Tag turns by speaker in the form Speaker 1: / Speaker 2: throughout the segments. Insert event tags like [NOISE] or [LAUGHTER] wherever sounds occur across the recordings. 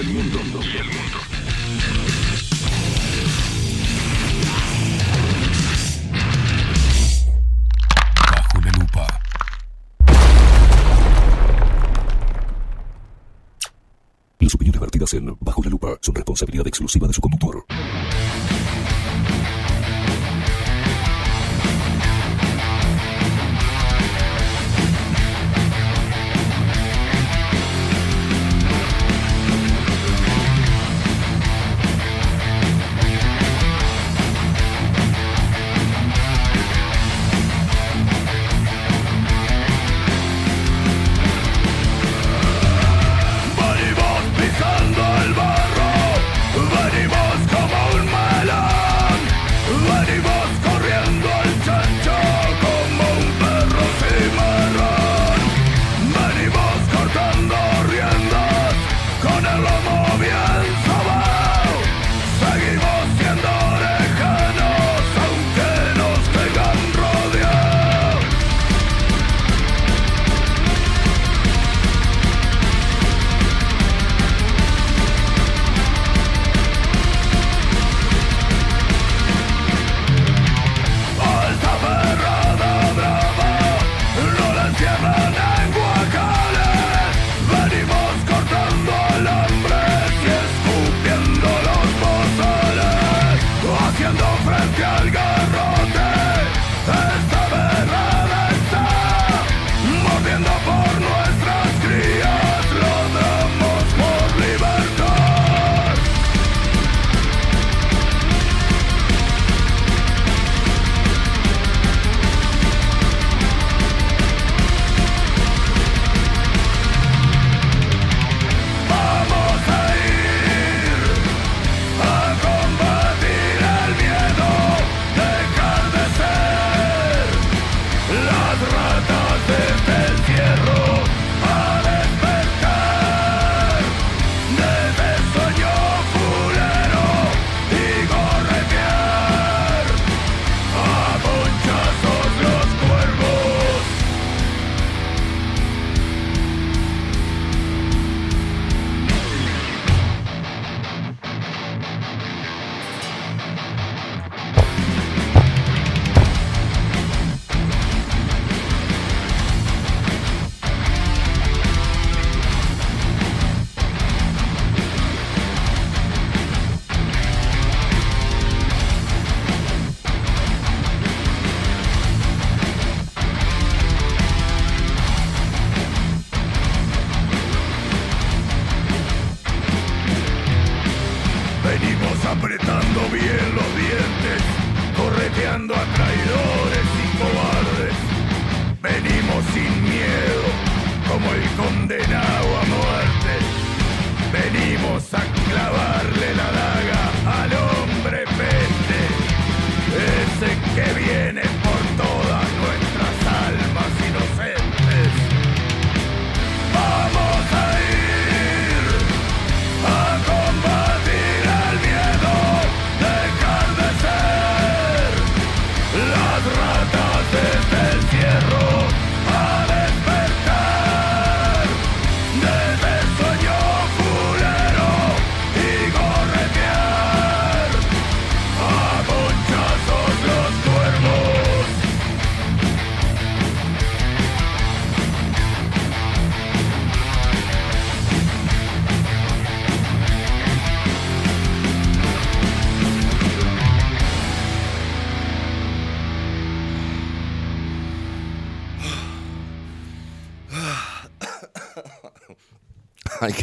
Speaker 1: el mundo. Y el mundo. Bajo la lupa. Las opiniones vertidas en Bajo la lupa son responsabilidad exclusiva de su conductor.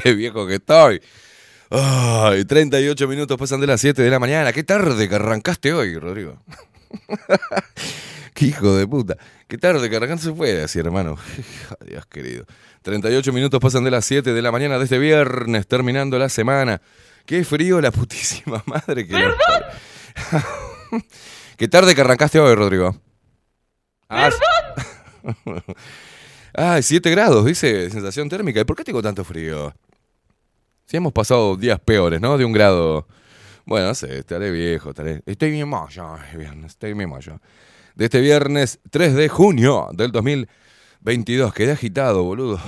Speaker 2: Qué viejo que estoy. Ay, 38 minutos pasan de las 7 de la mañana. Qué tarde que arrancaste hoy, Rodrigo. [LAUGHS] qué hijo de puta. Qué tarde que arrancaste se puede así, hermano. Dios querido. 38 minutos pasan de las 7 de la mañana de este viernes, terminando la semana. Qué frío la putísima [LAUGHS] madre que lo- [LAUGHS] Qué tarde que arrancaste hoy, Rodrigo. Ah, Ay, 7 grados, dice sensación térmica. ¿Y por qué tengo tanto frío? Si hemos pasado días peores, ¿no? De un grado. Bueno, no sé, estaré viejo, estaré. Estoy bien mayo, estoy bien mayo. De este viernes 3 de junio del 2022. Quedé agitado, boludo.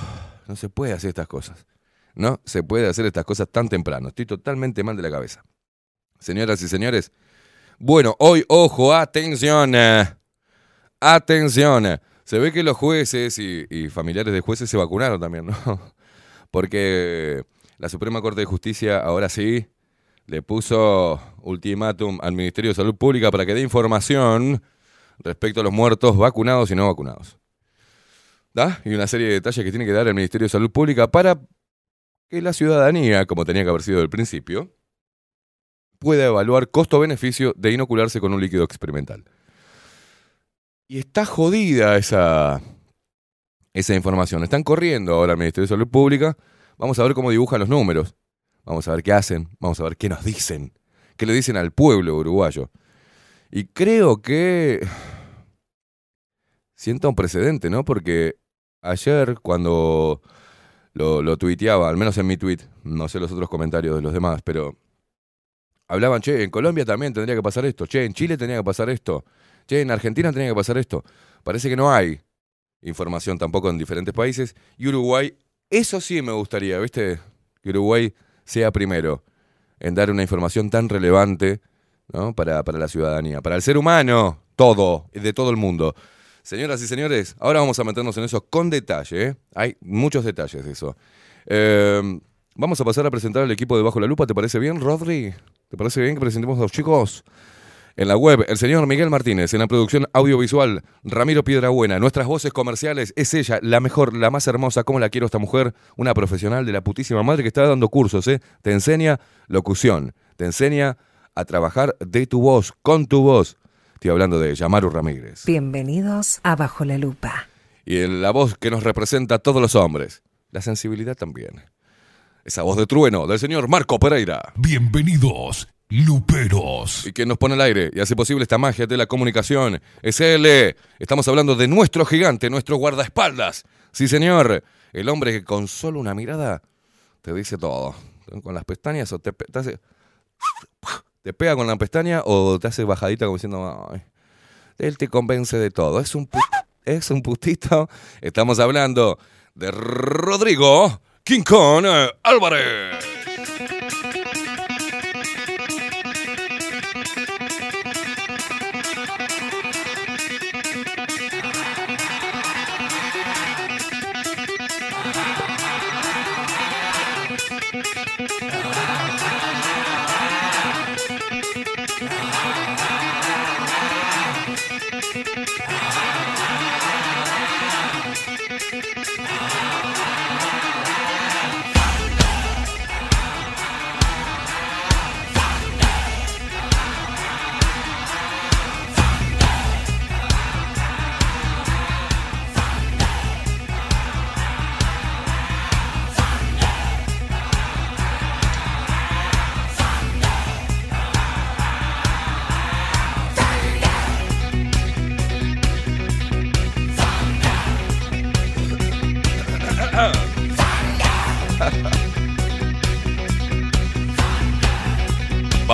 Speaker 2: No se puede hacer estas cosas. no se puede hacer estas cosas tan temprano. Estoy totalmente mal de la cabeza. Señoras y señores, bueno, hoy, ojo, atención. eh, Atención. eh, Se ve que los jueces y familiares de jueces se vacunaron también, ¿no? [LAUGHS] Porque la Suprema Corte de Justicia ahora sí le puso ultimátum al Ministerio de Salud Pública para que dé información respecto a los muertos vacunados y no vacunados. ¿Da? Y una serie de detalles que tiene que dar el Ministerio de Salud Pública para que la ciudadanía, como tenía que haber sido del principio, pueda evaluar costo-beneficio de inocularse con un líquido experimental. Y está jodida esa, esa información. Están corriendo ahora al Ministerio de Salud Pública. Vamos a ver cómo dibujan los números. Vamos a ver qué hacen. Vamos a ver qué nos dicen. ¿Qué le dicen al pueblo uruguayo? Y creo que sienta un precedente, ¿no? Porque ayer cuando lo, lo tuiteaba, al menos en mi tweet, no sé los otros comentarios de los demás, pero hablaban, che, en Colombia también tendría que pasar esto, che, en Chile tendría que pasar esto, che, en Argentina tendría que pasar esto. Parece que no hay información tampoco en diferentes países. Y Uruguay, eso sí me gustaría, ¿viste? Que Uruguay sea primero en dar una información tan relevante ¿no? para, para la ciudadanía, para el ser humano, todo, de todo el mundo. Señoras y señores, ahora vamos a meternos en eso con detalle. ¿eh? Hay muchos detalles de eso. Eh, vamos a pasar a presentar al equipo de Bajo la Lupa. ¿Te parece bien, Rodri? ¿Te parece bien que presentemos a los chicos? En la web, el señor Miguel Martínez. En la producción audiovisual, Ramiro Piedrabuena. Nuestras voces comerciales, es ella, la mejor, la más hermosa. ¿Cómo la quiero esta mujer? Una profesional de la putísima madre que está dando cursos, ¿eh? Te enseña locución. Te enseña a trabajar de tu voz, con tu voz. Estoy hablando de Yamaru Ramírez.
Speaker 3: Bienvenidos a Bajo la Lupa.
Speaker 2: Y en la voz que nos representa a todos los hombres. La sensibilidad también. Esa voz de trueno del señor Marco Pereira.
Speaker 4: Bienvenidos, Luperos.
Speaker 2: Y quien nos pone al aire y hace posible esta magia de la comunicación es él. Estamos hablando de nuestro gigante, nuestro guardaespaldas. Sí, señor. El hombre que con solo una mirada te dice todo. Con las pestañas o te, hace. Te pega con la pestaña o te hace bajadita como diciendo. "Ay". Él te convence de todo. Es un, es un putito. Estamos hablando de Rodrigo King Kong eh, Álvarez.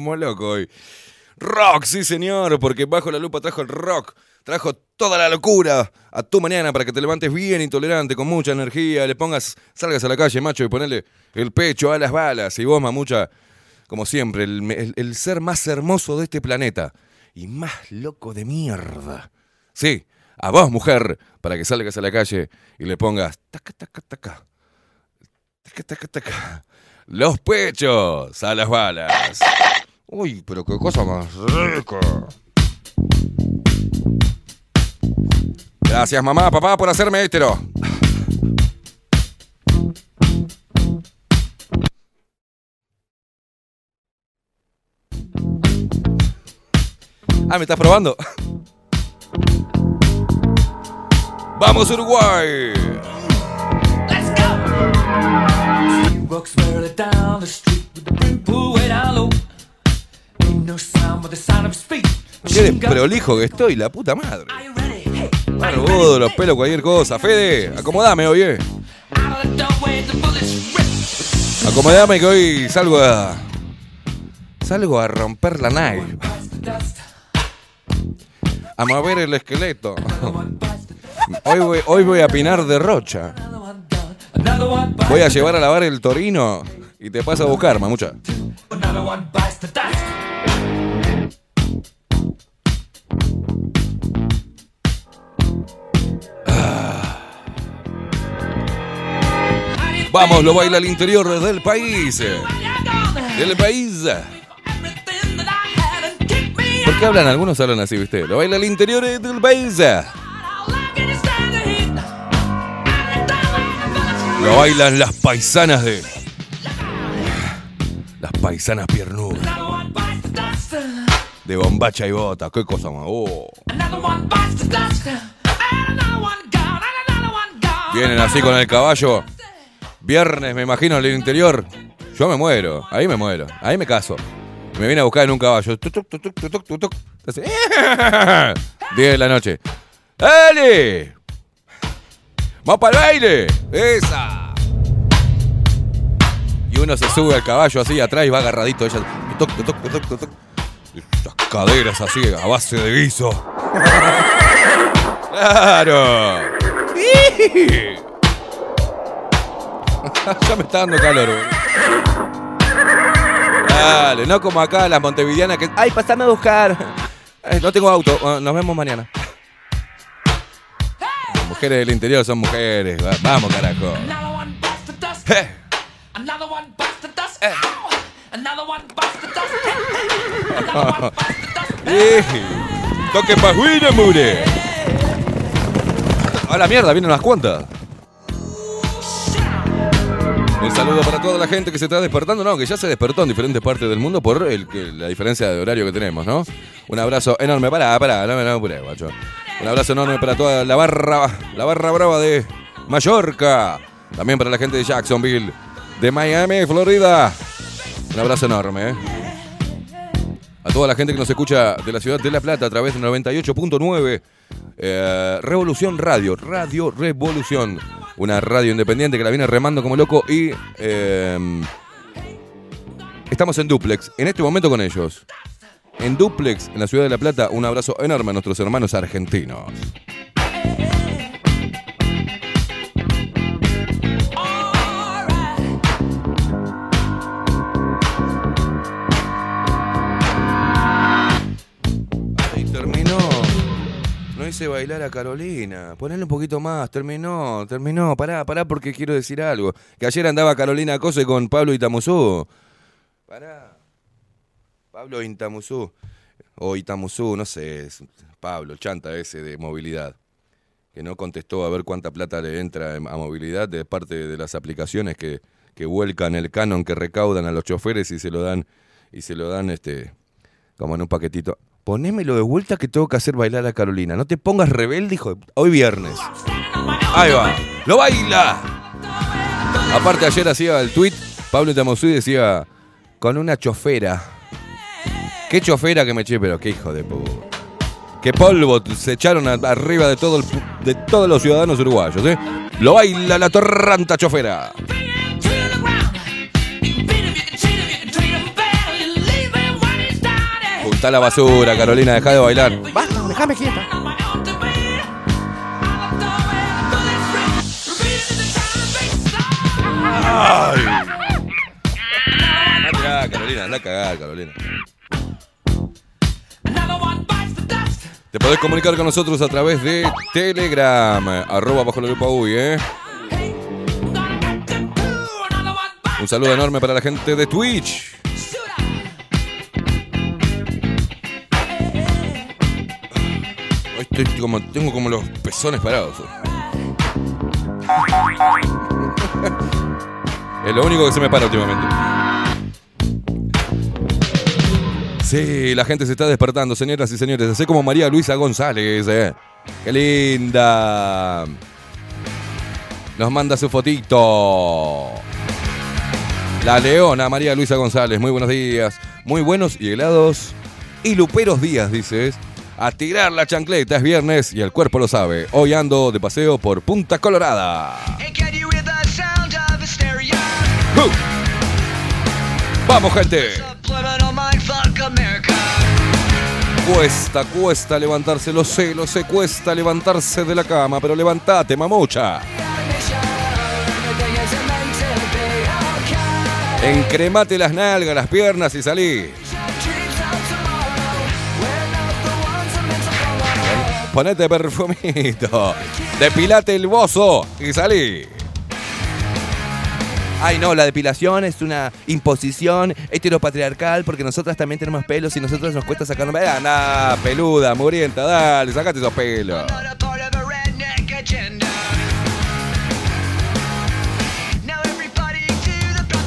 Speaker 2: Como loco hoy. Rock, sí señor, porque bajo la lupa trajo el rock, trajo toda la locura a tu mañana para que te levantes bien intolerante, con mucha energía, le pongas, salgas a la calle, macho, y ponerle el pecho a las balas. Y vos, mamucha, como siempre, el ser más hermoso de este planeta y más loco de mierda. Sí, a vos, mujer, para que salgas a la calle y le pongas taca, taca, taca, taca, taca, taca, los pechos a las balas. Uy, pero qué cosa más rica. Gracias, mamá, papá, por hacerme hétero. Ah, ¿me estás probando? ¡Vamos, Uruguay!
Speaker 5: Let's go.
Speaker 2: Qué prolijo que estoy, la puta madre. Barbudo, los pelos, cualquier cosa. Fede, acomodame, oye.
Speaker 5: Rip.
Speaker 2: Acomodame que hoy salgo a. Salgo a romper la nave. A mover el esqueleto. Hoy voy, hoy voy a pinar de rocha. Voy a llevar a lavar el torino y te paso a buscar, mamucha. Vamos, lo baila al interior del país. Del país. ¿Por qué hablan? Algunos hablan así, ¿viste? Lo baila al interior del país. Lo bailan las paisanas de. Las paisanas piernudas. De bombacha y bota. Qué cosa más. Oh. Vienen así con el caballo. Viernes, me imagino, en el interior. Yo me muero. Ahí me muero. Ahí me caso. Me viene a buscar en un caballo. Tuc, tuc, tuc, tuc, tuc, tuc, tuc. Así. [LAUGHS] 10 de la noche. ¡Dale! ¡Vamos para el baile! ¡Esa! Y uno se sube al caballo así atrás y va agarradito. Ella. Las caderas así a base de guiso. [LAUGHS] ¡Claro! [LAUGHS] ya me está dando calor. boludo. Dale, no como acá las montevideanas que. ¡Ay, pasame a buscar! Eh, no tengo auto, Ah, nos vemos mañana. Las mujeres del interior son mujeres. va- Vamos, carajo. Eh,
Speaker 5: dust.
Speaker 2: eh. [LAUGHS] Toque pa' Huina, mure. A la mierda, vienen las cuantas. Un saludo para toda la gente que se está despertando, no, que ya se despertó en diferentes partes del mundo por la diferencia de horario que tenemos, ¿no? Un abrazo enorme, pará, pará, no me no, guacho. Un abrazo enorme para toda la barra, la barra brava de Mallorca. También para la gente de Jacksonville, de Miami, Florida. Un abrazo enorme, ¿eh? A toda la gente que nos escucha de la ciudad de La Plata a través del 98.9 eh, Revolución Radio, Radio Revolución, una radio independiente que la viene remando como loco y eh, estamos en duplex, en este momento con ellos. En duplex, en la ciudad de La Plata, un abrazo enorme a nuestros hermanos argentinos. Bailar a Carolina. Ponele un poquito más. Terminó, terminó. Pará, pará porque quiero decir algo. Que ayer andaba Carolina Cose con Pablo Itamuzú. Pará. Pablo Itamuzú. O Itamuzú, no sé. es Pablo, chanta ese de movilidad. Que no contestó a ver cuánta plata le entra a movilidad de parte de las aplicaciones que, que vuelcan el canon que recaudan a los choferes y se lo dan, y se lo dan este, como en un paquetito. Ponémelo de vuelta que tengo que hacer bailar a Carolina. No te pongas rebelde, hijo de... Hoy viernes. Ahí va. ¡Lo baila! Aparte ayer hacía el tweet, Pablo Tamosú decía, con una chofera. ¿Qué chofera que me eché? Pero qué hijo de puta. Qué polvo se echaron arriba de, todo el de todos los ciudadanos uruguayos, ¿eh? Lo baila la torranta chofera. Está la basura, Carolina, deja de bailar.
Speaker 6: Basta, déjame quieta.
Speaker 2: ¡Ay! Carolina, anda a cagar, Carolina. Te podés comunicar con nosotros a través de Telegram, arroba bajo la lupa uy, ¿eh? Un saludo enorme para la gente de Twitch. Tengo como los pezones parados. [LAUGHS] Es lo único que se me para últimamente. Sí, la gente se está despertando, señoras y señores. Así como María Luisa González. eh. ¡Qué linda! Nos manda su fotito. La leona María Luisa González. Muy buenos días. Muy buenos y helados y luperos días, dices. A tirar la chancleta, es viernes y el cuerpo lo sabe. Hoy ando de paseo por Punta Colorada. ¡Uh! Vamos, gente. Cuesta, cuesta levantarse, lo sé, lo sé, cuesta levantarse de la cama, pero levantate, mamucha. Encremate las nalgas, las piernas y salí. Ponete perfumito. Depilate el bozo y salí.
Speaker 6: Ay, no, la depilación es una imposición heteropatriarcal porque nosotras también tenemos pelos y nosotros nos cuesta sacarnos.
Speaker 2: Anda, peluda, murienta, dale, sacate esos pelos.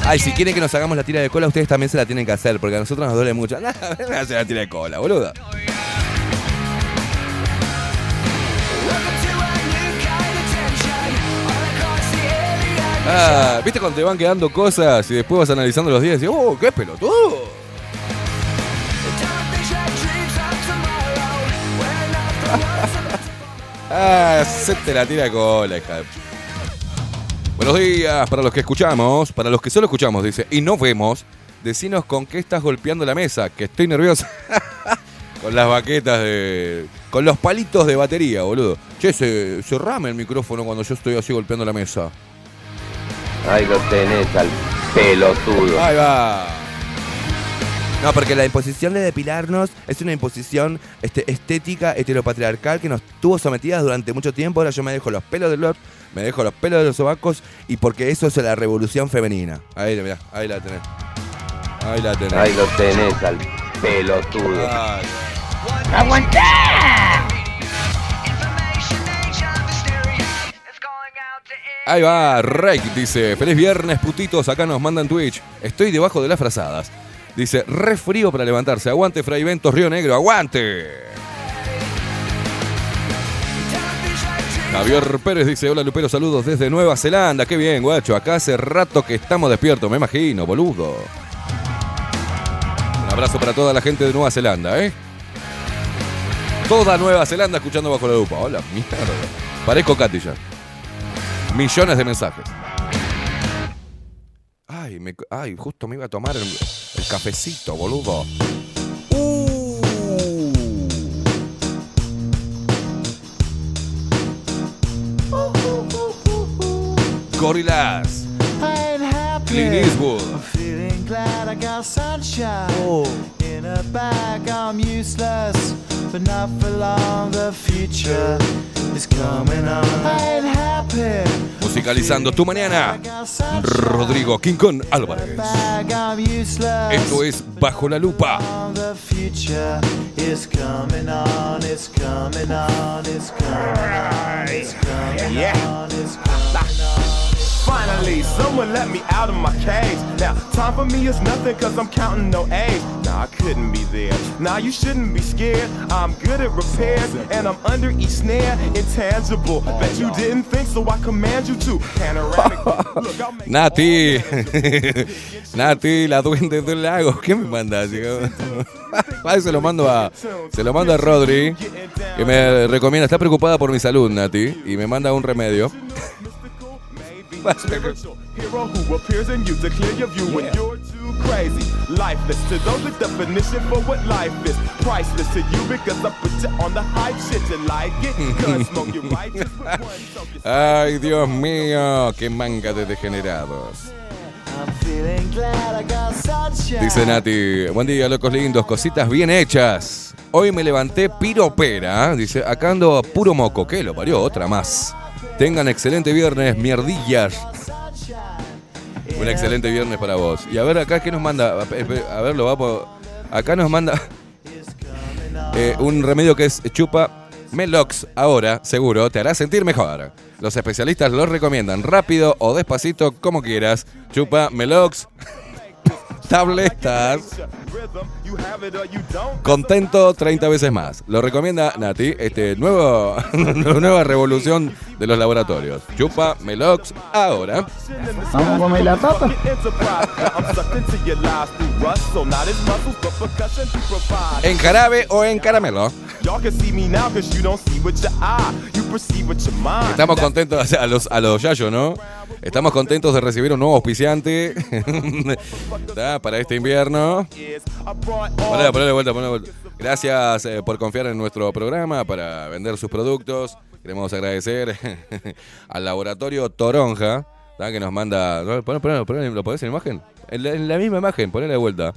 Speaker 6: Ay, si quieren que nos hagamos la tira de cola, ustedes también se la tienen que hacer porque a nosotros nos duele mucho.
Speaker 2: Nada, ven a hacer la tira de cola, boluda. Ah, ¿viste cuando te van quedando cosas y después vas analizando los días y dices, oh, qué pelotudo? [LAUGHS] Ah, se te la tira cola, hija Buenos días para los que escuchamos, para los que solo escuchamos, dice, y no vemos, decinos con qué estás golpeando la mesa, que estoy nervioso. [LAUGHS] con las baquetas de. con los palitos de batería, boludo. Che, se, cerrame el micrófono cuando yo estoy así golpeando la mesa.
Speaker 7: Ahí lo tenés al pelotudo.
Speaker 2: Ahí va.
Speaker 6: No, porque la imposición de depilarnos es una imposición este, estética heteropatriarcal que nos tuvo sometidas durante mucho tiempo. Ahora yo me dejo los pelos del lot, me dejo los pelos de los sobacos y porque eso es la revolución femenina.
Speaker 2: Ahí, mirá, ahí la tenés. Ahí la tenés.
Speaker 7: Ahí lo tenés al pelotudo.
Speaker 2: Ay. Ahí va, Rake dice, feliz viernes putitos, acá nos mandan Twitch. Estoy debajo de las frazadas. Dice, re frío para levantarse. Aguante, Fray Ventos, Río Negro, aguante. Javier Pérez dice, hola Lupero, saludos desde Nueva Zelanda. Qué bien, guacho. Acá hace rato que estamos despiertos, me imagino, boludo. Un abrazo para toda la gente de Nueva Zelanda, ¿eh? Toda Nueva Zelanda escuchando bajo la lupa. Hola, mierda. Parezco Katy. Millones de mensajes. Ay, me- ay, justo me iba a tomar el, el cafecito, boludo. Uh. Gorilas. Clint Eastwood.
Speaker 8: Glad I got sunshine
Speaker 6: Oh.
Speaker 8: in a bag. I'm useless, but not for long. The future is coming on. I ain't happy.
Speaker 2: Musicalizando tu mañana. Rodrigo King Kong Álvarez. Esto es Bajo la Lupa.
Speaker 8: The future is coming on. It's coming on. It's coming on. It's coming on. It's coming on.
Speaker 9: Finally, someone let me out of my cage. Now, time for me is nothing cause I'm counting no A's. Nah, I couldn't be there. Nah, you shouldn't be scared. I'm good at repairs and I'm under each snare. Intangible. Bet you didn't think so. I command you to. Panoramic. Look, I'll make
Speaker 2: Nati. [LAUGHS] Nati, la duende del lago. ¿Qué me mandas? [LAUGHS] Ay, se lo mando a. Se lo mando a Rodri. Que me recomienda. Está preocupada por mi salud, Nati. Y me manda un remedio.
Speaker 9: Hero who appears in you to clear your view when you're too crazy. Lifeless to those the definition for what life is. Priceless to you because I put you on the hype shit. You like it? Cause [LAUGHS] smoke you righteous with one focus.
Speaker 2: Ay, Dios mío, qué manga de degenerados. Dice Nati, buen día, locos lindos, cositas bien hechas. Hoy me levanté piropera, dice, acá ando puro moco, que lo parió, otra más. Tengan excelente viernes, mierdillas. Un excelente viernes para vos. Y a ver acá, ¿qué nos manda? A ver, lo va por... Acá nos manda [LAUGHS] eh, un remedio que es chupa Melox. Ahora, seguro, te hará sentir mejor. Los especialistas lo recomiendan rápido o despacito, como quieras. Chupa Melox. [LAUGHS]
Speaker 9: You don't.
Speaker 2: Contento 30 veces más. Lo recomienda Nati, este nuevo, [LAUGHS] nueva revolución de los laboratorios. Chupa Melox ahora.
Speaker 10: Vamos a comer la papa.
Speaker 2: En jarabe o en caramelo.
Speaker 9: Y'all can see me now cause you don't see with your eye. You perceive with your mind.
Speaker 2: Estamos contentos, a los, a los Yayo, ¿no? Estamos contentos de recibir un nuevo auspiciante [LAUGHS] para este invierno. Ponle, ponle vuelta, ponle vuelta. Gracias eh, por confiar en nuestro programa para vender sus productos. Queremos agradecer [LAUGHS] al laboratorio Toronja, que nos manda. ¿Lo podés en imagen? En la, en la misma imagen, ponle de vuelta.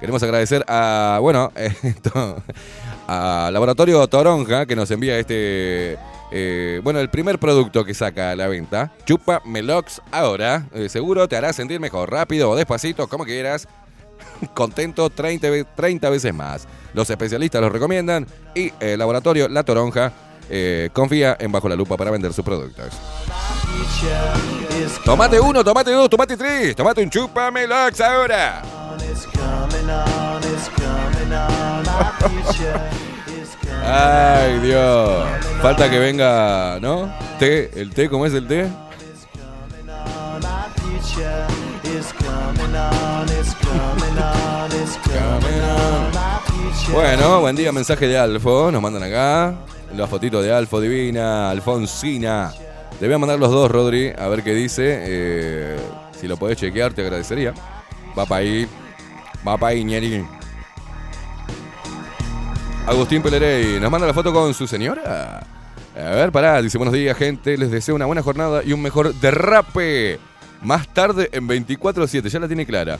Speaker 2: Queremos agradecer a, bueno, [LAUGHS] a Laboratorio Toronja que nos envía este, eh, bueno, el primer producto que saca a la venta. Chupa Melox ahora. Eh, seguro te hará sentir mejor, rápido o despacito, como quieras. [LAUGHS] Contento 30, ve- 30 veces más. Los especialistas lo recomiendan y el laboratorio La Toronja eh, confía en Bajo la Lupa para vender sus productos. Tomate uno, tomate dos, tomate tres, tomate un chupa Melox ahora. Ay, Dios. Falta que venga, ¿no? Té, el té, ¿cómo es el té? Bueno, buen día, mensaje de Alfo, nos mandan acá. La fotito de Alfo Divina, Alfonsina. Te voy a mandar los dos, Rodri, a ver qué dice. Eh, si lo podés chequear, te agradecería. Va para ahí. Va para ahí. Agustín Pelerey nos manda la foto con su señora. A ver, pará, dice buenos días, gente. Les deseo una buena jornada y un mejor derrape. Más tarde en 24-7, ya la tiene clara.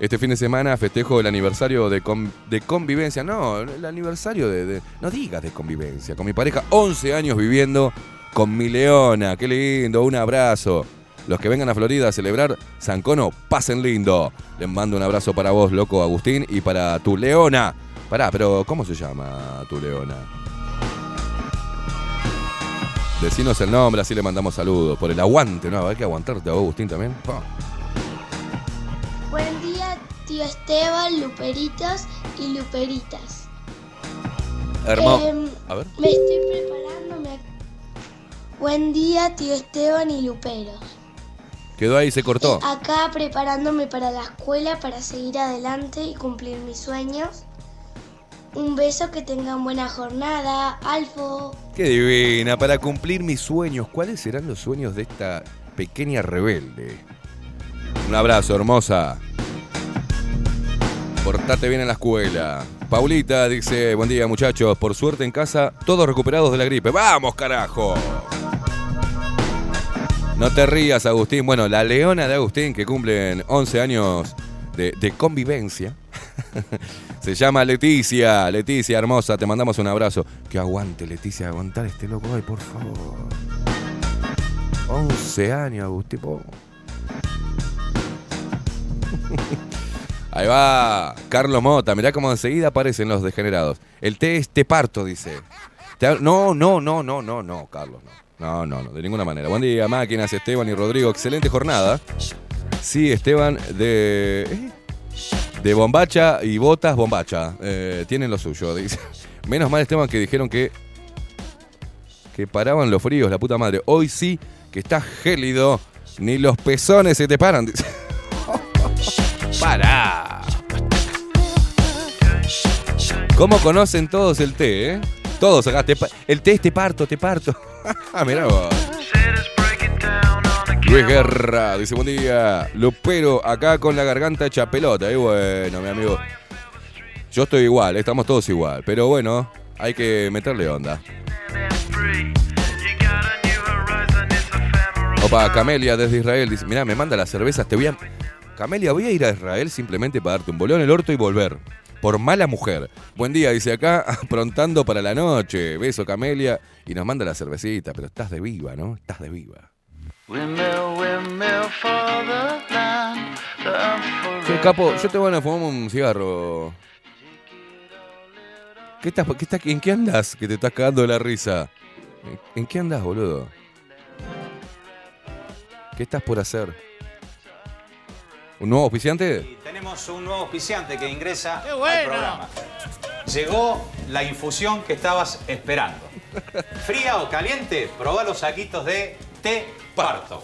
Speaker 2: Este fin de semana festejo el aniversario de, de convivencia. No, el aniversario de, de- No digas de convivencia. Con mi pareja, 11 años viviendo con mi leona. Qué lindo, un abrazo. Los que vengan a Florida a celebrar San Cono, pasen lindo. Les mando un abrazo para vos, loco Agustín, y para tu leona. Pará, pero ¿cómo se llama tu leona? Decinos el nombre, así le mandamos saludos. Por el aguante, ¿no? Hay que aguantarte a vos, Agustín, también. Pa.
Speaker 11: Buen día, tío Esteban, Luperitos y Luperitas.
Speaker 2: Hermoso.
Speaker 11: Em,
Speaker 2: A ver.
Speaker 11: Me estoy preparando. me- Buen día, tío Esteban y Luperos.
Speaker 2: Quedó ahí, se cortó.
Speaker 11: Acá preparándome para la escuela para seguir adelante y cumplir mis sueños. Un beso, que tengan buena jornada. Alfo.
Speaker 2: Qué divina, para cumplir mis sueños. ¿Cuáles serán los sueños de esta pequeña rebelde? Un abrazo, hermosa. Portate bien en la escuela. Paulita dice, buen día muchachos, por suerte en casa, todos recuperados de la gripe. ¡Vamos, carajo! No te rías, Agustín. Bueno, la leona de Agustín, que cumplen 11 años de, de convivencia, [LAUGHS] se llama Leticia. Leticia, hermosa, te mandamos un abrazo. Que aguante, Leticia, aguantar este loco hoy, por favor. 11 años, Agustín. [LAUGHS] Ahí va, Carlos Mota. Mirá cómo enseguida aparecen los degenerados. El té es te parto, dice. No, no, no, no, no, no, Carlos, no. No, no, no, de ninguna manera. Buen día, máquinas, Esteban y Rodrigo. Excelente jornada. Sí, Esteban, de. ¿eh? De bombacha y botas bombacha. Eh, tienen lo suyo, dice. Menos mal, Esteban, que dijeron que. Que paraban los fríos, la puta madre. Hoy sí que está gélido. Ni los pezones se te paran. dice. [LAUGHS] ¡Para! ¿Cómo conocen todos el té, eh? Todos acá. te el té es te parto, te parto. [LAUGHS] Mirá vos. Luis Guerra dice buen día. Lupero acá con la garganta hecha pelota. Y bueno, mi amigo. Yo estoy igual, estamos todos igual. Pero bueno, hay que meterle onda. Opa, Camelia desde Israel dice, mirá, me manda las cervezas, te voy a... Camelia, voy a ir a Israel simplemente para darte un bolón en el orto y volver. Por mala mujer. Buen día, dice acá, [LAUGHS] aprontando para la noche. Beso, Camelia. Y nos manda la cervecita, pero estás de viva, ¿no? Estás de viva. Che, capo, yo te voy a fumar un cigarro. ¿Qué estás, qué estás, ¿En qué andas que te estás cagando de la risa? ¿En, en qué andas, boludo? ¿Qué estás por hacer? ¿Un nuevo oficiante?
Speaker 12: Tenemos un nuevo auspiciante que ingresa al programa. Llegó la infusión que estabas esperando. [LAUGHS] Fría o caliente, probá los saquitos de té parto.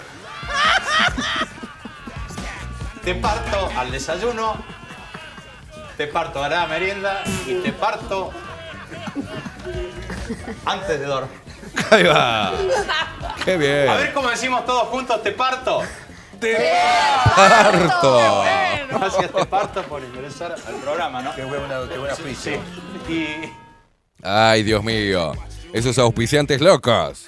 Speaker 12: Te parto al desayuno, te parto a la merienda y te parto antes de dormir.
Speaker 2: Ahí va. Qué bien.
Speaker 12: A ver cómo decimos todos juntos, te parto. Te
Speaker 2: Parto.
Speaker 12: Gracias, te parto por ingresar al programa, ¿no?
Speaker 13: Qué buena, qué buena
Speaker 12: Sí,
Speaker 13: auspicio.
Speaker 12: sí. Y
Speaker 2: Ay, Dios mío. Esos auspiciantes locos.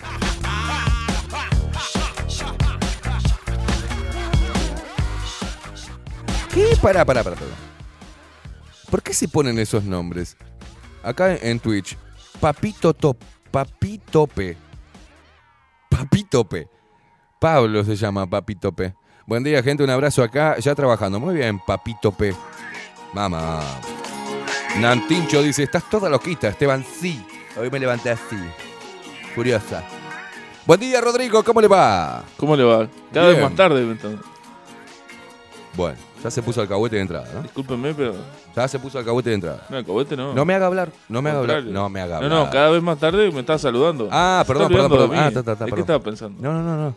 Speaker 2: ¿Qué? Pará, pará, pará, pará. ¿Por qué se ponen esos nombres? Acá en Twitch. Papito Top. Papitope. Papitope. Pablo se llama Papitope. Buen día, gente. Un abrazo acá. Ya trabajando. Muy bien, Papitope. Mamá. Nantincho dice, estás toda loquita, Esteban. Sí. Hoy me levanté así. Furiosa. Buen día, Rodrigo. ¿Cómo le va?
Speaker 14: ¿Cómo le va? Cada
Speaker 2: Bien.
Speaker 14: vez más tarde. entonces.
Speaker 2: Bueno, ya se puso alcahuete de entrada, ¿no?
Speaker 14: Discúlpenme, pero.
Speaker 2: Ya se puso alcahuete de entrada.
Speaker 14: No, el cohete no.
Speaker 2: No me haga hablar. No me haga hablar. No me haga
Speaker 14: No,
Speaker 2: hablar.
Speaker 14: no, cada vez más tarde me estás saludando.
Speaker 2: Ah, perdón,
Speaker 14: está
Speaker 2: perdón, perdón. Ah, ta, ta,
Speaker 14: ¿De qué estaba pensando?
Speaker 2: No, no, no, no.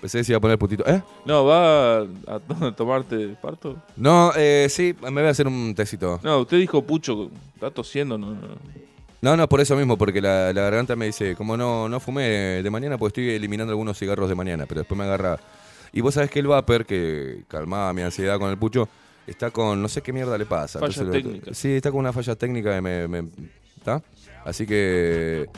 Speaker 2: Pensé que se iba a poner putito. ¿Eh?
Speaker 14: No, ¿va a, a [LAUGHS] tomarte parto?
Speaker 2: No, eh, sí, me voy a hacer un tecito.
Speaker 14: No, usted dijo pucho, está tosiendo, no, no.
Speaker 2: No, no, por eso mismo, porque la, la garganta me dice, como no, no fumé de mañana, pues estoy eliminando algunos cigarros de mañana, pero después me agarra. Y vos sabés que el vapor, que calmaba mi ansiedad con el pucho, está con, no sé qué mierda le pasa.
Speaker 14: Falla
Speaker 2: Entonces,
Speaker 14: técnica.
Speaker 2: Sí, está con una falla técnica que me... me- ¿Está? Así que...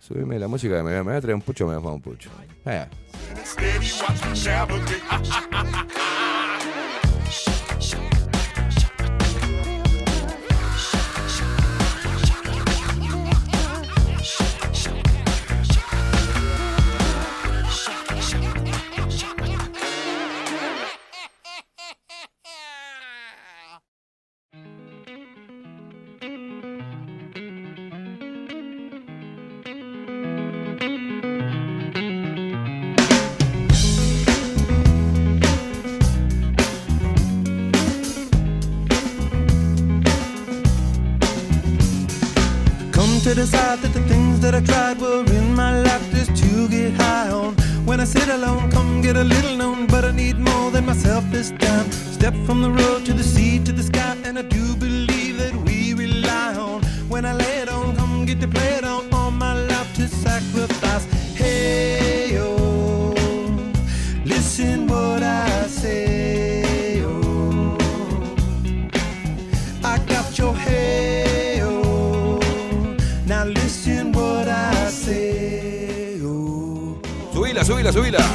Speaker 2: Subime la música, me, me voy a traer un pucho, me voy a fumar un pucho. Eh. [LAUGHS] Subila,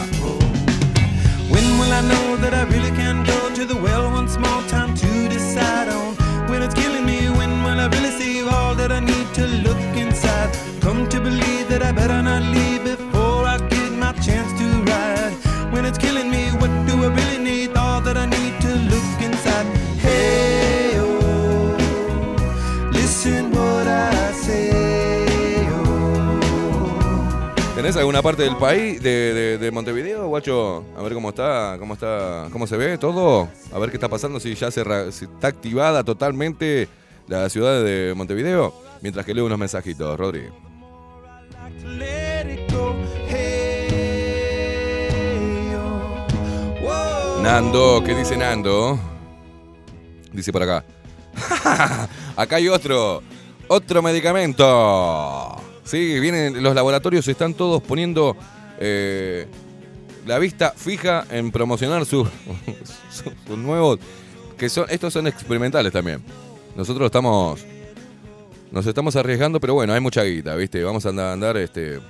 Speaker 2: parte del país, de, de- de Montevideo, guacho? A ver cómo está, cómo está, cómo se ve todo. A ver qué está pasando, si ya se, está activada totalmente la ciudad de Montevideo. Mientras que leo unos mensajitos, Rodri. Nando, ¿qué dice Nando? Dice por acá. [LAUGHS] acá hay otro. Otro medicamento. Sí, vienen los laboratorios, están todos poniendo eh, la vista fija en promocionar [LAUGHS] sus nuevos, que son, estos son experimentales también. Nosotros estamos, nos estamos arriesgando, pero bueno, hay mucha guita, ¿viste? Vamos a andar, andar, este,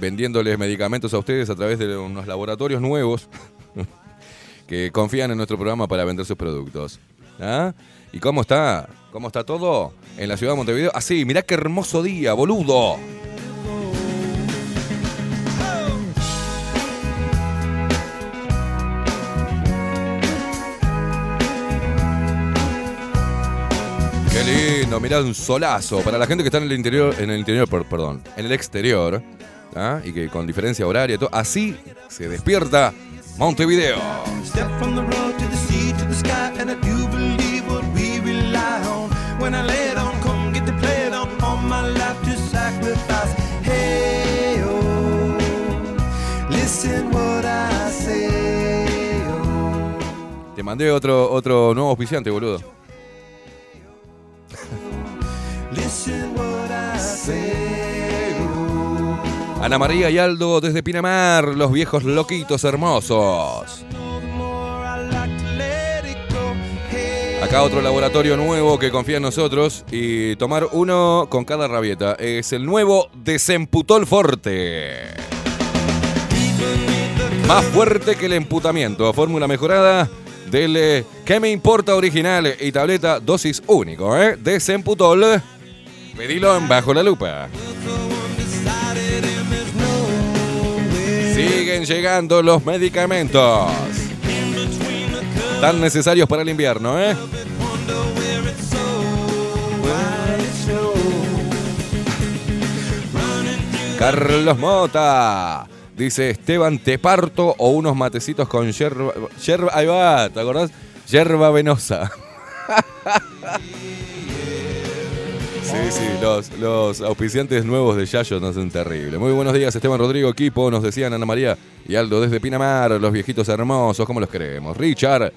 Speaker 2: vendiéndoles medicamentos a ustedes a través de unos laboratorios nuevos [LAUGHS] que confían en nuestro programa para vender sus productos. ¿Ah? ¿Y cómo está? ¿Cómo está todo en la ciudad de Montevideo? Así, mirá qué hermoso día, boludo. lindo, mirá un solazo. Para la gente que está en el interior, en el interior, perdón, en el exterior, ¿ah? y que con diferencia horaria, y todo, así se despierta Montevideo. Te mandé otro, otro nuevo auspiciante, boludo. Ana María y Aldo desde Pinamar, los viejos loquitos hermosos. Acá otro laboratorio nuevo que confía en nosotros y tomar uno con cada rabieta. Es el nuevo Desemputol Forte. Más fuerte que el emputamiento. Fórmula mejorada del eh, ¿Qué me importa original? Y tableta dosis único, ¿eh? Desemputol. Pedilo en bajo la lupa. Siguen llegando los medicamentos. Tan necesarios para el invierno, ¿eh? Carlos Mota. Dice Esteban, te parto o unos matecitos con yerba. yerba ahí va, ¿te acordás? Yerba venosa. [LAUGHS] Sí, sí, los, los auspiciantes nuevos de Yayo nos hacen terrible. Muy buenos días, Esteban Rodrigo, equipo. Nos decían Ana María y Aldo desde Pinamar, los viejitos hermosos, ¿cómo los queremos? Richard,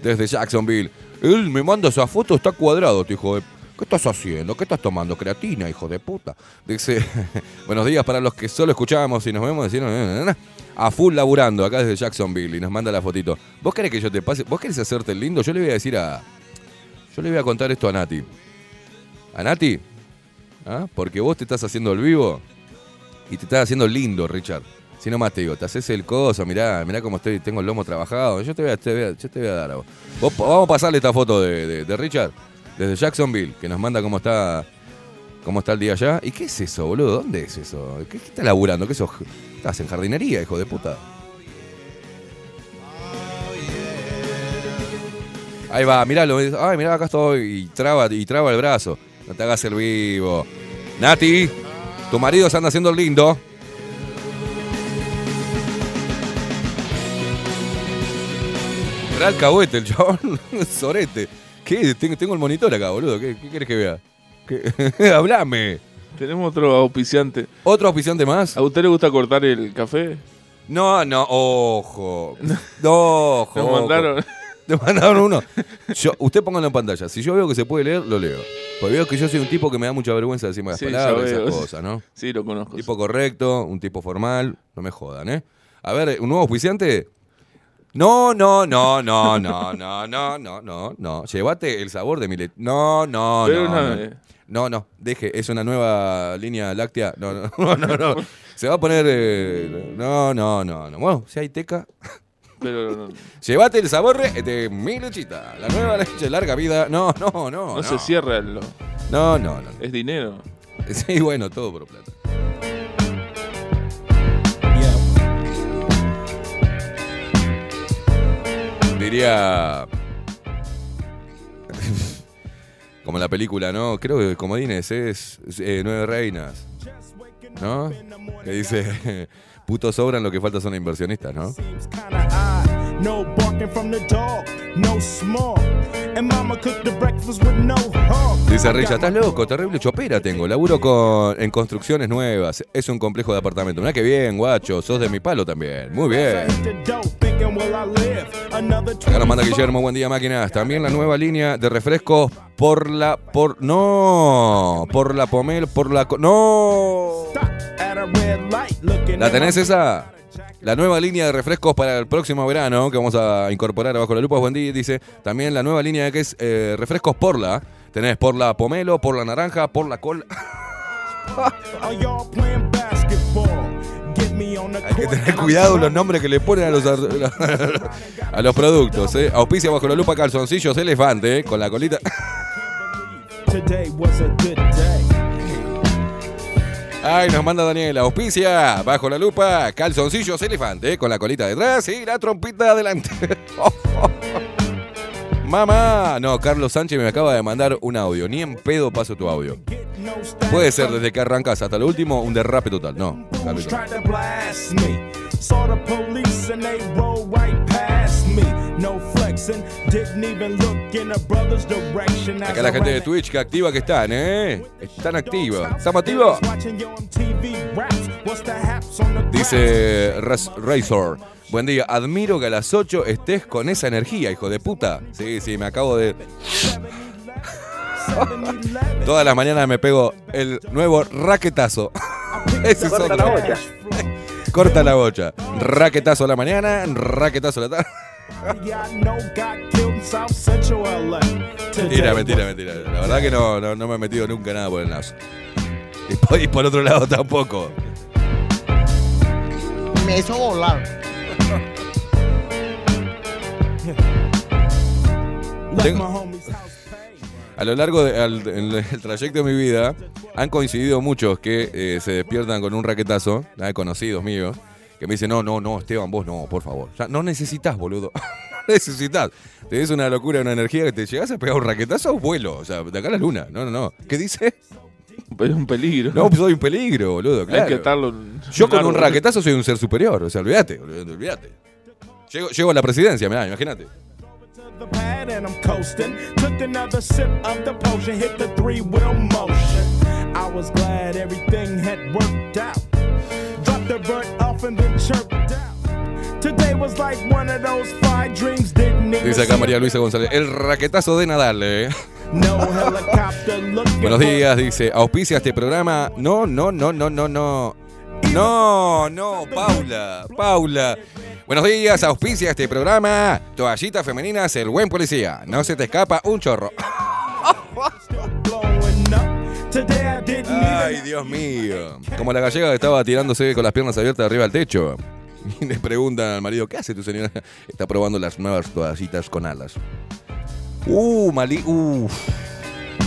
Speaker 2: desde Jacksonville. Él me manda esa foto, está cuadrado, tu hijo de. ¿Qué estás haciendo? ¿Qué estás tomando? Creatina, hijo de puta. Dice, [LAUGHS] buenos días para los que solo escuchamos y nos vemos decir, a full laburando acá desde Jacksonville y nos manda la fotito. ¿Vos querés que yo te pase? ¿Vos querés hacerte lindo? Yo le voy a decir a. Yo le voy a contar esto a Nati. ¿A Nati? ¿Ah? Porque vos te estás haciendo el vivo y te estás haciendo lindo, Richard. Si no más te digo, te haces el coso, mirá, mirá cómo estoy, tengo el lomo trabajado. Yo te voy a, te voy yo te voy a dar a vos. Vamos a pasarle esta foto de, Richard, desde Jacksonville, que nos manda cómo está cómo está el día allá. ¿Y qué es eso, boludo? ¿Dónde es eso? ¿Qué, qué estás laburando? ¿Qué sos? ¿Estás en jardinería, hijo de puta? Ahí va, miralo. Ay, mirá, acá estoy. Y traba, y traba el brazo. No te hagas el vivo. Nati, tu marido se anda haciendo lindo. Era alcahuete el chabón. [LAUGHS] Sorete. ¿Qué? Tengo, el monitor acá, boludo. ¿Qué, qué querés que vea? ¿Qué? [LAUGHS] Hablame.
Speaker 14: Tenemos otro auspiciante.
Speaker 2: ¿Otro auspiciante más?
Speaker 14: ¿A usted le gusta cortar el café?
Speaker 2: No, no, ojo. [LAUGHS] No, ojo.
Speaker 14: Nos
Speaker 2: ojo. Nos mandaron uno. Yo, usted póngalo en pantalla. Si yo veo que se puede leer, lo leo. Porque veo que yo soy un tipo que me da mucha vergüenza decirme las
Speaker 14: Sí,
Speaker 2: palabras y esas cosas, ¿no?
Speaker 14: Sí, lo conozco.
Speaker 2: Tipo correcto, un tipo formal, no me jodan, ¿eh? A ver, ¿un nuevo auspiciante? No, no, no, no, no, no, no, no, no, no. Llévate el sabor de mi leche. No, no,
Speaker 14: Pero
Speaker 2: no. no. No, no, deje, es una nueva línea láctea. No, no, no, no, no. Se va a poner. eh, no, no, no, no. Bueno, si hay teca.
Speaker 14: Pero no,
Speaker 2: Llévate el sabor de mi lechita. La nueva leche larga vida. No, no, no.
Speaker 14: no
Speaker 2: No,
Speaker 14: se cierra el.
Speaker 2: No, no, no.
Speaker 14: Es dinero.
Speaker 2: Sí, bueno, todo por plata. Diría. Como la película, ¿no? Creo que Comodines es eh, Nueve Reinas. ¿No? Que dice. [LAUGHS] Putos sobran, lo que falta son inversionistas, ¿no?
Speaker 13: No barking from the dog, no small. And mama cooked the breakfast with no hog.
Speaker 2: Dice Richa, estás loco, terrible chopera tengo. Laburo con, en construcciones nuevas. Es un complejo de apartamento. Mirá que bien, guacho. Sos de mi palo también. Muy bien. Acá nos manda Guillermo, buen día máquinas. También la nueva línea de refrescos por la, por, no, por la pomel, por la, no. ¿La tenés esa? La nueva línea de refrescos para el próximo verano que vamos a incorporar abajo la lupa. Buen día, dice. También la nueva línea que es eh, refrescos Porla. Tenés Porla Pomelo, Porla Naranja, Porla Col. [LAUGHS] Hay que tener cuidado los nombres que le ponen a los, [LAUGHS] a los productos. ¿eh? Auspicia bajo la lupa calzoncillos elefante, ¿eh? con la colita. Ay, nos manda Daniela. Auspicia bajo la lupa calzoncillos elefante, con la colita detrás y la trompita adelante. [LAUGHS] Mamá. No, Carlos Sánchez me acaba de mandar un audio. Ni en pedo paso tu audio. Puede ser desde que arrancas hasta lo último un derrape total. No.
Speaker 13: No flexing, didn't even look in a brother's direction. as
Speaker 2: Acá la gente de Twitch que activa que están, ¿eh? Están activos. ¿Estamos activos? Dice Raz- Razor. Buen día, admiro que a las 8 estés con esa energía, hijo de puta. Sí, sí, me acabo de... [LAUGHS] Todas las mañanas me pego el nuevo raquetazo. [LAUGHS] Ese es
Speaker 15: Corta
Speaker 2: otro.
Speaker 15: la bocha. [LAUGHS]
Speaker 2: Corta la bocha. Raquetazo a la mañana, raquetazo a la tarde. Mentira, mentira, mentira. La verdad que no, no, no me he metido nunca nada por el naso. Y por, y por otro lado tampoco.
Speaker 16: Me hizo volar.
Speaker 2: A lo largo del el trayecto de mi vida han coincidido muchos que eh, se despiertan con un raquetazo, ¿eh? conocidos míos, que me dicen, no, no, no, Esteban, vos no, por favor. Ya, no necesitas, boludo. [LAUGHS] no necesitas. Tenés una locura, una energía que te llegas a pegar un raquetazo, vuelo. O sea, de acá a la luna. No, no, no. ¿Qué dice?
Speaker 14: Es un peligro.
Speaker 2: No, pues soy un peligro, boludo. Claro.
Speaker 14: Hay que estarlo.
Speaker 2: Yo con un raquetazo soy un ser superior. O sea, olvídate, olvídate. olvídate. Llego, llego a la presidencia, mirá, imagínate.
Speaker 13: I was glad everything had worked out. The bird off and then chirped out. Today was like one of those five dreams didn't even
Speaker 2: Dice acá María Luisa González. El raquetazo de Nadal, eh.
Speaker 13: No helicopter looking
Speaker 2: Buenos días, dice. Auspicia este programa. No, no, no, no, no, no. No, no, Paula, Paula. Buenos días, auspicia este programa. Toallitas femeninas, el buen policía. No se te escapa un chorro. [LAUGHS] Ay, Dios mío. Como la gallega que estaba tirándose con las piernas abiertas arriba del techo. Y le preguntan al marido, ¿qué hace tu señora? Está probando las nuevas toallitas con alas. Uh, malí, uh.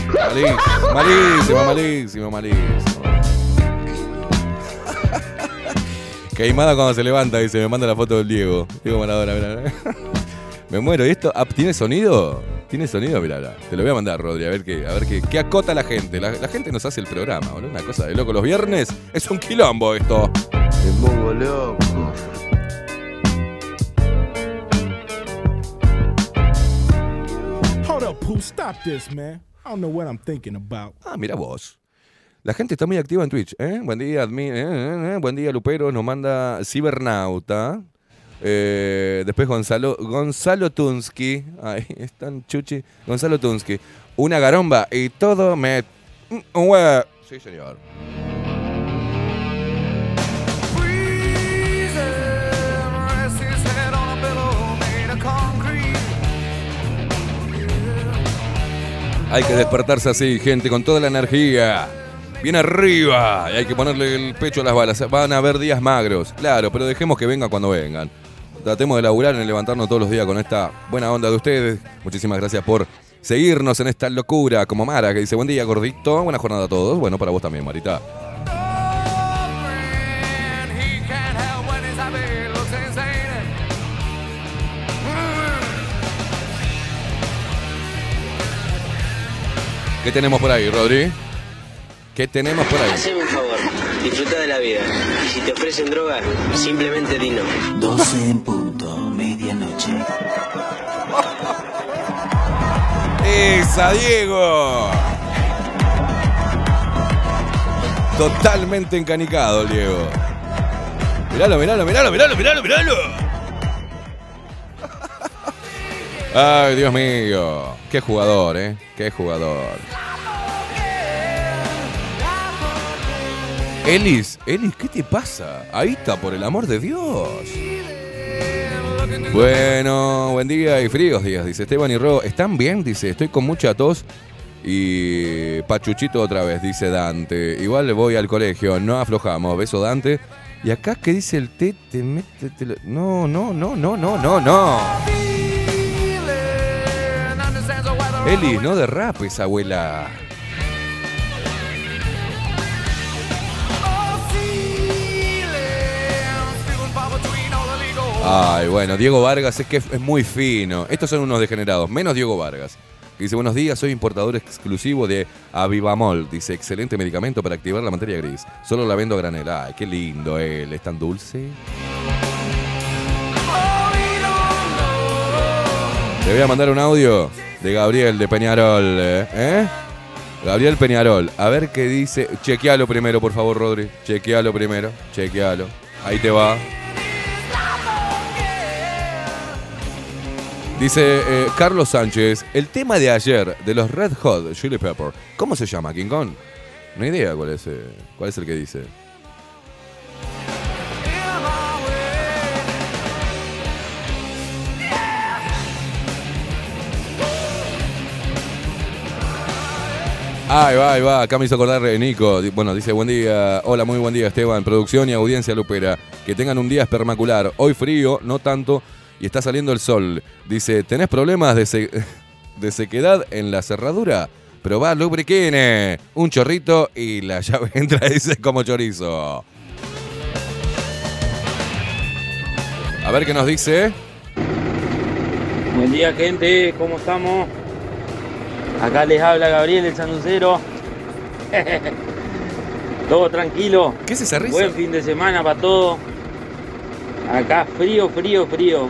Speaker 2: Malísimo, malísimo, malísimo, malísimo. Queimada cuando se levanta, dice, me manda la foto del Diego. Diego Maradona, mirá. [LAUGHS] Me muero. ¿Y esto ah, tiene sonido? ¿Tiene sonido? Mirá, mirá. Te lo voy a mandar, Rodri, a ver qué, a ver qué, qué acota la gente. La, la gente nos hace el programa, boludo. Una cosa de loco. Los viernes es un quilombo esto.
Speaker 7: Me pongo loco.
Speaker 13: Hold up, Pooh, stop this, man. I don't know what I'm thinking about.
Speaker 2: Ah, mira vos. La gente está muy activa en Twitch, ¿eh? Buen día, admin, eh, eh, eh. Buen día, Lupero. Nos manda Cibernauta. Eh, después Gonzalo, Gonzalo Tunsky. Ahí [LAUGHS] están chuchi. Gonzalo Tunsky. Una garomba y todo me. Sí, señor. Hay que despertarse así, gente, con toda la energía. Bien arriba. Y hay que ponerle el pecho a las balas. Van a haber días magros. Claro, pero dejemos que vengan cuando vengan. Tratemos de laburar en levantarnos todos los días con esta buena onda de ustedes. Muchísimas gracias por seguirnos en esta locura. Como Mara, que dice, buen día, gordito. Buena jornada a todos. Bueno, para vos también, Marita. ¿Qué tenemos por ahí, Rodri? ¿Qué tenemos por ahí?
Speaker 17: Haceme un favor, disfruta de la vida. Y si te ofrecen droga, simplemente dino.
Speaker 18: 12 en punto, medianoche.
Speaker 2: ¡Esa, Diego! Totalmente encanicado, Diego. Miralo, miralo, miralo, miralo, miralo, miralo. Ay, Dios mío. Qué jugador, ¿eh? Qué jugador. Elis, Elis, ¿qué te pasa? Ahí está, por el amor de Dios. Bueno, buen día y fríos días, dice Esteban y Ro. ¿Están bien? Dice, estoy con mucha tos y pachuchito otra vez, dice Dante. Igual le voy al colegio, no aflojamos. Beso Dante. Y acá que dice el té, te te No, no, no, no, no, no, no. Eli, no derrapes, abuela. Ay, bueno, Diego Vargas es que es muy fino. Estos son unos degenerados, menos Diego Vargas. Que dice, buenos días, soy importador exclusivo de Avivamol. Dice, excelente medicamento para activar la materia gris. Solo la vendo a granel. Ay, qué lindo él, es tan dulce. Te voy a mandar un audio de Gabriel de Peñarol. ¿eh? ¿eh? Gabriel Peñarol. A ver qué dice. Chequealo primero, por favor, Rodri. Chequealo primero. Chequealo. Ahí te va. Dice eh, Carlos Sánchez, el tema de ayer de los Red Hot Chili Pepper, ¿cómo se llama, King Kong? No hay idea cuál es, eh, cuál es el que dice. Ahí va, ahí va. Acá me hizo acordar eh, Nico. Bueno, dice buen día. Hola, muy buen día, Esteban. Producción y audiencia lupera. Que tengan un día espermacular. Hoy frío, no tanto. Y está saliendo el sol. Dice, ¿tenés problemas de, se- [LAUGHS] de sequedad en la cerradura? Probá lubriquine. Un chorrito y la [LAUGHS] llave entra, dice, como chorizo. A ver qué nos dice.
Speaker 15: Buen día, gente, ¿cómo estamos? Acá les habla Gabriel, el sanducero. [LAUGHS] Todo tranquilo.
Speaker 2: ¿Qué es esa risa?
Speaker 15: Buen fin de semana para todos. Acá frío, frío, frío.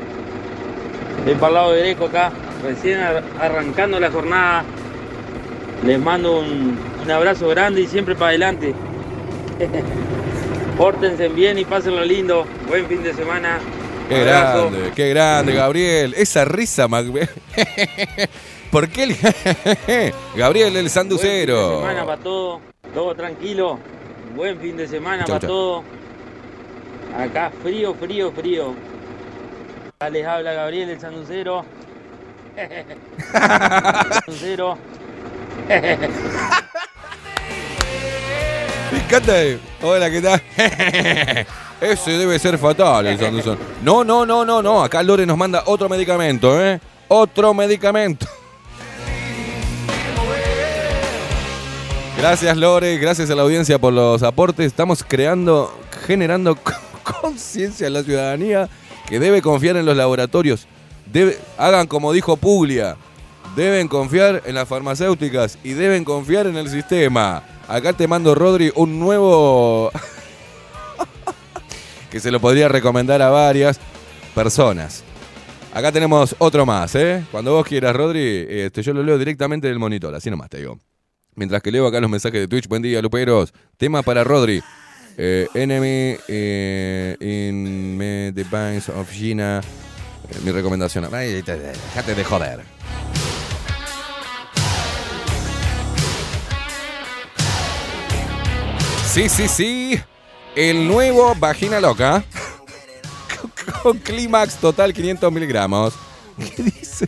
Speaker 15: Estoy para el lado de Greco acá, recién ar- arrancando la jornada. Les mando un, un abrazo grande y siempre para adelante. [LAUGHS] Pórtense bien y pásenlo lindo. Buen fin de semana.
Speaker 2: Qué
Speaker 15: Abrazo.
Speaker 2: grande, qué grande, Gabriel. Esa risa, Mac... [LAUGHS] ¿Por qué el... [LAUGHS] Gabriel, el
Speaker 15: Buen fin de
Speaker 2: sanducero?
Speaker 15: semana para todo, todo tranquilo. Buen fin de semana
Speaker 2: Chau,
Speaker 15: para
Speaker 2: chau.
Speaker 15: todo. Acá frío, frío, frío. Les habla Gabriel el sanducero. [LAUGHS] sanducero. [LAUGHS]
Speaker 2: Me encanta. Hola, ¿qué tal? [LAUGHS] Ese debe ser fatal, el Sanderson. No, no, no, no, no. Acá Lore nos manda otro medicamento, ¿eh? Otro medicamento. Gracias, Lore. Gracias a la audiencia por los aportes. Estamos creando, generando conciencia en la ciudadanía que debe confiar en los laboratorios. Hagan como dijo Puglia. Deben confiar en las farmacéuticas y deben confiar en el sistema. Acá te mando, Rodri, un nuevo [LAUGHS] que se lo podría recomendar a varias personas. Acá tenemos otro más, ¿eh? Cuando vos quieras, Rodri, este, yo lo leo directamente del monitor, así nomás te digo. Mientras que leo acá los mensajes de Twitch, buen día, Luperos. Tema para Rodri. Eh, enemy eh, in the banks of China. Eh, mi recomendación. Ay, te- Dejate de joder. Sí, sí, sí. El nuevo Vagina Loca. [LAUGHS] Con clímax total 500 miligramos. [LAUGHS] ¿Qué dice?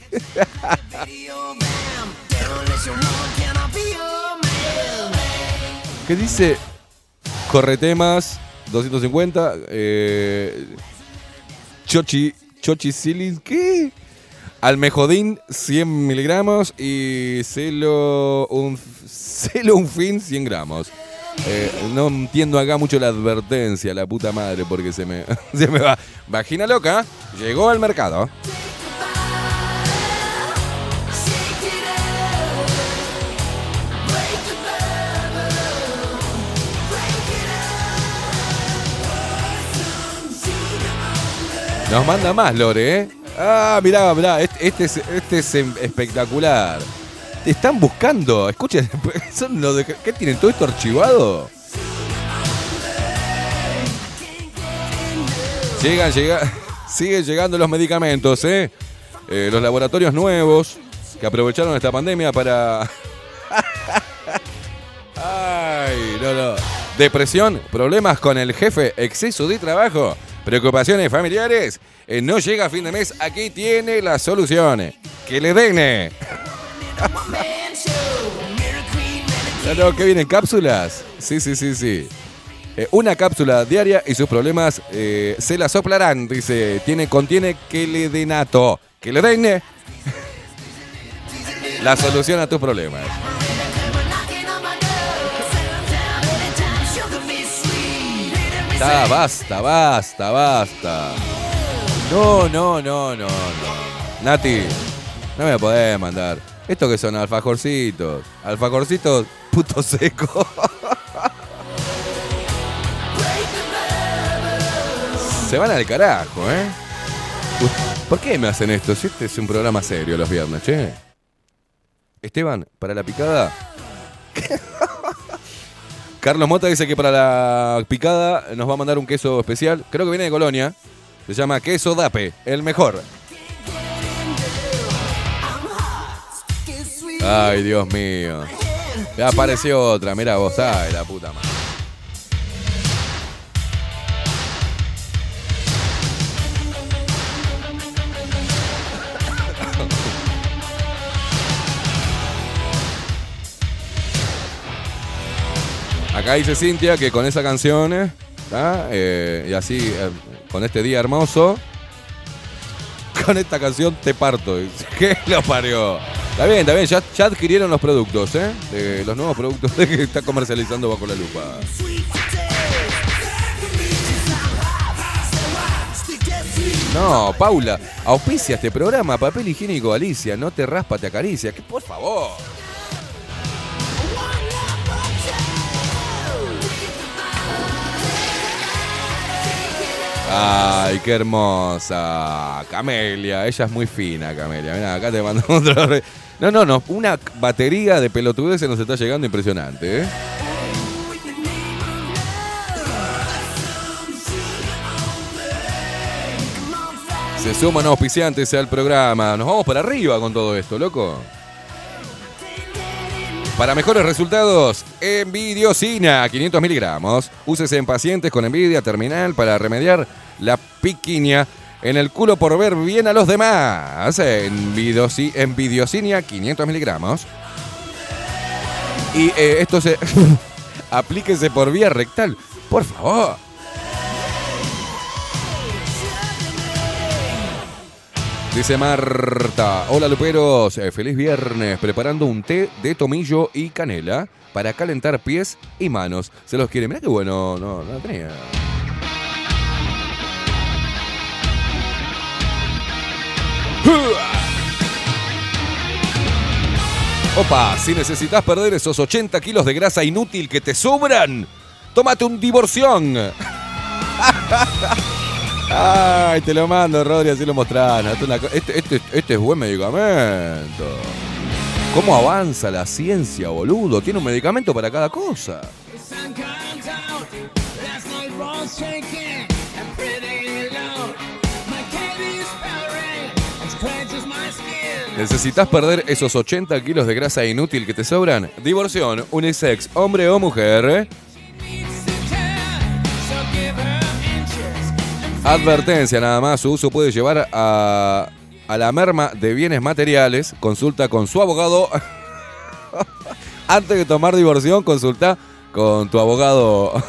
Speaker 2: ¿Qué dice? Corretemas 250. Eh, chochi. Chochi Silin. ¿Qué? Almejodín 100 miligramos. Y celo un, celo un fin 100 gramos. Eh, no entiendo acá mucho la advertencia, la puta madre, porque se me, [LAUGHS] se me va. Vagina loca, llegó al mercado. Nos manda más, Lore, ¿eh? Ah, mirá, mirá, este, este es, este es em- espectacular. Están buscando, escuchen, [LAUGHS] son los de- ¿qué tienen todo esto archivado? Llegan, llegan, [LAUGHS] siguen llegando los medicamentos, ¿eh? Eh, Los laboratorios nuevos que aprovecharon esta pandemia para... [LAUGHS] Ay, no, no. depresión, problemas con el jefe, exceso de trabajo, preocupaciones familiares, eh, no llega a fin de mes, aquí tiene las soluciones. Que le den. [LAUGHS] Claro, que vienen cápsulas. Sí, sí, sí, sí. Eh, una cápsula diaria y sus problemas eh, se la soplarán, dice. Tiene, contiene queledenato. Que le den [LAUGHS] la solución a tus problemas. Ya, basta, basta, basta. No, no, no, no, no. Nati, no me podés mandar. Esto que son alfajorcitos. Alfajorcitos puto [LAUGHS] seco. Se van al carajo, ¿eh? ¿Por qué me hacen esto? Si este es un programa serio los viernes, che. Esteban, para la picada. [LAUGHS] Carlos Mota dice que para la picada nos va a mandar un queso especial. Creo que viene de Colonia. Se llama queso Dape, el mejor. Ay, Dios mío. Ya apareció otra, mira vos, ay, la puta madre. Acá dice Cintia que con esa canción, eh. Eh, y así, eh, con este día hermoso, [LAUGHS] con esta canción te parto. [LAUGHS] ¿Qué lo parió? Está bien, está bien, ya, ya adquirieron los productos, ¿eh? De los nuevos productos [LAUGHS] que está comercializando bajo la lupa. No, Paula, auspicia este programa, papel higiénico Alicia, no te raspa, te acaricia. Que por favor. Ay, qué hermosa. Camelia, ella es muy fina, Camelia. Mira, acá te mando [LAUGHS] otro. re- No, no, no. Una batería de pelotudeces nos está llegando impresionante, ¿eh? Se suman auspiciantes al programa. Nos vamos para arriba con todo esto, loco. Para mejores resultados, envidiosina, 500 miligramos. Úsese en pacientes con envidia terminal para remediar la piquiña en el culo por ver bien a los demás. Envidiosi- envidiosinia, 500 miligramos. Y eh, esto se... [LAUGHS] aplíquese por vía rectal. Por favor. Dice Marta, hola luperos, Eh, feliz viernes, preparando un té de tomillo y canela para calentar pies y manos. Se los quiere, mira qué bueno, no, no tenía. Opa, si necesitas perder esos 80 kilos de grasa inútil que te sobran, tómate un divorción. [LAUGHS] Ay, te lo mando, Rodri, así lo mostrás. Este, este- este es buen medicamento. ¿Cómo avanza la ciencia, boludo? Tiene un medicamento para cada cosa. ¿Necesitas perder esos 80 kilos de grasa inútil que te sobran? Divorción, unisex, hombre o mujer. Advertencia nada más, su uso puede llevar a, a la merma de bienes materiales. Consulta con su abogado. [LAUGHS] Antes de tomar divorción, consulta con tu abogado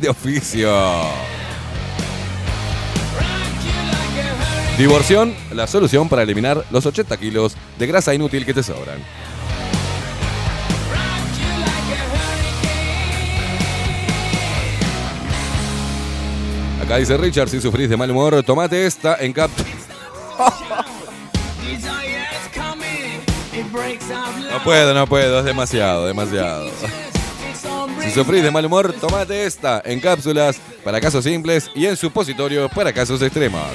Speaker 2: de oficio. Divorción, la solución para eliminar los 80 kilos de grasa inútil que te sobran. Acá dice Richard, si sufrís de mal humor, tomate esta en cap... [LAUGHS] No puedo, no puedo, es demasiado, demasiado. [LAUGHS] Si sufrís de mal humor, tomate esta en cápsulas para casos simples y en supositorios para casos extremos.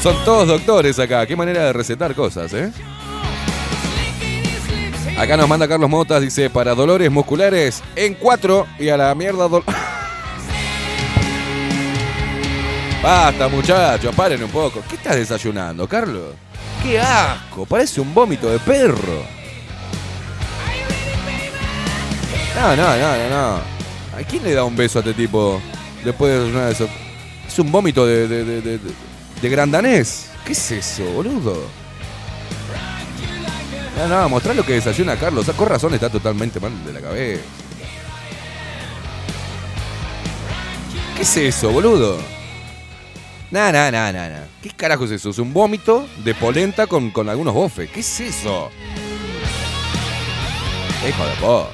Speaker 2: Son todos doctores acá, qué manera de recetar cosas, ¿eh? Acá nos manda Carlos Motas, dice, para dolores musculares en cuatro y a la mierda [LAUGHS] Basta, muchachos, paren un poco. ¿Qué estás desayunando, Carlos? ¡Qué asco! Parece un vómito de perro. No, no, no, no, no. ¿A quién le da un beso a este tipo después de desayunar eso? Es un vómito de, de, de, de, de grandanés. ¿Qué es eso, boludo? No, no, mostrar lo que desayuna Carlos. Con razón está totalmente mal de la cabeza. ¿Qué es eso, boludo? Nah, nah, nah, nah, nah. ¿Qué carajo es eso? Es un vómito de polenta con, con algunos bofes. ¿Qué es eso? Hijo de por.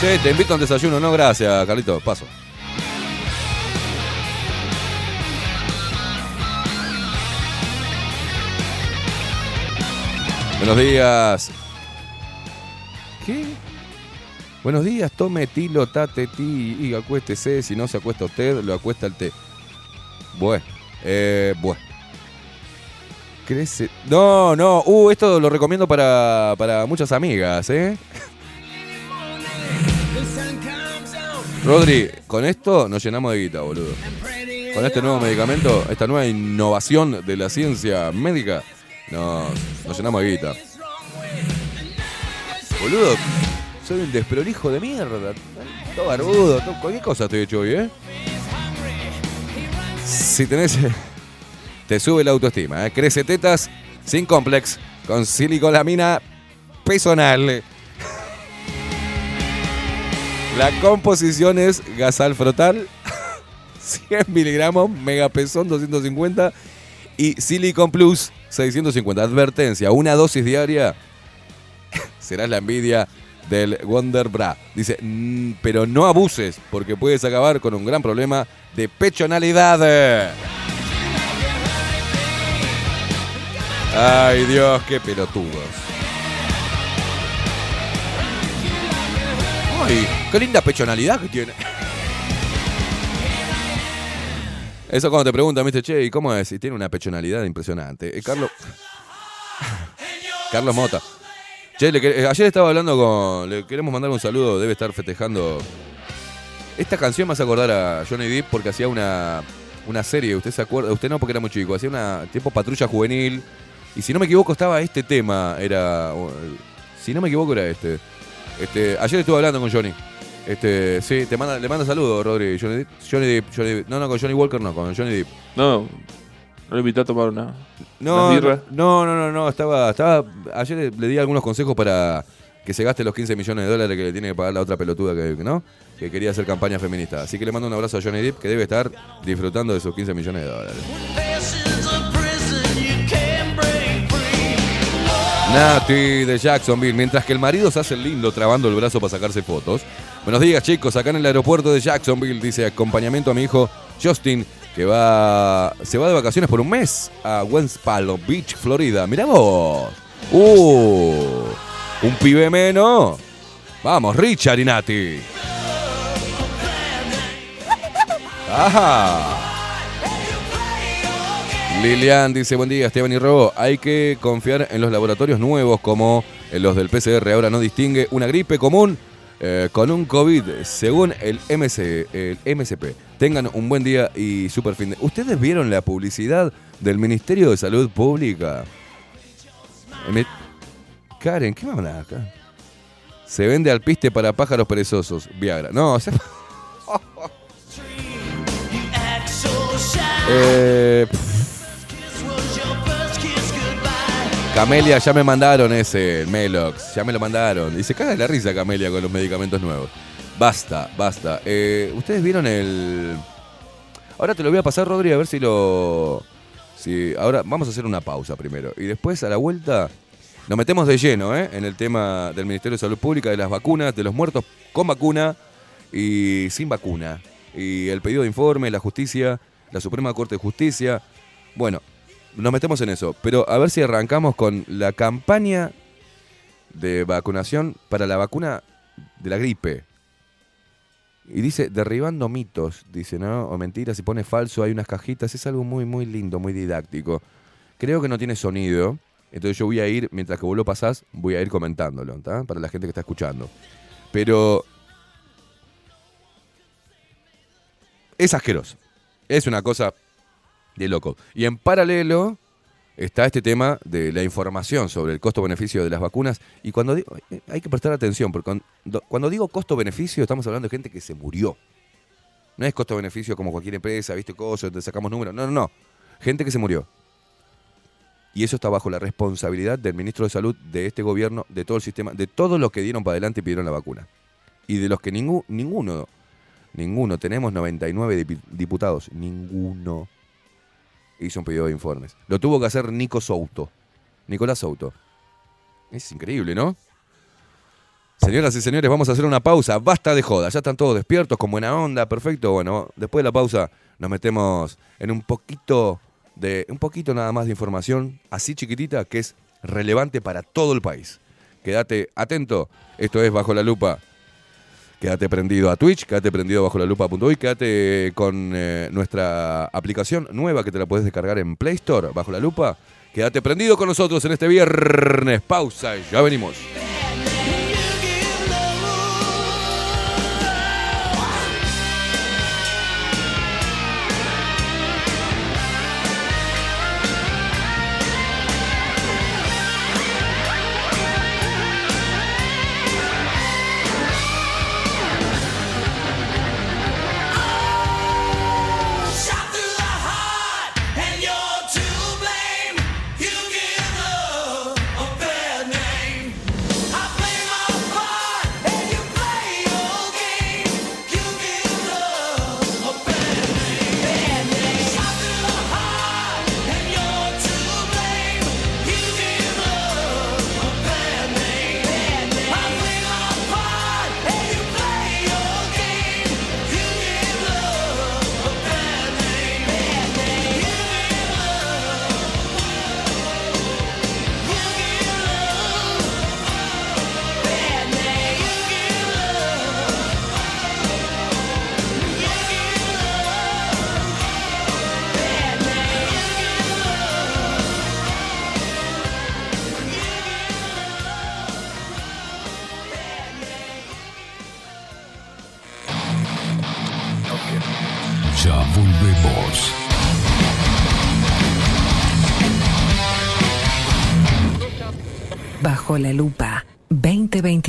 Speaker 2: Che, te invito a un desayuno. No, gracias, Carlito. Paso. Buenos días. ¿Qué? Buenos días, tome tilo, tate ti y acuéstese. Si no se acuesta usted, lo acuesta el té. Bueno, eh, bueno. Crece. No, no. Uh, esto lo recomiendo para, para muchas amigas, ¿eh? Rodri, con esto nos llenamos de guita, boludo. Con este nuevo medicamento, esta nueva innovación de la ciencia médica, nos, nos llenamos de guita. Boludo, soy un desprolijo de mierda. Todo barbudo, todo- cualquier cosa estoy hecho hoy, ¿eh? Si tenés. [LAUGHS] Te sube la autoestima, ¿eh? Crece tetas sin complex, con silicolamina personal. [LAUGHS] La composición es gasal frotal, [LAUGHS] 100 miligramos, megapesón 250 y Silicon Plus 650. Advertencia, una dosis diaria [LAUGHS] será la envidia del Wonder Bra. Dice, "Mm, pero no abuses porque puedes acabar con un gran problema de pechonalidad. Ay Dios, qué pelotudos. Ay, qué linda pechonalidad que tiene. Eso cuando te preguntan, viste, che, ¿y cómo es? Y tiene una pechonalidad impresionante. Eh, Carlos. [LAUGHS] Carlos Mota. Che, le eh, ayer estaba hablando con. Le queremos mandar un saludo, debe estar festejando. Esta canción me hace acordar a Johnny Depp porque hacía una, una serie, usted se acuerda, usted no porque era muy chico, hacía una tipo patrulla juvenil. Y si no me equivoco, estaba este tema, era. Si no me equivoco, era este. Este, ayer estuve hablando con Johnny. Este, sí, te manda, le manda saludos, Rodri. Johnny Depp, Johnny Depp, Johnny Depp. No, no, con Johnny Walker no, con Johnny Depp.
Speaker 14: No, no lo invité a tomar una.
Speaker 2: No, no, no, no, no, estaba, estaba, ayer le, le di algunos consejos para que se gaste los 15 millones de dólares que le tiene que pagar la otra pelotuda que, ¿no? que quería hacer campaña feminista. Así que le mando un abrazo a Johnny Depp que debe estar disfrutando de sus 15 millones de dólares. Nati de Jacksonville, mientras que el marido se hace lindo trabando el brazo para sacarse fotos. Buenos días chicos, acá en el aeropuerto de Jacksonville dice acompañamiento a mi hijo Justin que va se va de vacaciones por un mes a West Palm Beach, Florida. Mirá vos. Uh, un pibe menos. Vamos, Richard y Nati. Ajá. Lilian dice, buen día, Esteban y Robo. Hay que confiar en los laboratorios nuevos como los del PCR. Ahora no distingue una gripe común eh, con un COVID, según el, MC, MSP. Tengan un buen día y super fin de... ¿Ustedes vieron la publicidad del Ministerio de Salud Pública? Karen, ¿qué me hablas acá? Se vende alpiste para pájaros perezosos. Viagra. No, [LAUGHS] o sea... Eh. Camelia, ya me mandaron ese, el Melox, ya me lo mandaron. Y se caga de la risa Camelia con los medicamentos nuevos. Basta, basta. Eh, ¿Ustedes vieron el...? Ahora te lo voy a pasar, Rodri, a ver si lo... Si... Ahora vamos a hacer una pausa primero. Y después, a la vuelta, nos metemos de lleno ¿eh? en el tema del Ministerio de Salud Pública, de las vacunas, de los muertos con vacuna y sin vacuna. Y el pedido de informe, la justicia, la Suprema Corte de Justicia. Bueno, nos metemos en eso. Pero a ver si arrancamos con la campaña de vacunación para la vacuna de la gripe. Y dice, derribando mitos, dice, ¿no? O mentiras, y pone falso, hay unas cajitas. Es algo muy, muy lindo, muy didáctico. Creo que no tiene sonido. Entonces yo voy a ir, mientras que vos lo pasás, voy a ir comentándolo, ¿tá? Para la gente que está escuchando. Pero es asqueroso. Es una cosa de loco. Y en paralelo, está este tema de la información sobre el costo-beneficio de las vacunas. Y cuando digo, hay que prestar atención, porque cuando, digo costo-beneficio estamos hablando de gente que se murió. No es costo-beneficio como cualquier empresa, viste cosas, te sacamos números. No, no, no. Gente que se murió. Y eso está bajo la responsabilidad del ministro de Salud, de este gobierno, de todo el sistema, de todos los que dieron para adelante y pidieron la vacuna. Y de los que ningú- ninguno, ninguno, tenemos 99 dipi- diputados, ninguno hizo un pedido de informes. Lo tuvo que hacer Nico Souto. Nicolás Souto. Es increíble, ¿no? Señoras y señores, vamos a hacer una pausa. Basta de joda. Ya están todos despiertos, con buena onda, perfecto. Bueno, después de la pausa nos metemos en un poquito de un poquito nada más de información así chiquitita que es relevante para todo el país. Quédate atento. Esto es bajo la lupa. Quédate prendido a Twitch, quédate prendido bajo la lupa.uy, quédate con eh, nuestra aplicación nueva que te la puedes descargar en Play Store, bajo la lupa. Quédate prendido con nosotros en este viernes. Pausa, ya venimos.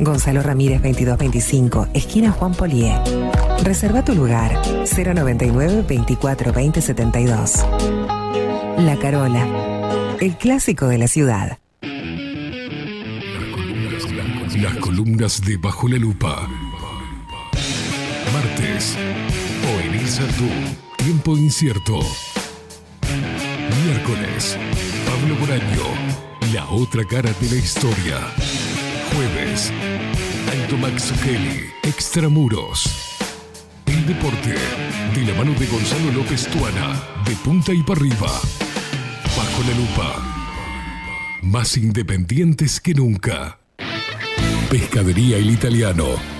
Speaker 3: Gonzalo Ramírez 2225, esquina Juan Polié. Reserva tu lugar 099 24 20 72. La Carola, el clásico de la ciudad.
Speaker 4: Las columnas de Bajo la Lupa. Martes. O en Tú. Tiempo incierto. Miércoles. Pablo Boraño. La otra cara de la historia. Jueves. Alto Max Kelly. Extramuros. El deporte. De la mano de Gonzalo López Tuana. De punta y para arriba. Bajo la lupa. Más independientes que nunca. Pescadería El Italiano.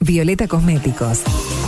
Speaker 3: Violeta Cosméticos.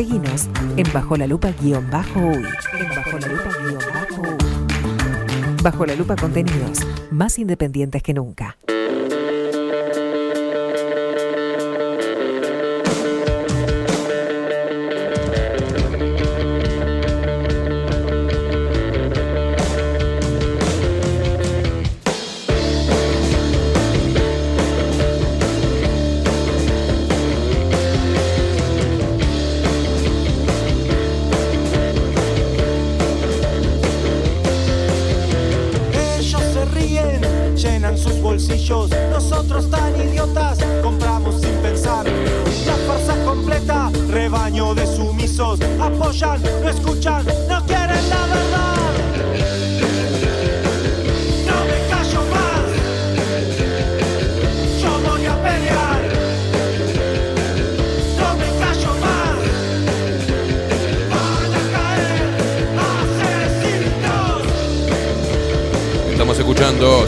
Speaker 3: Seguinos en Bajo la Lupa guion bajo uy. En Bajo la. Bajo la Lupa contenidos más independientes que nunca.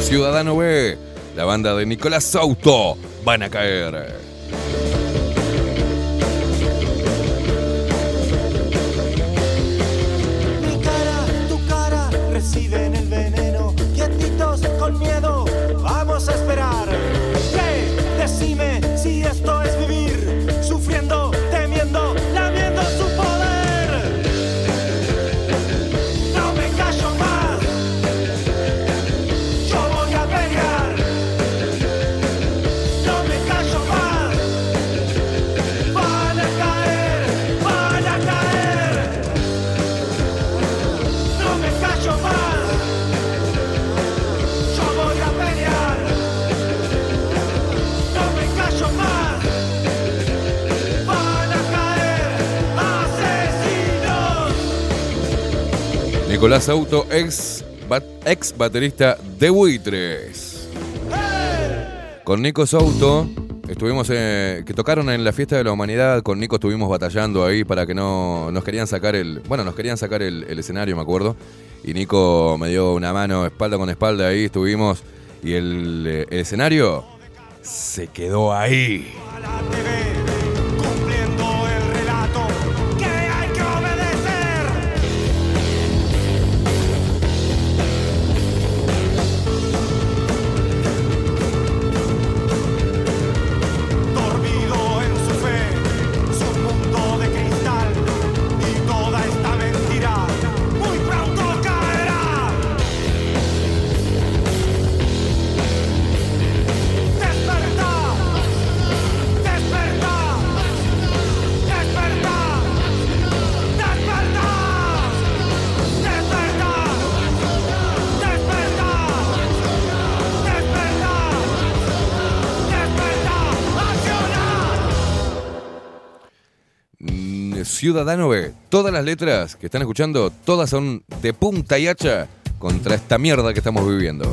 Speaker 2: Ciudadano B, la banda de Nicolás Sauto. Van a caer. Nicolás Auto, ex, ex baterista de Buitres. Con Nico Sauto estuvimos eh, que tocaron en la fiesta de la humanidad. Con Nico estuvimos batallando ahí para que no nos querían sacar el, bueno, nos querían sacar el, el escenario, me acuerdo. Y Nico me dio una mano espalda con espalda ahí estuvimos y el, eh, el escenario se quedó ahí. Ciudadano B. Todas las letras que están escuchando, todas son de punta y hacha contra esta mierda que estamos viviendo.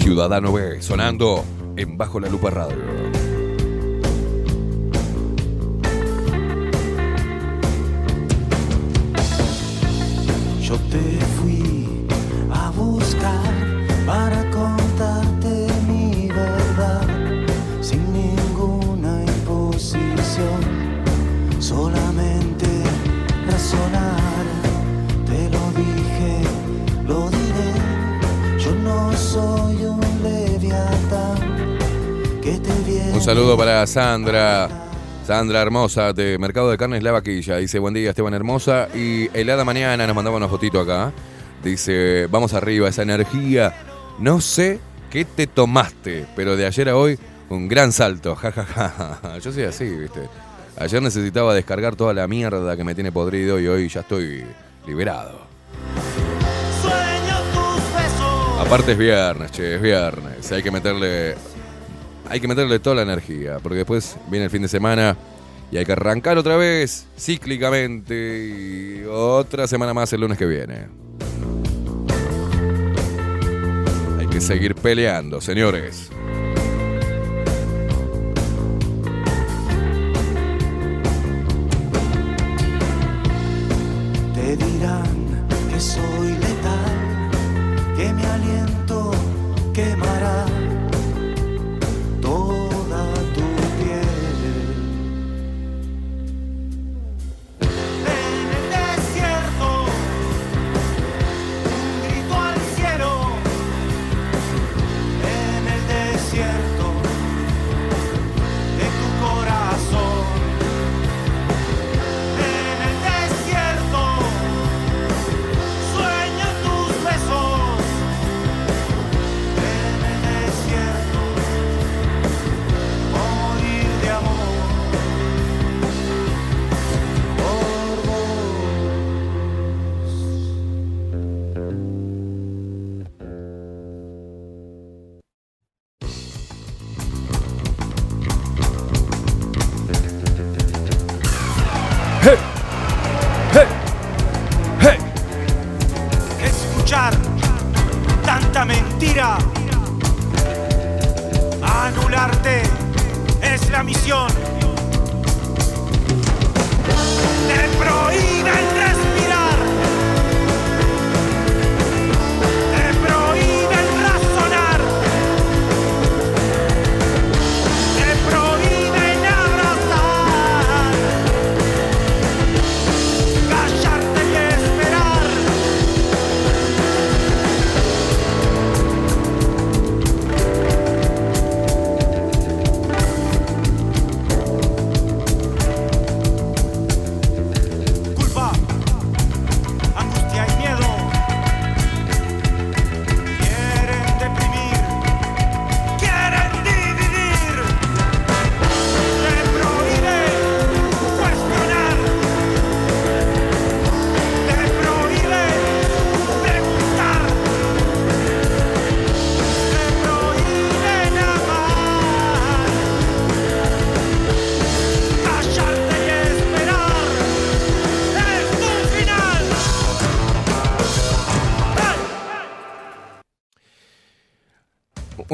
Speaker 2: Ciudadano B, sonando en Bajo la Lupa Radio.
Speaker 19: Yo te fui a buscar para Un
Speaker 2: saludo para Sandra. Sandra Hermosa de Mercado de Carnes La Vaquilla. Dice, buen día Esteban Hermosa. Y helada mañana nos mandaba una fotito acá. Dice, vamos arriba, esa energía. No sé qué te tomaste, pero de ayer a hoy, un gran salto. Ja, ja, ja, ja. Yo soy así, viste. Ayer necesitaba descargar toda la mierda que me tiene podrido y hoy ya estoy liberado. Aparte es viernes, che, es viernes. Hay que meterle. Hay que meterle toda la energía. Porque después viene el fin de semana y hay que arrancar otra vez, cíclicamente. Y otra semana más el lunes que viene. Hay que seguir peleando, señores.
Speaker 19: Escuchar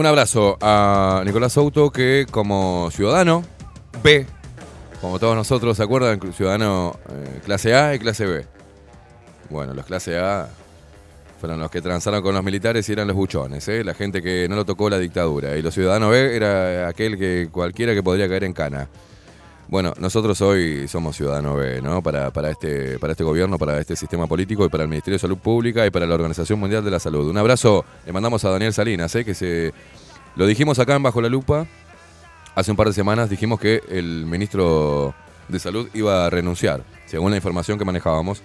Speaker 2: abrazo a Nicolás Souto que como ciudadano B, como todos nosotros, ¿se acuerdan? Ciudadano eh, clase A y clase B. Bueno, los clase A fueron los que transaron con los militares y eran los buchones, ¿eh? la gente que no lo tocó la dictadura. Y los ciudadanos B era aquel que cualquiera que podría caer en cana. Bueno, nosotros hoy somos ciudadanos B, ¿no? Para, para, este, para este gobierno, para este sistema político y para el Ministerio de Salud Pública y para la Organización Mundial de la Salud. Un abrazo le mandamos a Daniel Salinas, ¿eh? que se lo dijimos acá en Bajo la Lupa. Hace un par de semanas dijimos que el ministro de Salud iba a renunciar, según la información que manejábamos.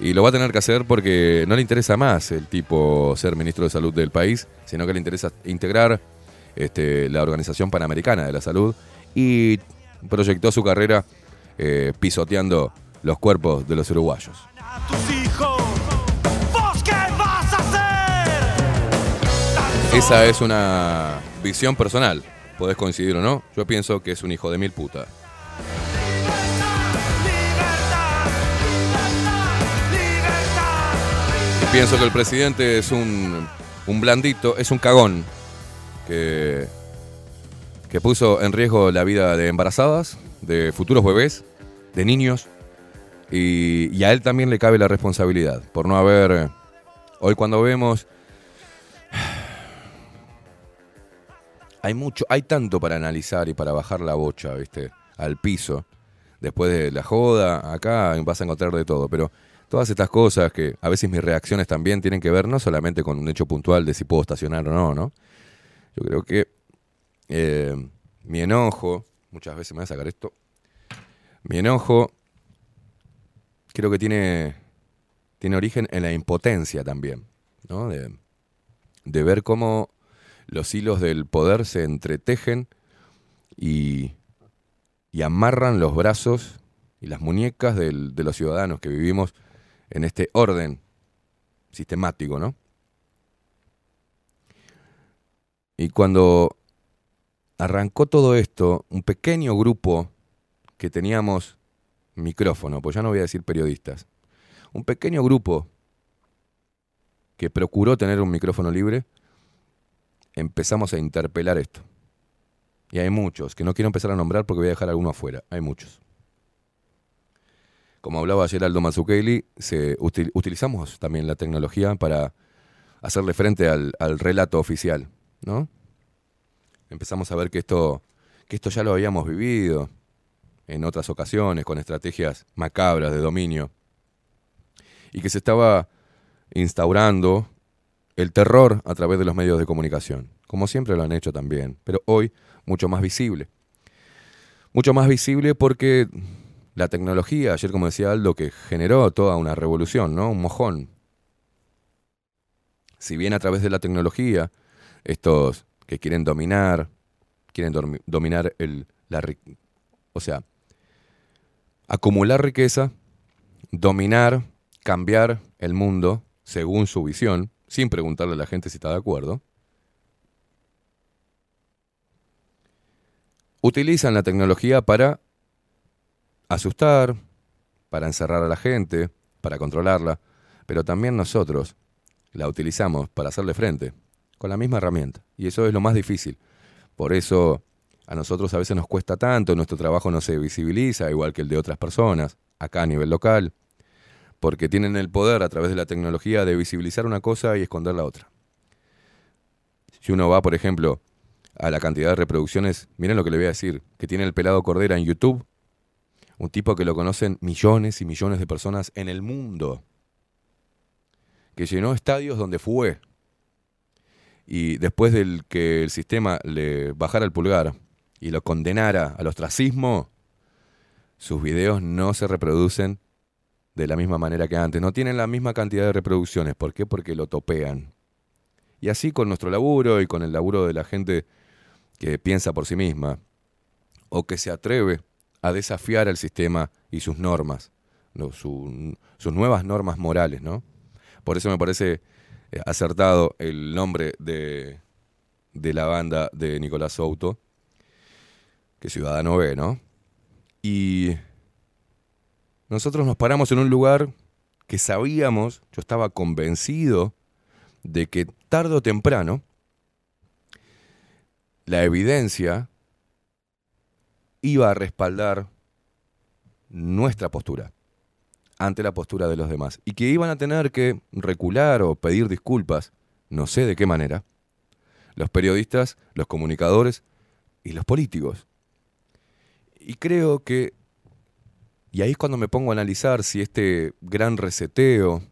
Speaker 2: Y lo va a tener que hacer porque no le interesa más el tipo ser ministro de Salud del país, sino que le interesa integrar este, la Organización Panamericana de la Salud y proyectó su carrera eh, pisoteando los cuerpos de los uruguayos.
Speaker 19: tus hijos. ¿Vos qué vas a hacer?
Speaker 2: Esa es una visión personal podés coincidir o no, yo pienso que es un hijo de mil puta. Pienso que el presidente es un, un blandito, es un cagón que, que puso en riesgo la vida de embarazadas, de futuros bebés, de niños, y, a él también le cabe la responsabilidad por no haber... Hoy cuando vemos... [SIGHS] Hay mucho, hay tanto para analizar y para bajar la bocha, ¿viste? Al piso. Después de la joda, acá vas a encontrar de todo, pero todas estas cosas que a veces mis reacciones también tienen que ver no solamente con un hecho puntual de si puedo estacionar o no, ¿no? Yo creo que eh, mi enojo, muchas veces me voy a sacar esto, mi enojo creo que tiene, tiene origen en la impotencia también, ¿no? De, de ver cómo los hilos del poder se entretejen y, y amarran los brazos y las muñecas del- de los ciudadanos que vivimos en este orden sistemático, ¿no? Y cuando arrancó todo esto, un pequeño grupo que teníamos micrófono, pues ya no voy a decir periodistas, un pequeño grupo que procuró tener un micrófono libre, empezamos a interpelar esto. Y hay muchos, que no quiero empezar a nombrar porque voy a dejar alguno afuera, hay muchos. Como hablaba ayer Aldo Mazzucchelli, se util- utilizamos también la tecnología para hacerle frente al, al relato oficial, ¿no? Empezamos a ver que esto, que esto ya lo habíamos vivido en otras ocasiones con estrategias macabras de dominio y que se estaba instaurando el terror a través de los medios de comunicación, como siempre lo han hecho también, pero hoy mucho más visible. Mucho más visible porque la tecnología, ayer como decía Aldo, que generó toda una revolución, ¿no? Un mojón. Si bien a través de la tecnología, estos que quieren dominar, quieren dominar el, la, o sea, acumular riqueza, dominar, cambiar el mundo según su visión, sin preguntarle a la gente si está de acuerdo, utilizan la tecnología para asustar, para encerrar a la gente, para controlarla, pero también nosotros la utilizamos para hacerle frente, con la misma herramienta. Y eso es lo más difícil. Por eso a nosotros a veces nos cuesta tanto, nuestro trabajo no se visibiliza, igual que el de otras personas, acá a nivel local, porque tienen el poder a través de la tecnología de visibilizar una cosa y esconder la otra. Si uno va, por ejemplo, a la cantidad de reproducciones, miren lo que le voy a decir, que tiene el pelado Cordera en YouTube, un tipo que lo conocen millones y millones de personas en el mundo, que llenó estadios donde fue, y después del que el sistema le bajara el pulgar y lo condenara al ostracismo, sus videos no se reproducen de la misma manera que antes, no tienen la misma cantidad de reproducciones. ¿Por qué? Porque lo topean. Y así con nuestro laburo y con el laburo de la gente que piensa por sí misma o que se atreve a desafiar el sistema y sus normas, ¿no? Su- sus nuevas normas morales, ¿no? Por eso me parece acertado el nombre de, de la banda de Nicolás Souto, que Ciudadano B, ¿no? Y nosotros nos paramos en un lugar que sabíamos, yo estaba convencido de que tarde o temprano la evidencia iba a respaldar nuestra postura ante la postura de los demás y que iban a tener que recular o pedir disculpas, no sé de qué manera, los periodistas, los comunicadores y los políticos. Y creo que, y ahí es cuando me pongo a analizar si este gran reseteo,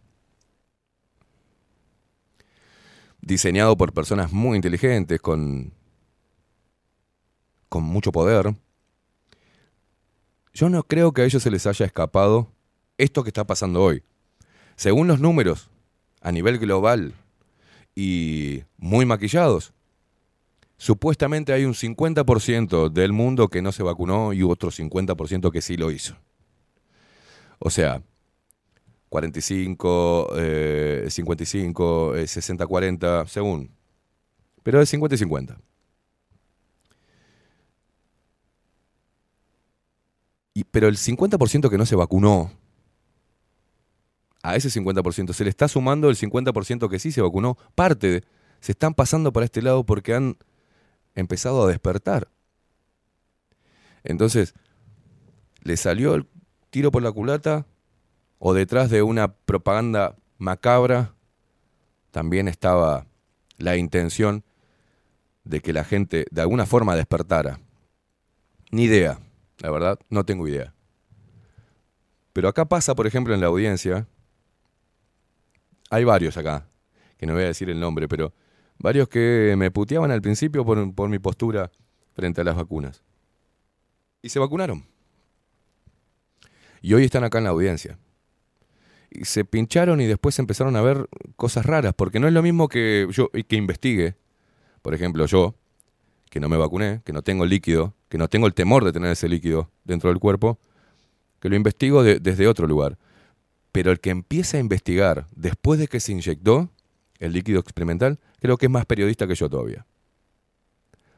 Speaker 2: diseñado por personas muy inteligentes, con, con mucho poder, yo no creo que a ellos se les haya escapado esto que está pasando hoy. Según los números a nivel global y muy maquillados, supuestamente hay un 50% del mundo que no se vacunó y otro 50% que sí lo hizo. O sea, 45, eh, 55, 60, 40, según. Pero es 50 y 50. Y, pero el 50% que no se vacunó a ese 50% se le está sumando el 50% que sí se vacunó. Parte se están pasando para este lado porque han empezado a despertar. Entonces, le salió el tiro por la culata o detrás de una propaganda macabra también estaba la intención de que la gente de alguna forma despertara. Ni idea, la verdad, no tengo idea. Pero acá pasa, por ejemplo, en la audiencia, hay varios acá, que no voy a decir el nombre, pero varios que me puteaban al principio por, mi postura frente a las vacunas. Y se vacunaron. Y hoy están acá en la audiencia. Y se pincharon y después empezaron a ver cosas raras, porque no es lo mismo que yo que investigue, por ejemplo, yo, que no me vacuné, que no tengo líquido, que no tengo el temor de tener ese líquido dentro del cuerpo, que lo investigo de- desde otro lugar. Pero el que empieza a investigar después de que se inyectó el líquido experimental, creo que es más periodista que yo todavía.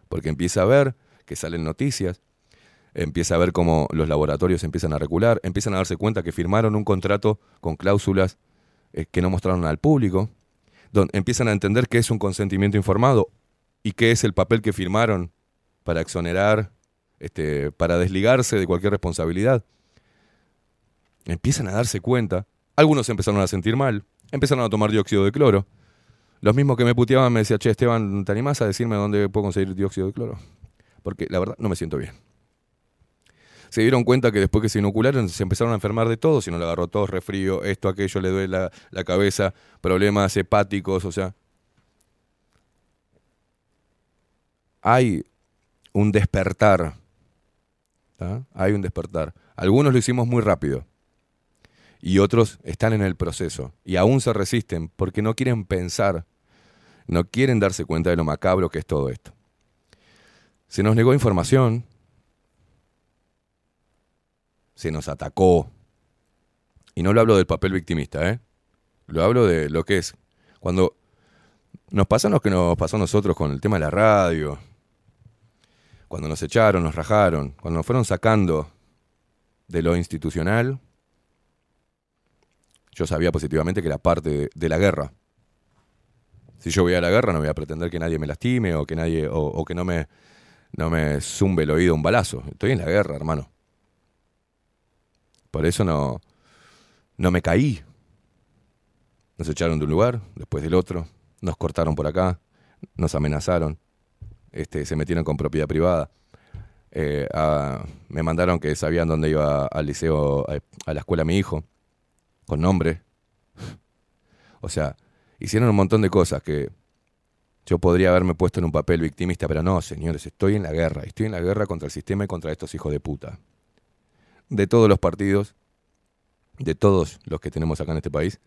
Speaker 2: Porque empieza a ver que salen noticias, empieza a ver cómo los laboratorios empiezan a recular, empiezan a darse cuenta que firmaron un contrato con cláusulas eh, que no mostraron al público, empiezan a entender qué es un consentimiento informado y qué es el papel que firmaron para exonerar, este, para desligarse de cualquier responsabilidad. Empiezan a darse cuenta, algunos empezaron a sentir mal, empezaron a tomar dióxido de cloro. Los mismos que me puteaban me decían, che, Esteban, ¿te animás a decirme dónde puedo conseguir dióxido de cloro? Porque la verdad no me siento bien se dieron cuenta que después que se inocularon se empezaron a enfermar de todo, si no le agarró tos, resfrío, esto, aquello, le duele la, cabeza, problemas hepáticos, o sea. Hay un despertar. Hay un despertar. Algunos lo hicimos muy rápido. Y otros están en el proceso. Y aún se resisten porque no quieren pensar, no quieren darse cuenta de lo macabro que es todo esto. Se nos negó información, se nos atacó. Y no lo hablo del papel victimista, ¿eh? Lo hablo de lo que es. Cuando nos pasó lo que nos pasó a nosotros con el tema de la radio, cuando nos echaron, nos rajaron, cuando nos fueron sacando de lo institucional, yo sabía positivamente que era parte de, la guerra. Si yo voy a la guerra no voy a pretender que nadie me lastime o que nadie o, que no me no me zumbe el oído un balazo. Estoy en la guerra, hermano. Por eso no, no me caí. Nos echaron de un lugar, después del otro, nos cortaron por acá, nos amenazaron, este, se metieron con propiedad privada. Eh, me mandaron que sabían dónde iba al liceo, a, a la escuela mi hijo, con nombre. [LAUGHS] O sea, hicieron un montón de cosas que yo podría haberme puesto en un papel victimista, pero no, señores, estoy en la guerra, estoy en la guerra contra el sistema y contra estos hijos de puta de todos los partidos, de todos los que tenemos acá en este país,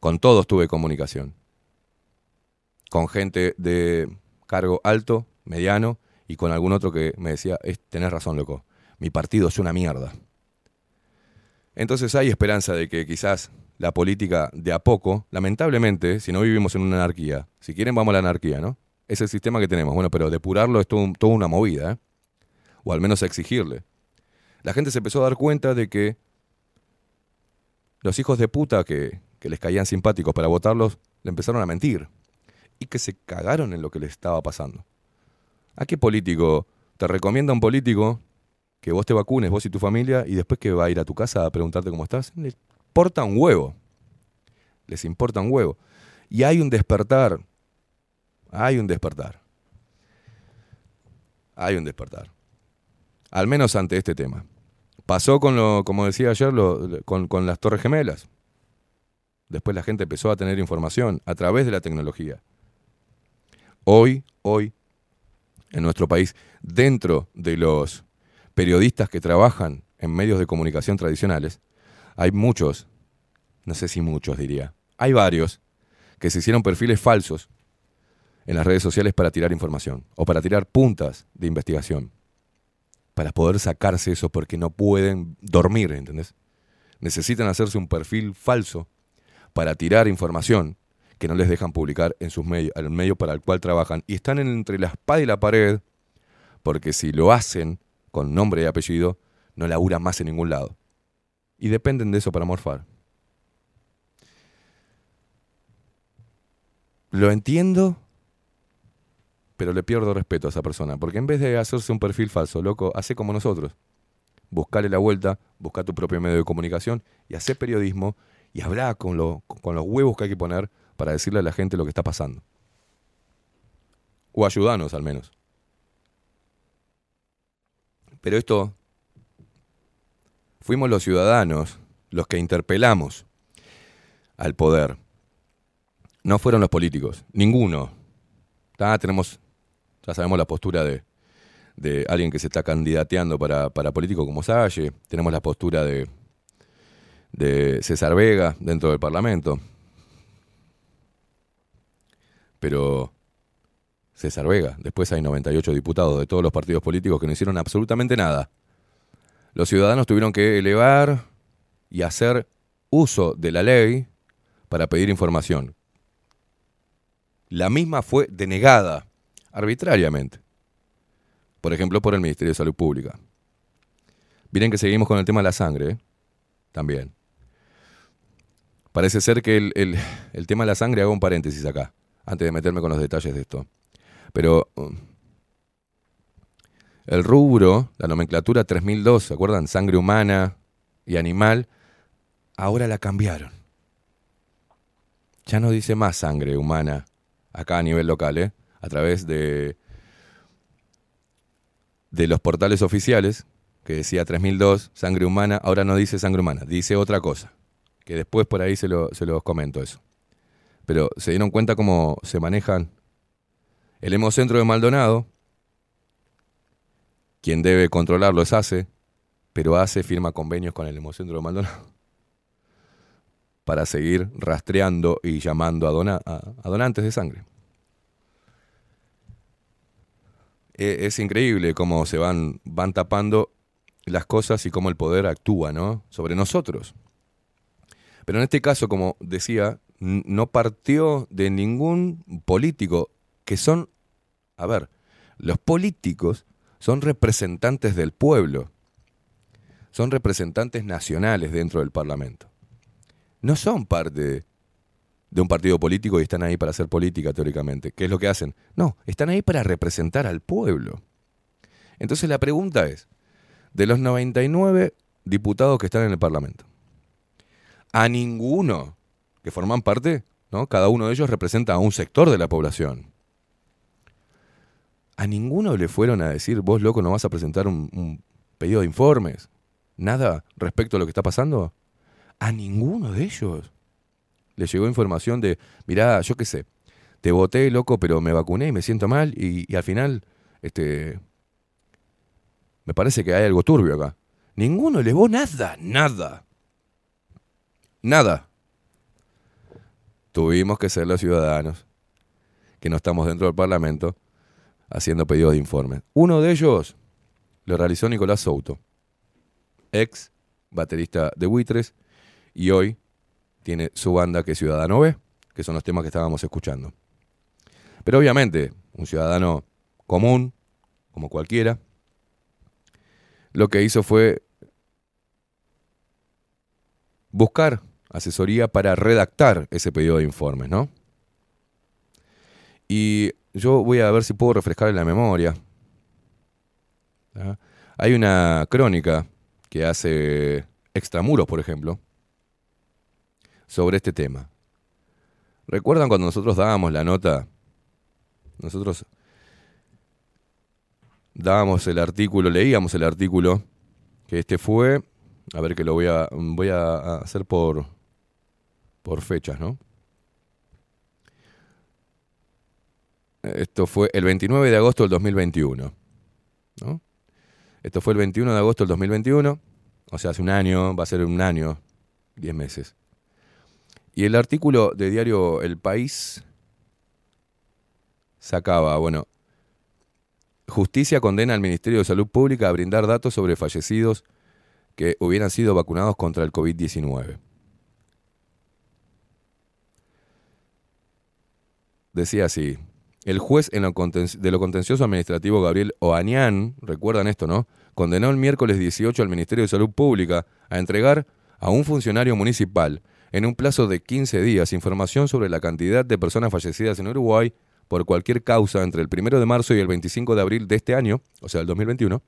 Speaker 2: con todos tuve comunicación. Con gente de cargo alto, mediano, y con algún otro que me decía, "Es- tenés razón, loco, mi partido es una mierda. Entonces hay esperanza de que quizás la política de a poco, lamentablemente, si no vivimos en una anarquía, si quieren vamos a la anarquía, ¿no? Es el sistema que tenemos, bueno, pero depurarlo es todo toda una movida, ¿eh? O al menos exigirle la gente se empezó a dar cuenta de que los hijos de puta que, que les caían simpáticos para votarlos le empezaron a mentir y que se cagaron en lo que les estaba pasando. ¿A qué político te recomienda un político que vos te vacunes, vos y tu familia, y después que va a ir a tu casa a preguntarte cómo estás? Les importa un huevo. Les importa un huevo. Y hay un despertar. Hay un despertar. Hay un despertar. Al menos ante este tema. Pasó con lo, como decía ayer, con, con las Torres Gemelas. Después la gente empezó a tener información a través de la tecnología. Hoy, hoy, en nuestro país, dentro de los periodistas que trabajan en medios de comunicación tradicionales, hay muchos, no sé si muchos diría, hay varios que se hicieron perfiles falsos en las redes sociales para tirar información o para tirar puntas de investigación para poder sacarse eso porque no pueden dormir, ¿entendés? Necesitan hacerse un perfil falso para tirar información que no les dejan publicar en sus medios, el medio para el cual trabajan. Y están entre la espada y la pared, porque si lo hacen con nombre y apellido, no laburan más en ningún lado. Y dependen de eso para morfar. Lo entiendo, pero le pierdo respeto a esa persona. Porque en vez de hacerse un perfil falso, loco, hace como nosotros. Buscale la vuelta, busca tu propio medio de comunicación y hace periodismo y habla con, con los huevos que hay que poner para decirle a la gente lo que está pasando. O ayudanos al menos. Pero esto, fuimos los ciudadanos los que interpelamos al poder. No fueron los políticos, ninguno. Tenemos, ya sabemos la postura de, de alguien que se está candidateando para, para político como Salle. Tenemos la postura de, de César Vega dentro del Parlamento. Pero César Vega, después hay 98 diputados de todos los partidos políticos que no hicieron absolutamente nada. Los ciudadanos tuvieron que elevar y hacer uso de la ley para pedir información. La misma fue denegada arbitrariamente. Por ejemplo, por el Ministerio de Salud Pública. Miren que seguimos con el tema de la sangre, ¿eh? también. Parece ser que el, el- el tema de la sangre, hago un paréntesis acá, antes de meterme con los detalles de esto. Pero um, el rubro, la nomenclatura 3002, ¿se acuerdan? Sangre humana y animal, ahora la cambiaron. Ya no dice más sangre humana acá a nivel local, ¿eh? a través de, de los portales oficiales, que decía 3002, sangre humana, ahora no dice sangre humana, dice otra cosa, que después por ahí se, lo- se los comento eso. Pero se dieron cuenta cómo se manejan el Hemocentro de Maldonado, quien debe controlarlo es ACE, pero ACE firma convenios con el Hemocentro de Maldonado [LAUGHS] para seguir rastreando y llamando a, dona- a- donantes de sangre. E- Es increíble cómo se van, van tapando las cosas y cómo el poder actúa ¿no? sobre nosotros. Pero en este caso, como decía, no partió de ningún político, que son, a ver, los políticos son representantes del pueblo, son representantes nacionales dentro del Parlamento. No son parte de un partido político y están ahí para hacer política teóricamente. ¿Qué es lo que hacen? No, están ahí para representar al pueblo. Entonces la pregunta es, de los 99 diputados que están en el Parlamento, a ninguno que forman parte, ¿no? Cada uno de ellos representa a un sector de la población. A ninguno le fueron a decir, vos loco no vas a presentar un, pedido de informes. Nada respecto a lo que está pasando. A ninguno de ellos le llegó información de, mirá, yo qué sé, te voté loco, pero me vacuné y me siento mal y, y al final, este, me parece que hay algo turbio acá. Ninguno elevó nada, nada. Nada. Tuvimos que ser los ciudadanos que no estamos dentro del Parlamento haciendo pedidos de informes. Uno de ellos lo realizó Nicolás Souto, ex baterista de Buitres, y hoy tiene su banda que es Ciudadano B, que son los temas que estábamos escuchando. Pero obviamente, un ciudadano común, como cualquiera, lo que hizo fue buscar asesoría para redactar ese pedido de informes, ¿no? Y yo voy a ver si puedo refrescar en la memoria. ¿Ah? Hay una crónica que hace Extramuros, por ejemplo, sobre este tema. ¿Recuerdan cuando nosotros dábamos la nota? Nosotros dábamos el artículo, leíamos el artículo, que este fue, a ver que lo voy a, voy a hacer por, por fechas, ¿no? Esto fue el 29 de agosto del 2021, ¿no? Esto fue el 21 de agosto del 2021, o sea, hace un año, va a ser un año, 10 meses. Y el artículo de diario El País sacaba, bueno, Justicia condena al Ministerio de Salud Pública a brindar datos sobre fallecidos que hubieran sido vacunados contra el COVID-19. Decía así, el juez en lo de lo contencioso administrativo Gabriel Oanian, recuerdan esto, ¿no? Condenó el miércoles 18 al Ministerio de Salud Pública a entregar a un funcionario municipal en un plazo de 15 días información sobre la cantidad de personas fallecidas en Uruguay por cualquier causa entre el 1 de marzo y el 25 de abril de este año, o sea, el 2021,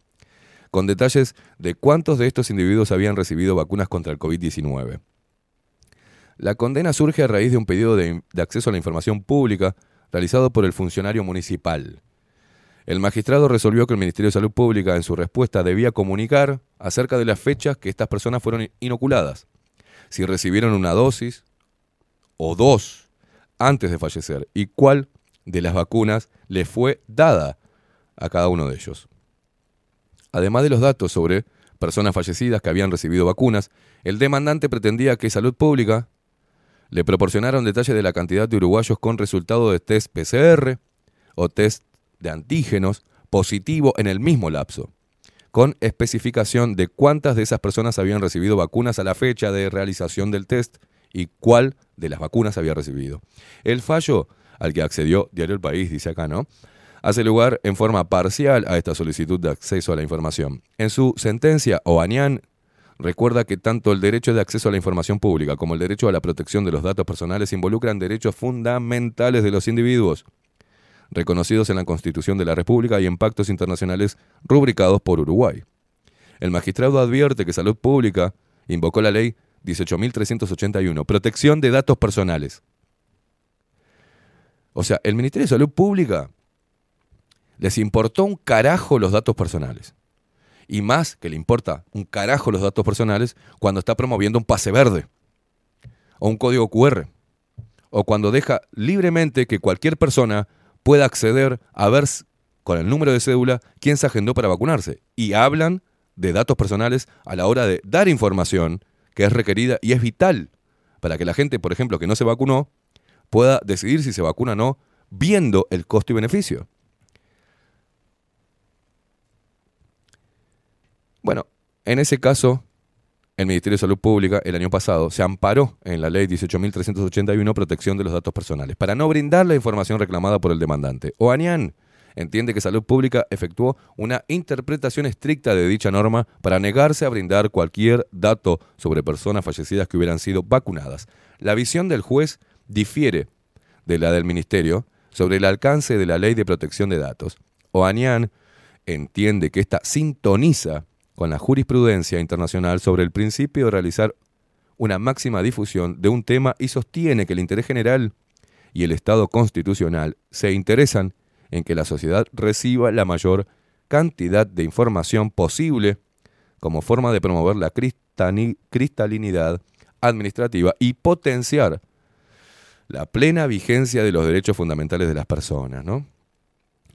Speaker 2: con detalles de cuántos de estos individuos habían recibido vacunas contra el COVID-19. La condena surge a raíz de un pedido de acceso a la información pública realizado por el funcionario municipal. El magistrado resolvió que el Ministerio de Salud Pública en su respuesta debía comunicar acerca de las fechas que estas personas fueron inoculadas, si recibieron una dosis o dos antes de fallecer y cuál de las vacunas les fue dada a cada uno de ellos. Además de los datos sobre personas fallecidas que habían recibido vacunas, el demandante pretendía que Salud Pública le proporcionaron detalles de la cantidad de uruguayos con resultado de test PCR o test de antígenos positivo en el mismo lapso, con especificación de cuántas de esas personas habían recibido vacunas a la fecha de realización del test y cuál de las vacunas había recibido. El fallo al que accedió Diario El País, dice acá, ¿no? Hace lugar en forma parcial a esta solicitud de acceso a la información. En su sentencia, Oanian recuerda que tanto el derecho de acceso a la información pública como el derecho a la protección de los datos personales involucran derechos fundamentales de los individuos, reconocidos en la Constitución de la República y en pactos internacionales rubricados por Uruguay. El magistrado advierte que Salud Pública invocó la ley 18.381, protección de datos personales. O sea, el Ministerio de Salud Pública les importó un carajo los datos personales. Y más que le importa un carajo los datos personales cuando está promoviendo un pase verde o un código QR o cuando deja libremente que cualquier persona pueda acceder a ver con el número de cédula quién se agendó para vacunarse. Y hablan de datos personales a la hora de dar información que es requerida y es vital para que la gente, por ejemplo, que no se vacunó, pueda decidir si se vacuna o no viendo el costo y beneficio. Bueno, en ese caso, el Ministerio de Salud Pública el año pasado se amparó en la ley 18.381 protección de los datos personales para no brindar la información reclamada por el demandante. Oanian entiende que Salud Pública efectuó una interpretación estricta de dicha norma para negarse a brindar cualquier dato sobre personas fallecidas que hubieran sido vacunadas. La visión del juez difiere de la del Ministerio sobre el alcance de la ley de protección de datos. Oanian entiende que esta sintoniza con la jurisprudencia internacional sobre el principio de realizar una máxima difusión de un tema y sostiene que el interés general y el Estado constitucional se interesan en que la sociedad reciba la mayor cantidad de información posible como forma de promover la cristalinidad administrativa y potenciar la plena vigencia de los derechos fundamentales de las personas. ¿no?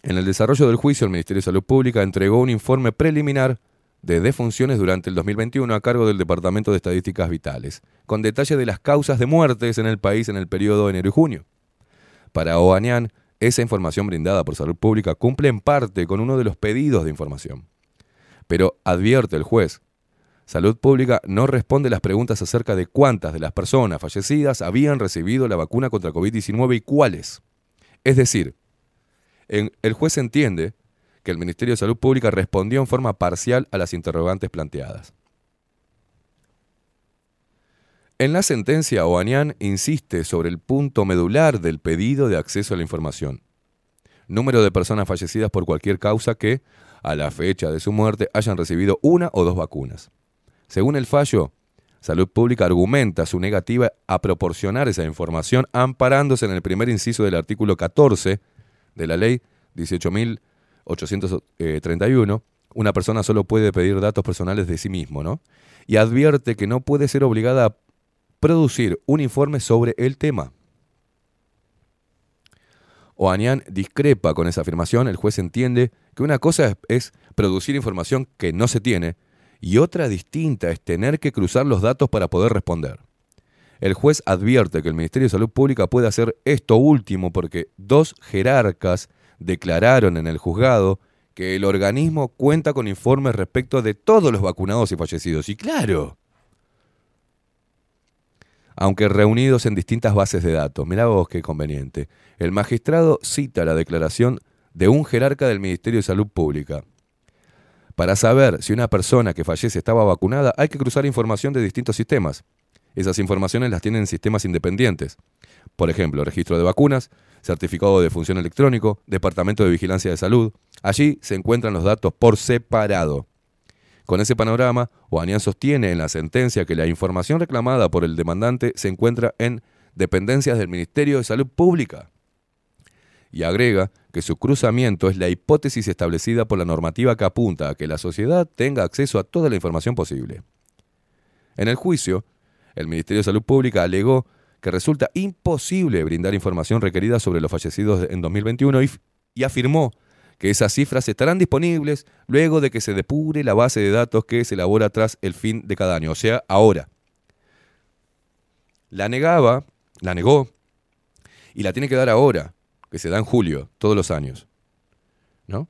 Speaker 2: En el desarrollo del juicio, el Ministerio de Salud Pública entregó un informe preliminar de defunciones durante el 2021 a cargo del Departamento de Estadísticas Vitales, con detalle de las causas de muertes en el país en el periodo enero y junio. Para Oanian, esa información brindada por Salud Pública cumple en parte con uno de los pedidos de información. Pero advierte el juez, Salud Pública no responde las preguntas acerca de cuántas de las personas fallecidas habían recibido la vacuna contra COVID-19 y cuáles. Es decir, el juez entiende que el Ministerio de Salud Pública respondió en forma parcial a las interrogantes planteadas. En la sentencia, Oanian insiste sobre el punto medular del pedido de acceso a la información. Número de personas fallecidas por cualquier causa que, a la fecha de su muerte, hayan recibido una o dos vacunas. Según el fallo, Salud Pública argumenta su negativa a proporcionar esa información amparándose en el primer inciso del artículo 14 de la ley 18.831. Una persona solo puede pedir datos personales de sí mismo, ¿no? Y advierte que no puede ser obligada a producir un informe sobre el tema. Oanian discrepa con esa afirmación. El juez entiende que una cosa es producir información que no se tiene y otra distinta es tener que cruzar los datos para poder responder. El juez advierte que el Ministerio de Salud Pública puede hacer esto último porque dos jerarcas declararon en el juzgado que el organismo cuenta con informes respecto de todos los vacunados y fallecidos. Y claro, aunque reunidos en distintas bases de datos. Mirá vos qué conveniente. El magistrado cita la declaración de un jerarca del Ministerio de Salud Pública. Para saber si una persona que fallece estaba vacunada, hay que cruzar información de distintos sistemas. Esas informaciones las tienen sistemas independientes. Por ejemplo, registro de vacunas, certificado de función electrónico, departamento de vigilancia de salud. Allí se encuentran los datos por separado. Con ese panorama, Oanian sostiene en la sentencia que la información reclamada por el demandante se encuentra en dependencias del Ministerio de Salud Pública. Y agrega que su cruzamiento es la hipótesis establecida por la normativa que apunta a que la sociedad tenga acceso a toda la información posible. En el juicio, el Ministerio de Salud Pública alegó que resulta imposible brindar información requerida sobre los fallecidos en 2021 y, afirmó que esas cifras estarán disponibles luego de que se depure la base de datos que se elabora tras el fin de cada año, o sea, ahora. La negaba, la negó, y la tiene que dar ahora, que se da en julio, todos los años. ¿No?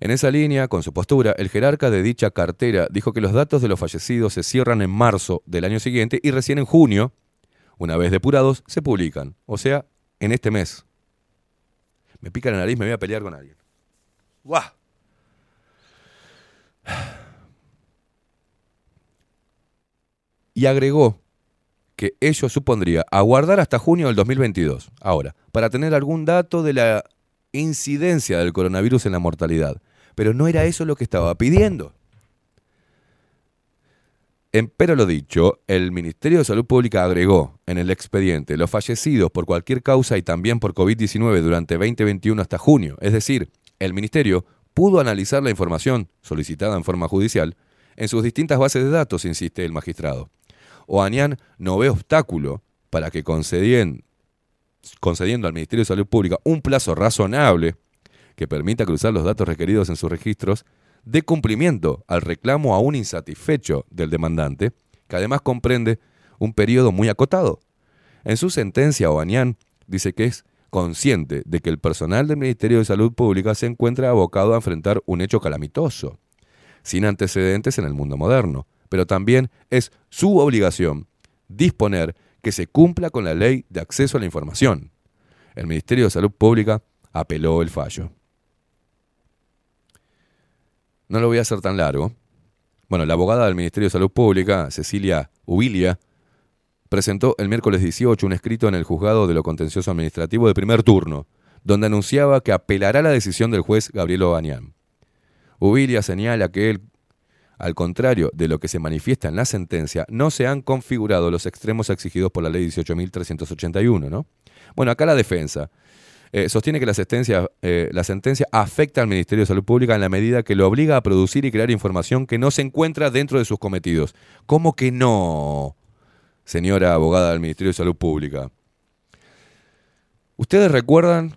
Speaker 2: En esa línea, con su postura, el jerarca de dicha cartera dijo que los datos de los fallecidos se cierran en marzo del año siguiente y recién en junio, una vez depurados, se publican. O sea, en este mes. Me pica la nariz, me voy a pelear con alguien. ¡Guau! Y agregó que ello supondría aguardar hasta junio del 2022, ahora, para tener algún dato de la incidencia del coronavirus en la mortalidad. Pero no era eso lo que estaba pidiendo. Pero lo dicho, el Ministerio de Salud Pública agregó en el expediente los fallecidos por cualquier causa y también por COVID-19 durante 2021 hasta junio. Es decir, el Ministerio pudo analizar la información solicitada en forma judicial en sus distintas bases de datos, insiste el magistrado. Oanian no ve obstáculo para que concedien- concediendo al Ministerio de Salud Pública un plazo razonable que permita cruzar los datos requeridos en sus registros, de cumplimiento al reclamo aún insatisfecho del demandante, que además comprende un periodo muy acotado. En su sentencia, Oanian dice que es consciente de que el personal del Ministerio de Salud Pública se encuentra abocado a enfrentar un hecho calamitoso, sin antecedentes en el mundo moderno, pero también es su obligación disponer que se cumpla con la ley de acceso a la información. El Ministerio de Salud Pública apeló el fallo. No lo voy a hacer tan largo. Bueno, la abogada del Ministerio de Salud Pública, Cecilia Ubilia, presentó el miércoles 18 un escrito en el juzgado de lo contencioso administrativo de primer turno, donde anunciaba que apelará la decisión del juez Gabriel Obañán. Ubilia señala que él, al contrario de lo que se manifiesta en la sentencia, no se han configurado los extremos exigidos por la ley 18.381, ¿no? Bueno, acá la defensa eh, sostiene que la sentencia, eh, la sentencia afecta al Ministerio de Salud Pública en la medida que lo obliga a producir y crear información que no se encuentra dentro de sus cometidos. ¿Cómo que no, señora abogada del Ministerio de Salud Pública? ¿Ustedes recuerdan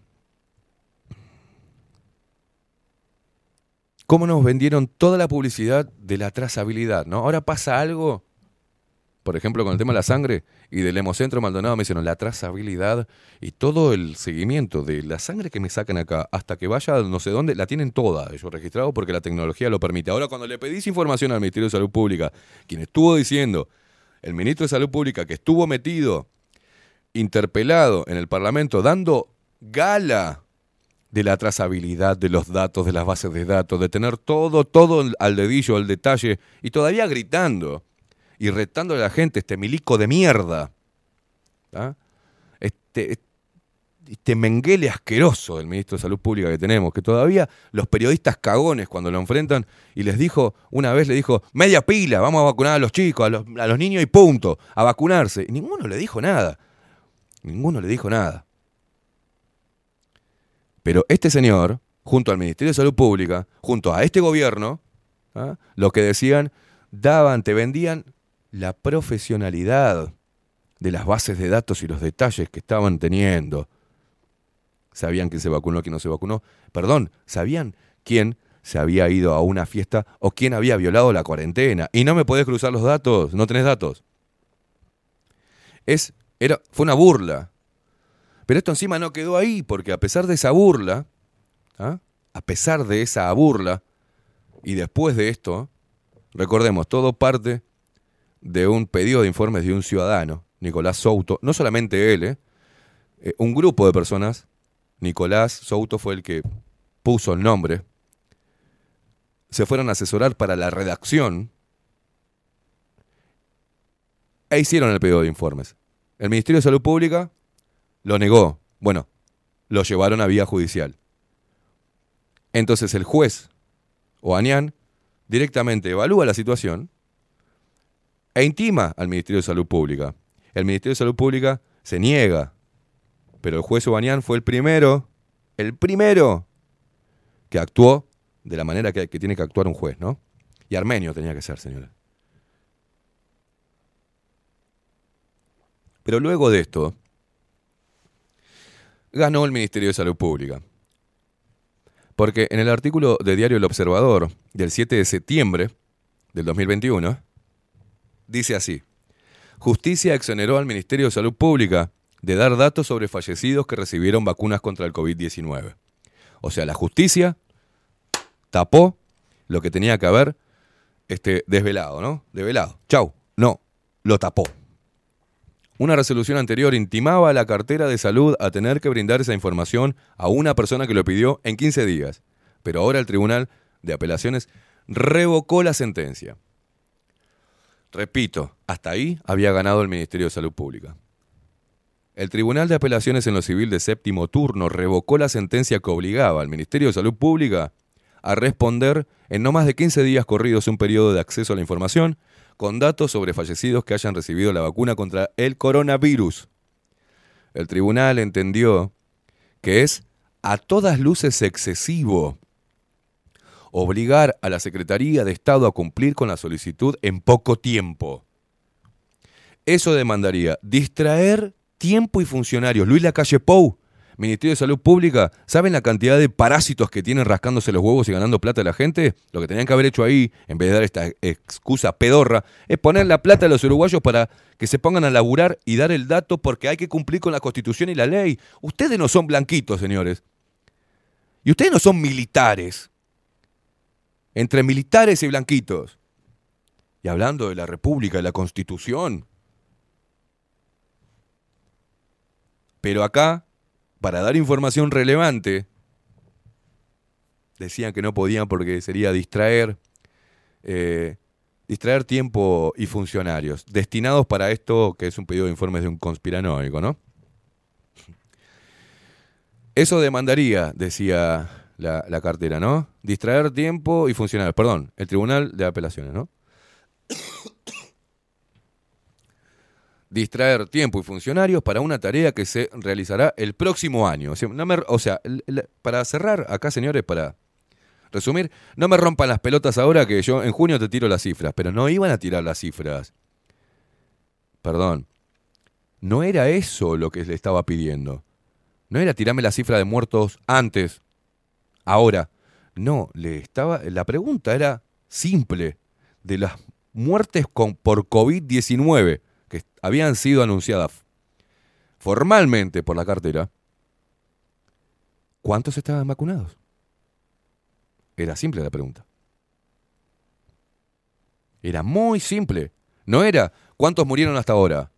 Speaker 2: cómo nos vendieron toda la publicidad de la trazabilidad? ¿no? Ahora pasa algo, por ejemplo, con el tema de la sangre y del Hemocentro Maldonado me hicieron la trazabilidad y todo el seguimiento de la sangre que me sacan acá hasta que vaya no sé dónde, la tienen toda ellos registrado porque la tecnología lo permite. Ahora, cuando le pedís información al Ministerio de Salud Pública, quien estuvo diciendo, el ministro de Salud Pública que estuvo metido, interpelado en el Parlamento, dando gala de la trazabilidad de los datos, de las bases de datos, de tener todo, todo al dedillo, al detalle, y todavía gritando y retándole a la gente, este milico de mierda, este, este menguele asqueroso del ministro de Salud Pública que tenemos, que todavía los periodistas cagones cuando lo enfrentan y les dijo, una vez le dijo, media pila, vamos a vacunar a los chicos, a los, a los niños y punto, a vacunarse. Y ninguno le dijo nada, ninguno le dijo nada. Pero este señor, junto al Ministerio de Salud Pública, junto a este gobierno, lo que decían, daban, te vendían la profesionalidad de las bases de datos y los detalles que estaban teniendo. Sabían quién se vacunó, quién no se vacunó. Perdón, sabían quién se había ido a una fiesta o quién había violado la cuarentena. Y no me podés cruzar los datos, no tenés datos. Es, era, fue una burla. Pero esto encima no quedó ahí, porque a pesar de esa burla, ¿ah? a pesar de esa burla, y después de esto, recordemos, todo parte de un pedido de informes de un ciudadano, Nicolás Souto, no solamente él, ¿eh? Eh, un grupo de personas, Nicolás Souto fue el que puso el nombre, se fueron a asesorar para la redacción e hicieron el pedido de informes. El Ministerio de Salud Pública lo negó. Bueno, lo llevaron a vía judicial. Entonces el juez o ANIAN directamente evalúa la situación e intima al Ministerio de Salud Pública. El Ministerio de Salud Pública se niega, pero el juez Obanian fue el primero, el primero que actuó de la manera que, que tiene que actuar un juez, ¿no? Y armenio tenía que ser, señora. Pero luego de esto, ganó el Ministerio de Salud Pública. Porque en el artículo de Diario El Observador del 7 de septiembre del 2021, dice así, Justicia exoneró al Ministerio de Salud Pública de dar datos sobre fallecidos que recibieron vacunas contra el COVID-19. O sea, la justicia tapó lo que tenía que haber este, desvelado, ¿no? Develado. Chau. No, lo tapó. Una resolución anterior intimaba a la cartera de salud a tener que brindar esa información a una persona que lo pidió en 15 días. Pero ahora el Tribunal de Apelaciones revocó la sentencia. Repito, hasta ahí había ganado el Ministerio de Salud Pública. El Tribunal de Apelaciones en lo Civil de séptimo turno revocó la sentencia que obligaba al Ministerio de Salud Pública a responder en no más de 15 días corridos un periodo de acceso a la información con datos sobre fallecidos que hayan recibido la vacuna contra el coronavirus. El tribunal entendió que es a todas luces excesivo obligar a la Secretaría de Estado a cumplir con la solicitud en poco tiempo. Eso demandaría distraer tiempo y funcionarios. Luis Lacalle Pou, Ministerio de Salud Pública, ¿saben la cantidad de parásitos que tienen rascándose los huevos y ganando plata a la gente? Lo que tenían que haber hecho ahí, en vez de dar esta excusa pedorra, es poner la plata a los uruguayos para que se pongan a laburar y dar el dato porque hay que cumplir con la Constitución y la ley. Ustedes no son blanquitos, señores. Y ustedes no son militares. Entre militares y blanquitos. Y hablando de la República, de la Constitución. Pero acá, para dar información relevante, decían que no podían porque sería distraer, eh, distraer tiempo y funcionarios, destinados para esto, que es un pedido de informes de un conspiranoico, ¿no? Eso demandaría, decía la, cartera, ¿no? Distraer tiempo y funcionarios, perdón, el Tribunal de Apelaciones, ¿no? distraer tiempo y funcionarios para una tarea que se realizará el próximo año. O sea, para cerrar acá, señores, para resumir, no me rompan las pelotas ahora que yo en junio te tiro las cifras, pero no iban a tirar las cifras. Perdón. No era eso lo que le estaba pidiendo. No era tirarme la cifra de muertos antes, ahora. No, le estaba. La pregunta era simple. De las muertes por COVID-19 que habían sido anunciadas formalmente por la cartera, ¿cuántos estaban vacunados? Era simple la pregunta. Era muy simple. No era cuántos murieron hasta ahora.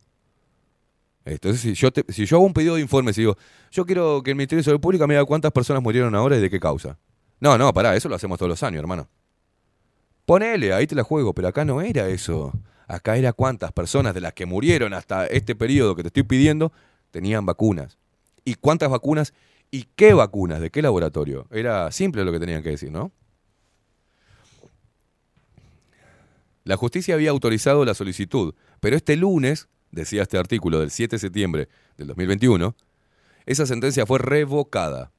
Speaker 2: Entonces, si yo, te- si yo hago un pedido de informes y digo, yo quiero que el Ministerio de Salud Pública me diga cuántas personas murieron ahora y de qué causa. No, no, pará, eso lo hacemos todos los años, hermano. Ponele, ahí te la juego, pero acá no era eso. Acá era cuántas personas de las que murieron hasta este periodo que te estoy pidiendo tenían vacunas. Y cuántas vacunas y qué vacunas, de qué laboratorio. Era simple lo que tenían que decir, ¿no? La justicia había autorizado la solicitud, pero este lunes, decía este artículo del 7 de septiembre del 2021, esa sentencia fue revocada.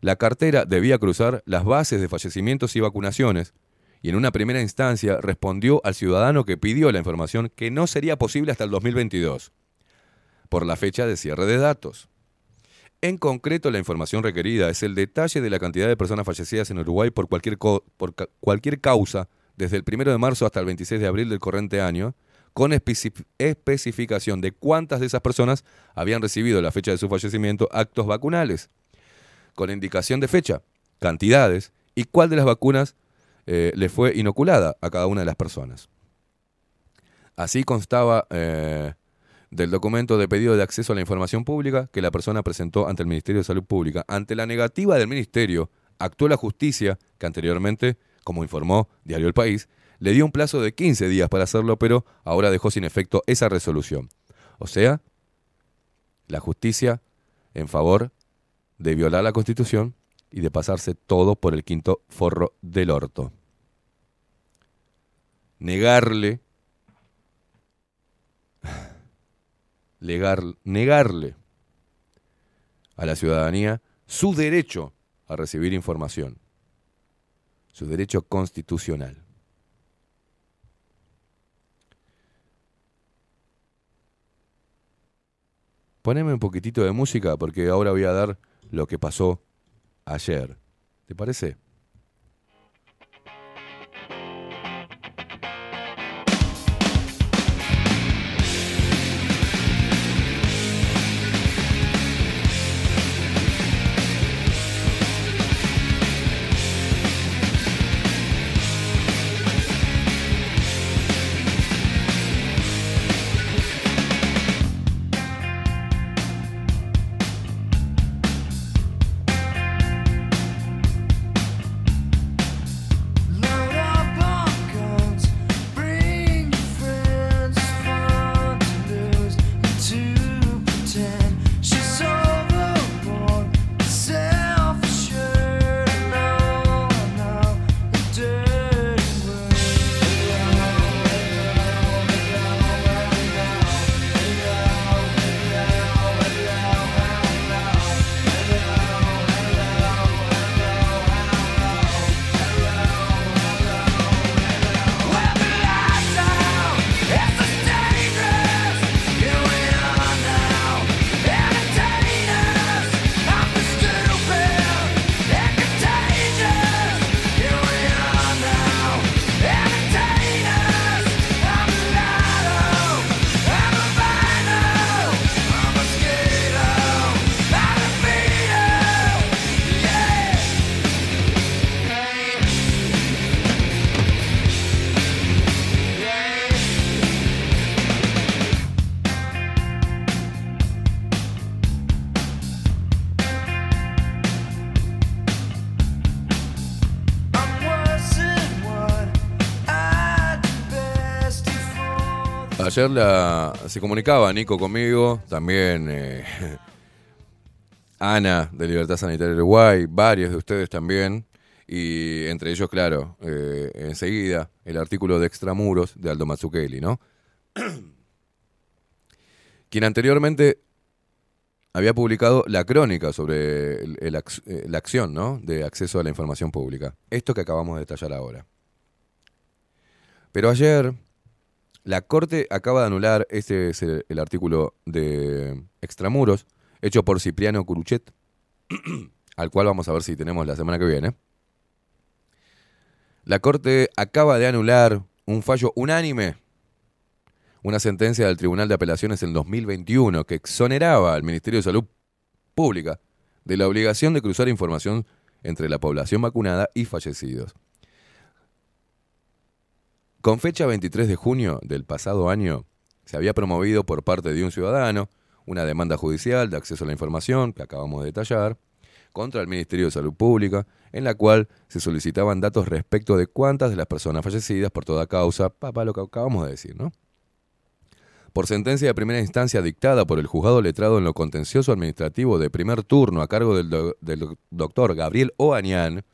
Speaker 2: La cartera debía cruzar las bases de fallecimientos y vacunaciones, y en una primera instancia respondió al ciudadano que pidió la información que no sería posible hasta el 2022, por la fecha de cierre de datos. En concreto, la información requerida es el detalle de la cantidad de personas fallecidas en Uruguay por cualquier, por cualquier causa desde el 1 de marzo hasta el 26 de abril del corriente año, con especi- especificación de cuántas de esas personas habían recibido a la fecha de su fallecimiento actos vacunales, con indicación de fecha, cantidades y cuál de las vacunas eh, le fue inoculada a cada una de las personas. Así constaba, eh, del documento de pedido de acceso a la información pública que la persona presentó ante el Ministerio de Salud Pública. Ante la negativa del Ministerio, actuó la justicia, que anteriormente, como informó Diario El País, le dio un plazo de 15 días para hacerlo, pero ahora dejó sin efecto esa resolución. O sea, la justicia en favor de violar la Constitución y de pasarse todo por el quinto forro del orto. Negarle, [SIGHS] negarle a la ciudadanía su derecho a recibir información, su derecho constitucional. Poneme un poquitito de música porque ahora voy a dar lo que pasó ayer. ¿Te parece? Ayer se comunicaba Nico conmigo, también eh, [LAUGHS] Ana de Libertad Sanitaria Uruguay, varios de ustedes también, y entre ellos, claro, eh, enseguida el artículo de Extramuros de Aldo Mazzucchelli, ¿no? [CLEARS THROAT] Quien anteriormente había publicado la crónica sobre eh, la acción ¿no? de acceso a la información pública. Esto que acabamos de detallar ahora. Pero ayer la Corte acaba de anular, este es el, artículo de Extramuros, hecho por Cipriano Curuchet, [CLEARS THROAT] al cual vamos a ver si tenemos la semana que viene. La Corte acaba de anular un fallo unánime, una sentencia del Tribunal de Apelaciones en 2021 que exoneraba al Ministerio de Salud Pública de la obligación de cruzar información entre la población vacunada y fallecidos. Con fecha 23 de junio del pasado año, se había promovido por parte de un ciudadano una demanda judicial de acceso a la información, que acabamos de detallar, contra el Ministerio de Salud Pública, en la cual se solicitaban datos respecto de cuántas de las personas fallecidas por toda causa, papá, lo que acabamos de decir, ¿no? Por sentencia de primera instancia dictada por el juzgado letrado en lo contencioso administrativo de primer turno a cargo del, del doc- doctor Gabriel Oañán,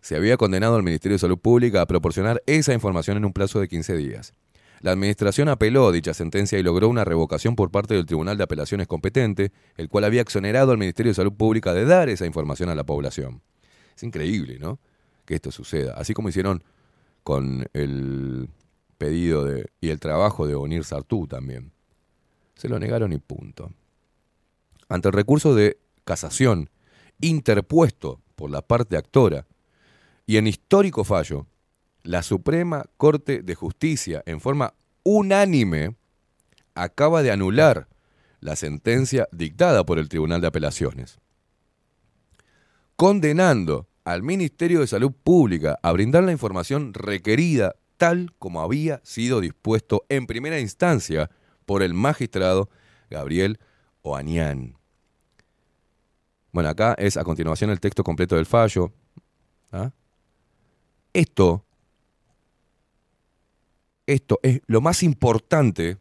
Speaker 2: se había condenado al Ministerio de Salud Pública a proporcionar esa información en un plazo de 15 días. La Administración apeló dicha sentencia y logró una revocación por parte del Tribunal de Apelaciones competente, el cual había exonerado al Ministerio de Salud Pública de dar esa información a la población. Es increíble, ¿no? Que esto suceda. Así como hicieron con el pedido de, y el trabajo de Onir Sartú también. Se lo negaron y punto. Ante el recurso de casación interpuesto por la parte actora y en histórico fallo, la Suprema Corte de Justicia, en forma unánime, acaba de anular la sentencia dictada por el Tribunal de Apelaciones, condenando al Ministerio de Salud Pública a brindar la información requerida tal como había sido dispuesto en primera instancia por el magistrado Gabriel Oanián. Bueno, acá es a continuación el texto completo del fallo. ¿ah? Esto, esto es lo más importante,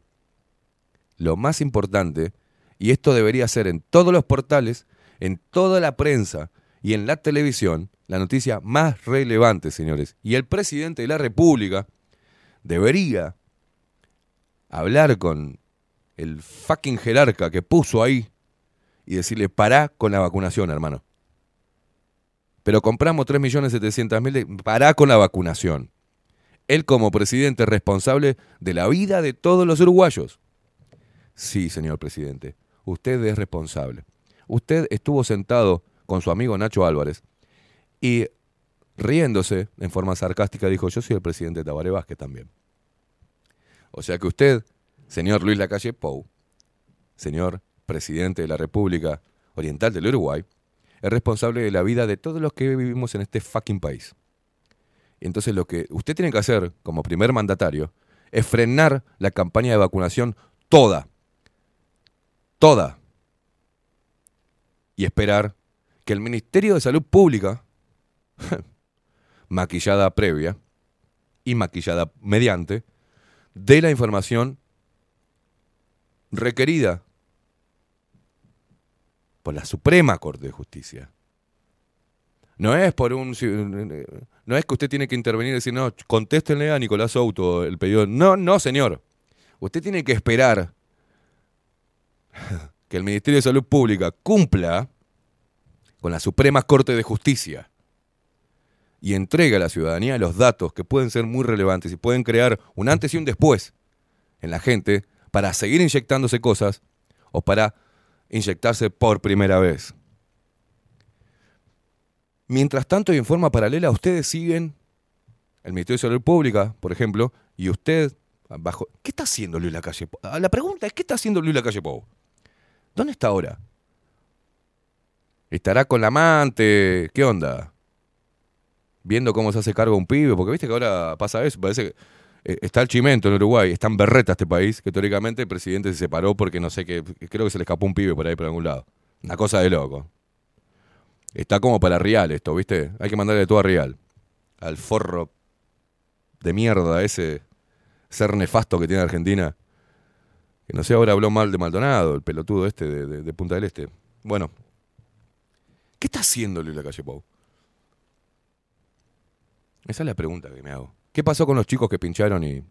Speaker 2: lo más importante, y esto debería ser en todos los portales, en toda la prensa y en la televisión, la noticia más relevante, señores. Y el presidente de la República debería hablar con el fucking jerarca que puso ahí y decirle, pará con la vacunación, hermano. Pero compramos 3.700.000, pará con la vacunación. Él como presidente es responsable de la vida de todos los uruguayos. Sí, señor presidente, usted es responsable. Usted estuvo sentado con su amigo Nacho Álvarez y riéndose en forma sarcástica dijo, yo soy el presidente de Vázquez también. O sea que usted, señor Luis Lacalle Pou, señor presidente de la República Oriental del Uruguay, es responsable de la vida de todos los que vivimos en este fucking país. Entonces lo que usted tiene que hacer como primer mandatario es frenar la campaña de vacunación toda. Toda. Y esperar que el Ministerio de Salud Pública, [LAUGHS] maquillada previa y maquillada mediante, dé la información requerida por la Suprema Corte de Justicia. No es por un no es que usted tiene que intervenir y decir, "No, contéstenle a Nicolás Souto el pedido." No, no, señor. Usted tiene que esperar que el Ministerio de Salud Pública cumpla con la Suprema Corte de Justicia y entregue a la ciudadanía los datos que pueden ser muy relevantes y pueden crear un antes y un después en la gente para seguir inyectándose cosas o para inyectarse por primera vez. Mientras tanto, y en forma paralela, ustedes siguen el Ministerio de Salud Pública, por ejemplo, y usted, bajo. ¿Qué está haciendo Luis Lacalle Pou? Ah, La pregunta es: ¿qué está haciendo Luis Lacalle Pou? ¿Dónde está ahora? ¿Estará con la amante? ¿Qué onda? Viendo cómo se hace cargo un pibe, porque viste que ahora pasa eso, parece que está el chimento en Uruguay, está en berreta este país, que teóricamente el presidente se separó porque no sé qué, creo que se le escapó un pibe por ahí por algún lado. Una cosa de loco. Está como para Real esto, ¿viste? Hay que mandarle todo a Real. Al forro de mierda, ese ser nefasto que tiene Argentina. Que no sé, ahora habló mal de Maldonado, el pelotudo este de, Punta del Este. Bueno. ¿Qué está haciendo Luis Lacalle Pou? Esa es la pregunta que me hago. ¿Qué pasó con los chicos que pincharon y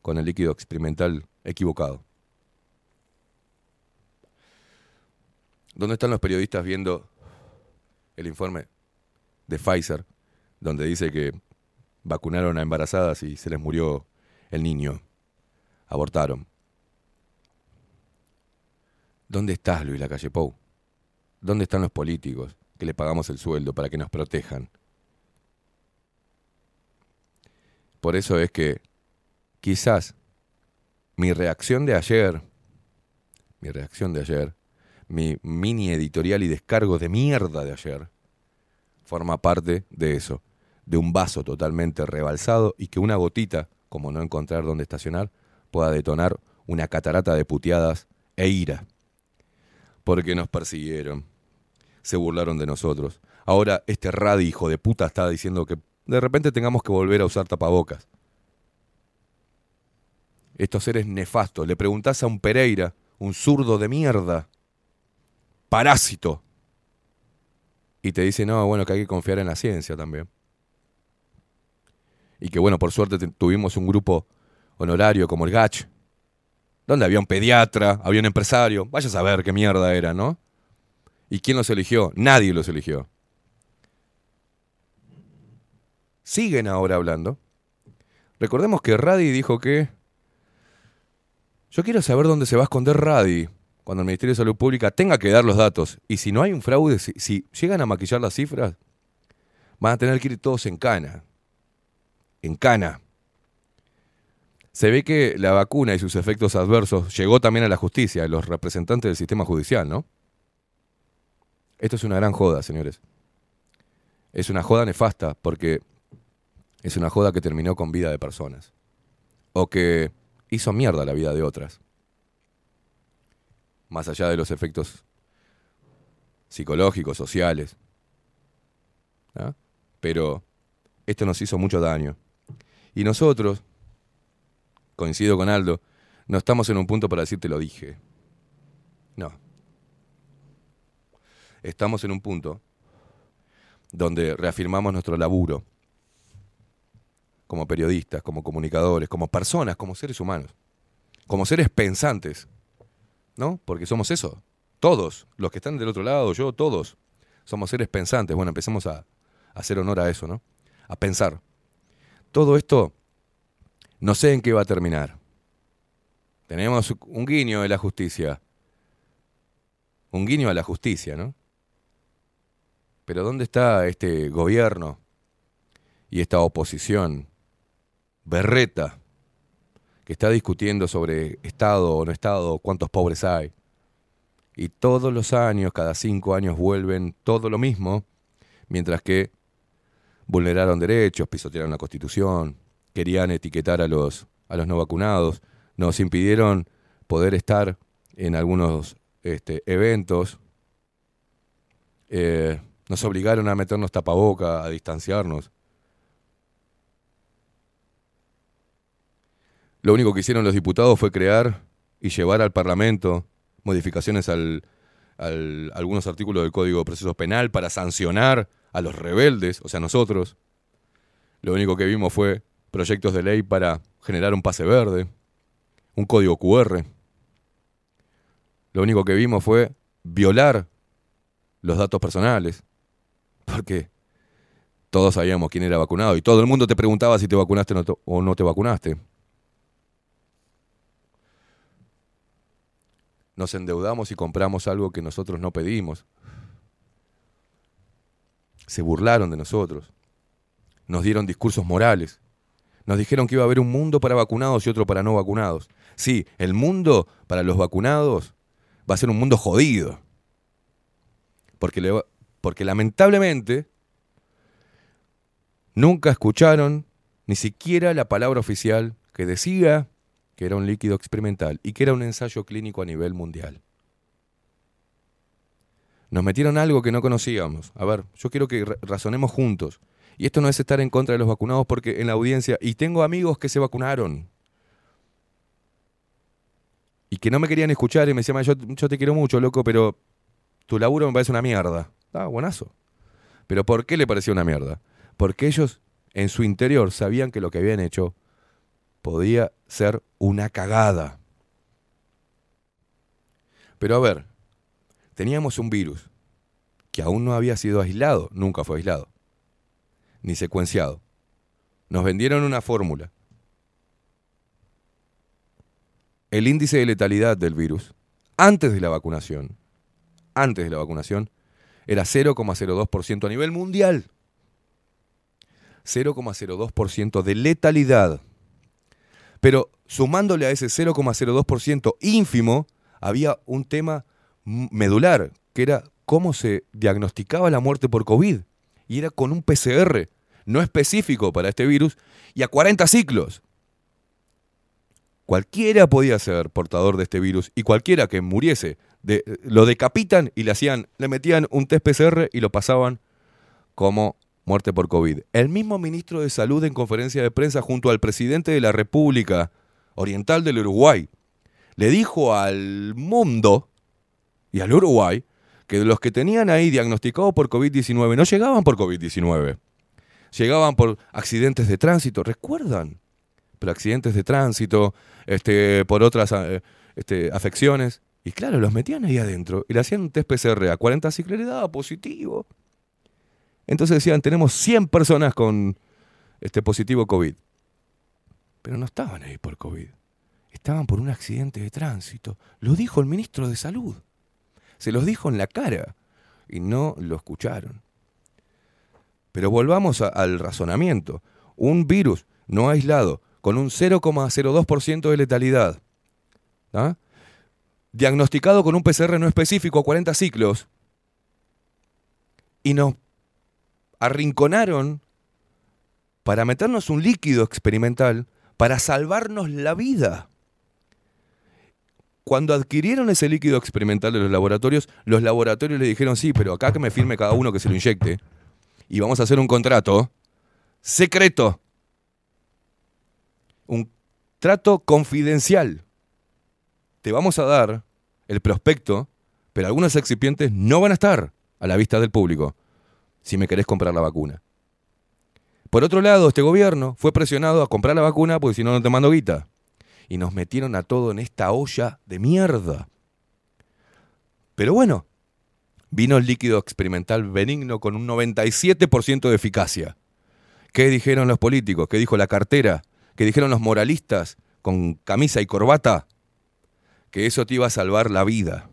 Speaker 2: con el líquido experimental equivocado? ¿Dónde están los periodistas viendo el informe de Pfizer, donde dice que vacunaron a embarazadas y se les murió el niño? Abortaron. ¿Dónde estás, Luis Lacalle Pou? ¿Dónde están los políticos que le pagamos el sueldo para que nos protejan? Por eso es que quizás mi reacción de ayer, mi reacción de ayer, mi mini editorial y descargo de mierda de ayer, forma parte de eso, de un vaso totalmente rebalsado y que una gotita, como no encontrar dónde estacionar, pueda detonar una catarata de puteadas e ira. Porque nos persiguieron, se burlaron de nosotros. Ahora este radi hijo de puta está diciendo que de repente tengamos que volver a usar tapabocas. Estos seres nefastos. Le preguntás a un Pereira, un zurdo de mierda, parásito, y te dice, no, bueno, que hay que confiar en la ciencia también. Y que bueno, por suerte te- tuvimos un grupo honorario como el GACH, donde había un pediatra, había un empresario, vaya a saber qué mierda era, ¿no? ¿Y quién los eligió? Nadie los eligió. Siguen ahora hablando. Recordemos que Radi dijo que... Yo quiero saber dónde se va a esconder Radi cuando el Ministerio de Salud Pública tenga que dar los datos. Y si no hay un fraude, si, si llegan a maquillar las cifras, van a tener que ir todos en cana. En cana. Se ve que la vacuna y sus efectos adversos llegó también a la justicia, a los representantes del sistema judicial, ¿no? Esto es una gran joda, señores. Es una joda nefasta porque es una joda que terminó con vida de personas. O que hizo mierda la vida de otras. más allá de los efectos psicológicos, sociales. ¿ah? Pero esto nos hizo mucho daño. Y nosotros, coincido con Aldo, no estamos en un punto para decirte lo dije. No. Estamos en un punto donde reafirmamos nuestro laburo como periodistas, como comunicadores, como personas, como seres humanos, como seres pensantes, ¿no? Porque somos eso, todos, los que están del otro lado, yo, todos, somos seres pensantes. Bueno, empecemos a, a hacer honor a eso, ¿no? A pensar. Todo esto, no sé en qué va a terminar. Tenemos un guiño de la justicia. Un guiño a la justicia, ¿no? Pero ¿dónde está este gobierno y esta oposición berreta que está discutiendo sobre Estado o no Estado, cuántos pobres hay? Y todos los años, cada cinco años, vuelven todo lo mismo, mientras que vulneraron derechos, pisotearon la Constitución, querían etiquetar a los, a los no vacunados, nos impidieron poder estar en algunos este, eventos, eh, nos obligaron a meternos tapaboca, a distanciarnos. Lo único que hicieron los diputados fue crear y llevar al Parlamento modificaciones al, al- algunos artículos del Código de Proceso Penal para sancionar a los rebeldes, o sea, nosotros. Lo único que vimos fue proyectos de ley para generar un pase verde, un código QR. Lo único que vimos fue violar los datos personales, porque todos sabíamos quién era vacunado y todo el mundo te preguntaba si te vacunaste o no te vacunaste. Nos endeudamos y compramos algo que nosotros no pedimos. Se burlaron de nosotros. Nos dieron discursos morales. Nos dijeron que iba a haber un mundo para vacunados y otro para no vacunados. Sí, el mundo para los vacunados va a ser un mundo jodido. Porque, porque lamentablemente nunca escucharon ni siquiera la palabra oficial que decía que era un líquido experimental y que era un ensayo clínico a nivel mundial. Nos metieron algo que no conocíamos. A ver, yo quiero que ra- razonemos juntos. Y esto no es estar en contra de los vacunados porque en la audiencia, y tengo amigos que se vacunaron. Y que no me querían escuchar y me decían, yo, yo te quiero mucho, loco, pero tu laburo me parece una mierda. Ah, buenazo. Pero ¿por qué le parecía una mierda? Porque ellos en su interior sabían que lo que habían hecho podía ser una cagada. Pero a ver, teníamos un virus que aún no había sido aislado, nunca fue aislado, ni secuenciado. Nos vendieron una fórmula. El índice de letalidad del virus, antes de la vacunación, antes de la vacunación, era 0,02% a nivel mundial. 0,02% de letalidad. Pero sumándole a ese 0,02% ínfimo, había un tema medular, que era cómo se diagnosticaba la muerte por COVID. Y era con un PCR, no específico para este virus, y a 40 ciclos. Cualquiera podía ser portador de este virus y cualquiera que muriese, de- lo decapitan y le hacían, le metían un test PCR y lo pasaban como muerte por COVID. El mismo ministro de Salud en conferencia de prensa junto al presidente de la República Oriental del Uruguay le dijo al mundo y al Uruguay que los que tenían ahí diagnosticados por COVID-19 no llegaban por COVID-19, llegaban por accidentes de tránsito, ¿recuerdan? Pero accidentes de tránsito, este, por otras eh, este, afecciones. Y claro, los metían ahí adentro y le hacían un test PCR a 40 ciclos y le daba positivo. Entonces decían, tenemos 100 personas con este positivo COVID. Pero no estaban ahí por COVID. Estaban por un accidente de tránsito. Lo dijo el ministro de Salud. Se los dijo en la cara y no lo escucharon. Pero volvamos al razonamiento. Un virus no aislado con un 0,02% de letalidad, ¿ah? diagnosticado con un PCR no específico a 40 ciclos, y nos arrinconaron para meternos un líquido experimental para salvarnos la vida. Cuando adquirieron ese líquido experimental de los laboratorios, los laboratorios le dijeron, sí, pero acá que me firme cada uno que se lo inyecte. Y vamos a hacer un contrato secreto. Un trato confidencial. Te vamos a dar el prospecto, pero algunos excipientes no van a estar a la vista del público si me querés comprar la vacuna. Por otro lado, este gobierno fue presionado a comprar la vacuna porque si no, no te mando guita. Y nos metieron a todo en esta olla de mierda. Pero bueno, vino el líquido experimental benigno con un 97% de eficacia. ¿Qué dijeron los políticos? ¿Qué dijo la cartera? ¿Qué dijeron los moralistas con camisa y corbata? Que eso te iba a salvar la vida.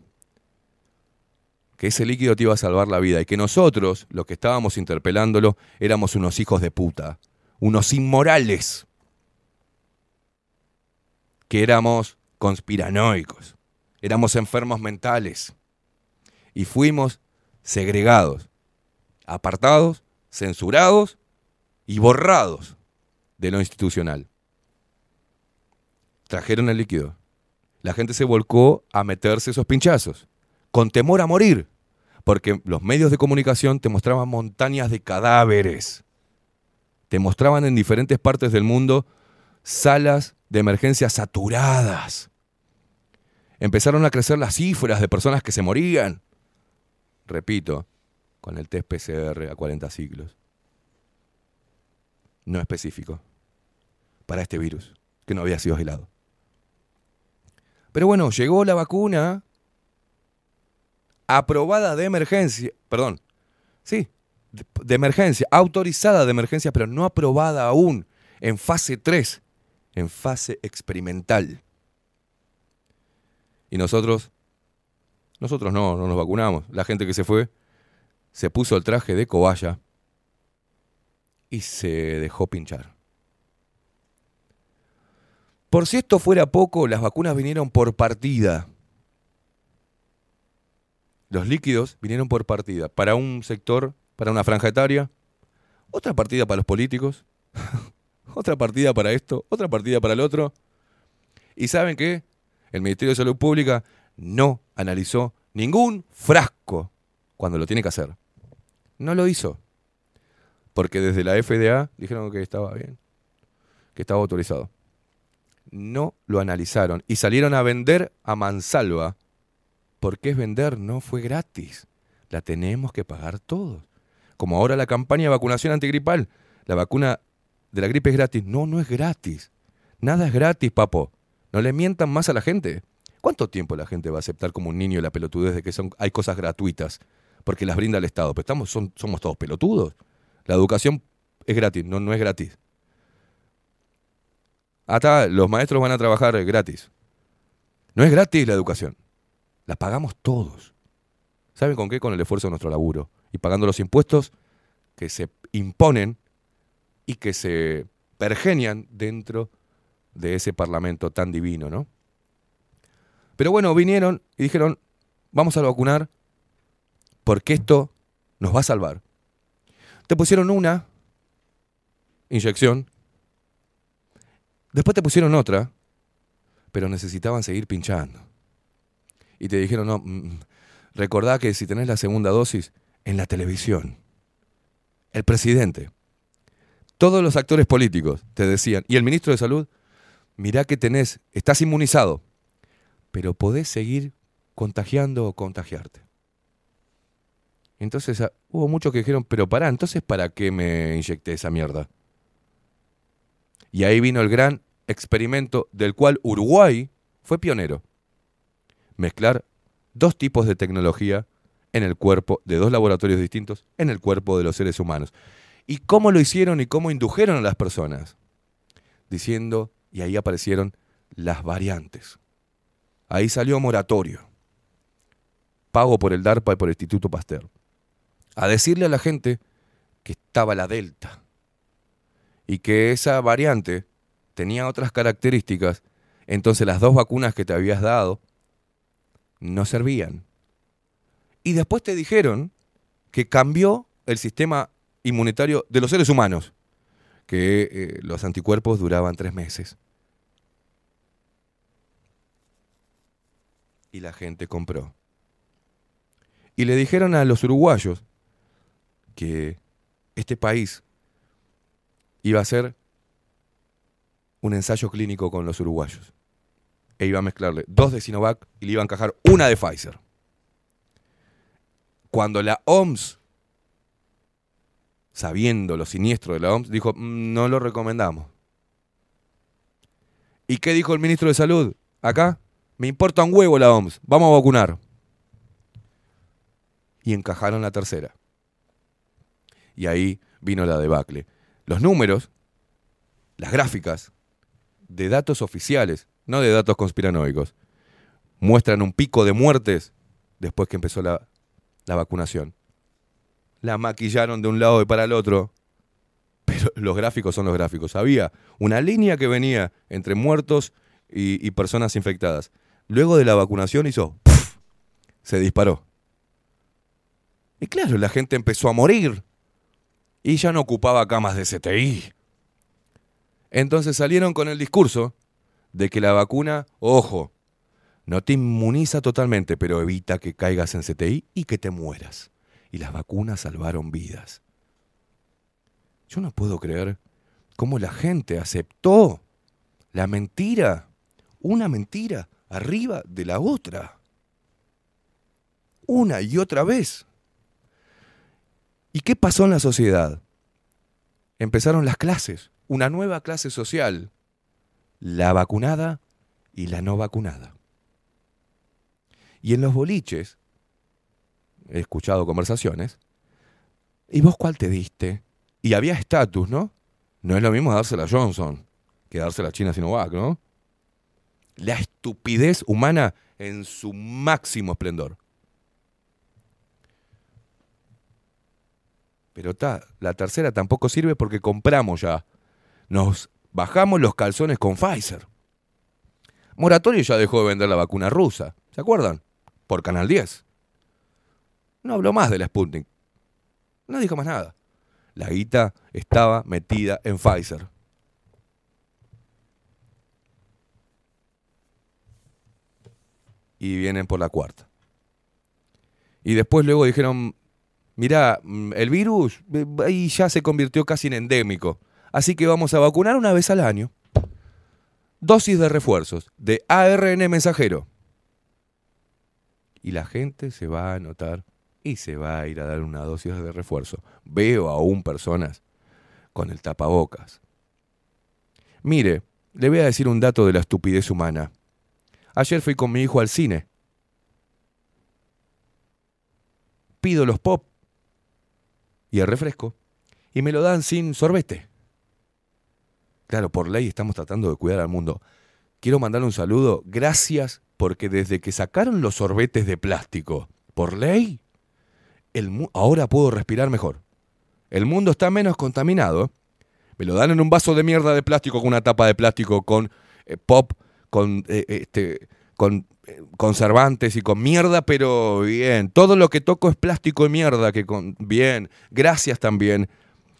Speaker 2: Que ese líquido te iba a salvar la vida. Y que nosotros, los que estábamos interpelándolo, éramos unos hijos de puta. Unos inmorales. Que éramos conspiranoicos. Éramos enfermos mentales. Y fuimos segregados, apartados, censurados y borrados de lo institucional. Trajeron el líquido. La gente se volcó a meterse esos pinchazos, con temor a morir, porque los medios de comunicación te mostraban montañas de cadáveres. Te mostraban en diferentes partes del mundo salas de emergencia saturadas. Empezaron a crecer las cifras de personas que se morían. Repito, con el test PCR a 40 siglos no específico para este virus, que no había sido aislado. Pero bueno, llegó la vacuna aprobada de emergencia, perdón, sí, de, emergencia, autorizada de emergencia, pero no aprobada aún en fase 3, en fase experimental. Y nosotros, nosotros no, no nos vacunamos. La gente que se fue se puso el traje de cobaya y se dejó pinchar. Por si esto fuera poco, las vacunas vinieron por partida. Los líquidos vinieron por partida. Para un sector, para una franja etaria, otra partida para los políticos, [LAUGHS] otra partida para esto, otra partida para el otro. ¿Y saben qué? El Ministerio de Salud Pública no analizó ningún frasco cuando lo tiene que hacer. No lo hizo. Porque desde la FDA dijeron que estaba bien, que estaba autorizado. No lo analizaron y salieron a vender a mansalva. ¿Por qué es vender? No fue gratis. La tenemos que pagar todos. Como ahora la campaña de vacunación antigripal. La vacuna de la gripe es gratis. No, no es gratis. Nada es gratis, papo. No le mientan más a la gente. ¿Cuánto tiempo la gente va a aceptar como un niño la pelotudez de que son, hay cosas gratuitas? Porque las brinda el Estado. Pero estamos, somos todos pelotudos. La educación es gratis, no, no es gratis. Hasta los maestros van a trabajar gratis. No es gratis la educación. La pagamos todos. ¿Saben con qué? Con el esfuerzo de nuestro laburo. Y pagando los impuestos que se imponen y que se pergenian dentro de ese parlamento tan divino, ¿no? Pero bueno, vinieron y dijeron, vamos a vacunar porque esto nos va a salvar. Te pusieron una inyección, después te pusieron otra, pero necesitaban seguir pinchando. Y te dijeron, no, mm, recordá que si tenés la segunda dosis, en la televisión, el presidente, todos los actores políticos te decían, y el ministro de Salud, mirá que tenés, estás inmunizado, pero podés seguir contagiando o contagiarte. Entonces ah, hubo muchos que dijeron, pero pará, entonces ¿para qué me inyecté esa mierda? Y ahí vino el gran experimento del cual Uruguay fue pionero. Mezclar dos tipos de tecnología en el cuerpo de dos laboratorios distintos en el cuerpo de los seres humanos. ¿Y cómo lo hicieron y cómo indujeron a las personas? Diciendo, y ahí aparecieron las variantes. Ahí salió moratorio. Pago por el DARPA y por el Instituto Pasteur. A decirle a la gente que estaba la Delta y que esa variante tenía otras características, entonces las dos vacunas que te habías dado no servían. Y después te dijeron que cambió el sistema inmunitario de los seres humanos, que eh, los anticuerpos duraban tres meses. Y la gente compró. Y le dijeron a los uruguayos que este país iba a hacer un ensayo clínico con los uruguayos. E iba a mezclarle dos de Sinovac y le iba a encajar una de Pfizer. Cuando la OMS, sabiendo lo siniestro de la OMS, dijo, "Mm, no lo recomendamos. ¿Y qué dijo el ministro de Salud? Acá, me importa un huevo la OMS, vamos a vacunar. Y encajaron la tercera. Y ahí vino la debacle. Los números, las gráficas de datos oficiales, no de datos conspiranoicos, muestran un pico de muertes después que empezó la, la vacunación. La maquillaron de un lado y para el otro, pero los gráficos son los gráficos. Había una línea que venía entre muertos y, personas infectadas. Luego de la vacunación hizo, ¡puf! se disparó. Y claro, la gente empezó a morir y ya no ocupaba camas de CTI. Entonces salieron con el discurso de que la vacuna, ojo, no te inmuniza totalmente, pero evita que caigas en CTI y que te mueras. Y las vacunas salvaron vidas. Yo no puedo creer cómo la gente aceptó la mentira, una mentira arriba de la otra. Una y otra vez. ¿Y qué pasó en la sociedad? Empezaron las clases, una nueva clase social, la vacunada y la no vacunada. Y en los boliches, he escuchado conversaciones, ¿y vos cuál te diste? Y había estatus, ¿no? No es lo mismo dársela a Johnson que dársela a China Sinovac, ¿no? La estupidez humana en su máximo esplendor. Pero ta, la tercera tampoco sirve porque compramos ya. Nos bajamos los calzones con Pfizer. Moratorio ya dejó de vender la vacuna rusa. ¿Se acuerdan? Por Canal 10. No habló más de la Sputnik. No dijo más nada. La guita estaba metida en Pfizer. Y vienen por la cuarta. Y después luego dijeron, mirá, el virus eh, ya se convirtió casi en endémico. Así que vamos a vacunar una vez al año. Dosis de refuerzos de ARN mensajero. Y la gente se va a anotar y se va a ir a dar una dosis de refuerzo. Veo aún personas con el tapabocas. Mire, le voy a decir un dato de la estupidez humana. Ayer fui con mi hijo al cine. Pido los pop y el refresco y me lo dan sin sorbete. Claro, por ley estamos tratando de cuidar al mundo. Quiero mandarle un saludo. Gracias porque desde que sacaron los sorbetes de plástico, por ley, el ahora puedo respirar mejor. El mundo está menos contaminado. Me lo dan en un vaso de mierda de plástico con una tapa de plástico con eh, pop, con, eh, este, con eh, conservantes y con mierda, pero bien. Todo lo que toco es plástico y mierda. Que con, bien. Gracias también,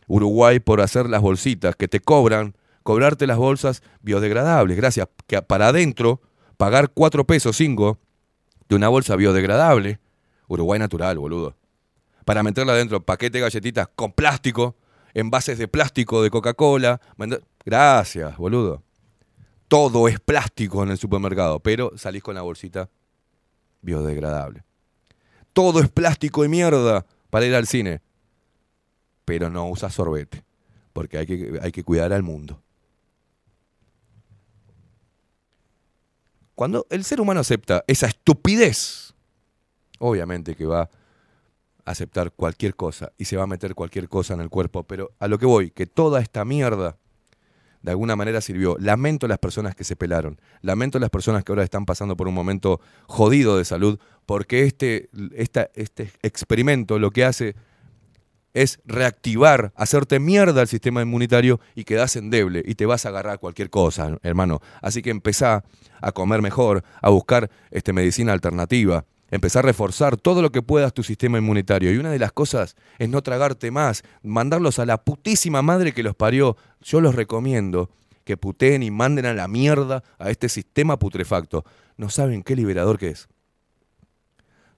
Speaker 2: Uruguay, por hacer las bolsitas que te cobran, cobrarte las bolsas biodegradables. Gracias. Que para adentro, pagar cuatro pesos, cinco, de una bolsa biodegradable. Uruguay natural, boludo. Para meterla adentro, paquete de galletitas con plástico, envases de plástico de Coca-Cola. Gracias, boludo. Todo es plástico en el supermercado, pero salís con la bolsita biodegradable. Todo es plástico y mierda para ir al cine, pero no usas sorbete, porque hay que, hay que cuidar al mundo. Cuando el ser humano acepta esa estupidez, obviamente que va a aceptar cualquier cosa y se va a meter cualquier cosa en el cuerpo, pero a lo que voy, que toda esta mierda de alguna manera sirvió. Lamento las personas que se pelaron, lamento las personas que ahora están pasando por un momento jodido de salud, porque este, esta- este experimento lo que hace es reactivar, hacerte mierda al sistema inmunitario y quedás endeble y te vas a agarrar cualquier cosa, hermano. Así que empezá a comer mejor, a buscar este, medicina alternativa, empezá a reforzar todo lo que puedas tu sistema inmunitario. Y una de las cosas es no tragarte más, mandarlos a la putísima madre que los parió. Yo los recomiendo que puteen y manden a la mierda a este sistema putrefacto. No saben qué liberador que es.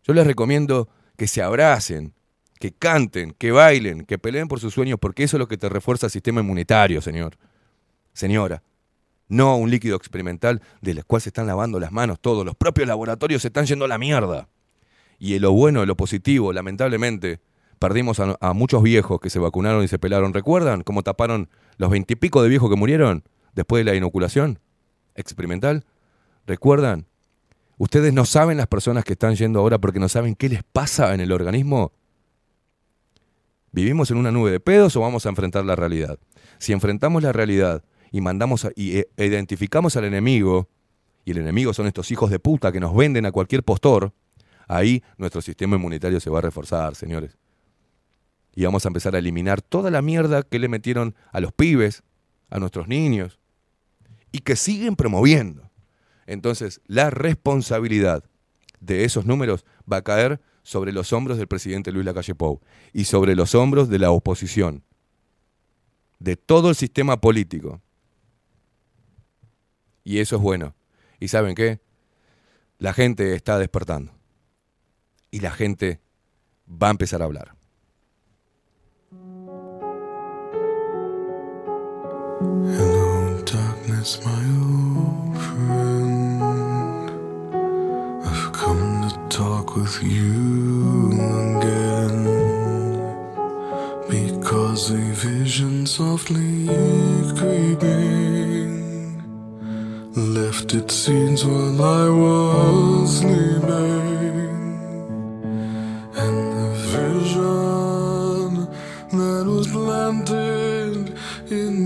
Speaker 2: Yo les recomiendo que se abracen, que canten, que bailen, que peleen por sus sueños, porque eso es lo que te refuerza el sistema inmunitario, señor. Señora. No un líquido experimental del cual se están lavando las manos todos. Los propios laboratorios se están yendo a la mierda. Y lo bueno, lo positivo, lamentablemente, perdimos a, a muchos viejos que se vacunaron y se pelaron. ¿Recuerdan cómo taparon los veintipico de viejos que murieron después de la inoculación experimental? ¿Recuerdan? Ustedes no saben las personas que están yendo ahora porque no saben qué les pasa en el organismo. ¿Vivimos en una nube de pedos o vamos a enfrentar la realidad? Si enfrentamos la realidad y mandamos a- y eh, identificamos al enemigo, y el enemigo son estos hijos de puta que nos venden a cualquier postor, ahí nuestro sistema inmunitario se va a reforzar, señores. Y vamos a empezar a eliminar toda la mierda que le metieron a los pibes, a nuestros niños, y que siguen promoviendo. Entonces, la responsabilidad de esos números va a caer sobre los hombros del presidente Luis Lacalle Pou y sobre los hombros de la oposición, de todo el sistema político. Y eso es bueno. ¿Y saben qué? La gente está despertando. Y la gente va a empezar a hablar.
Speaker 20: Hello, darkness, my with you again. Because a vision softly creeping left its scenes while I was sleeping. And the vision that was planted in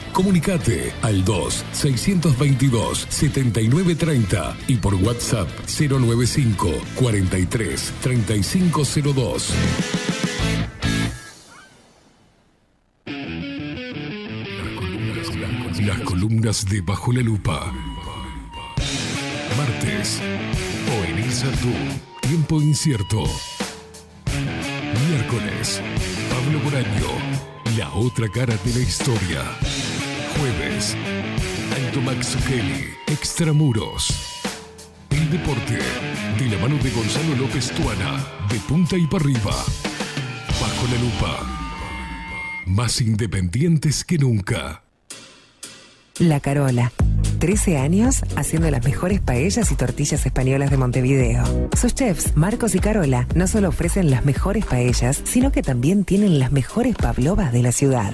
Speaker 4: Comunicate al 2-622-7930 y por WhatsApp 095 43 3502. Las columnas de Bajo la Lupa. Martes. Oenisa tú. Tiempo incierto. Miércoles. Pablo Boraño. La otra cara de la historia. Jueves. Alto Max Kelly. Extramuros. El deporte. De la mano de Gonzalo López Tuana. De punta y para arriba. Bajo la lupa. Más independientes que nunca.
Speaker 3: La Carola. 13 años haciendo las mejores paellas y tortillas españolas de Montevideo. Sus chefs, Marcos y Carola, no solo ofrecen las mejores paellas, sino que también tienen las mejores pavlovas de la ciudad.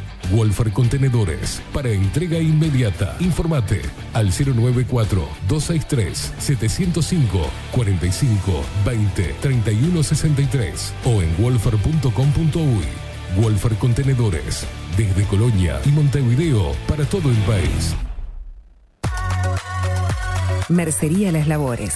Speaker 4: Wolfer Contenedores para entrega inmediata. Informate al 094 263 705 45 20 31 63 o en wolfer.com.uy. Wolfer Contenedores desde Colonia y Montevideo para todo el país.
Speaker 3: Mercería Las Labores.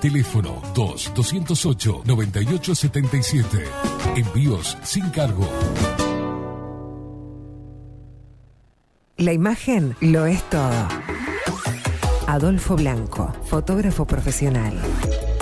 Speaker 4: Teléfono 2-208-9877. Envíos sin cargo.
Speaker 3: La imagen lo es todo. Adolfo Blanco, fotógrafo profesional.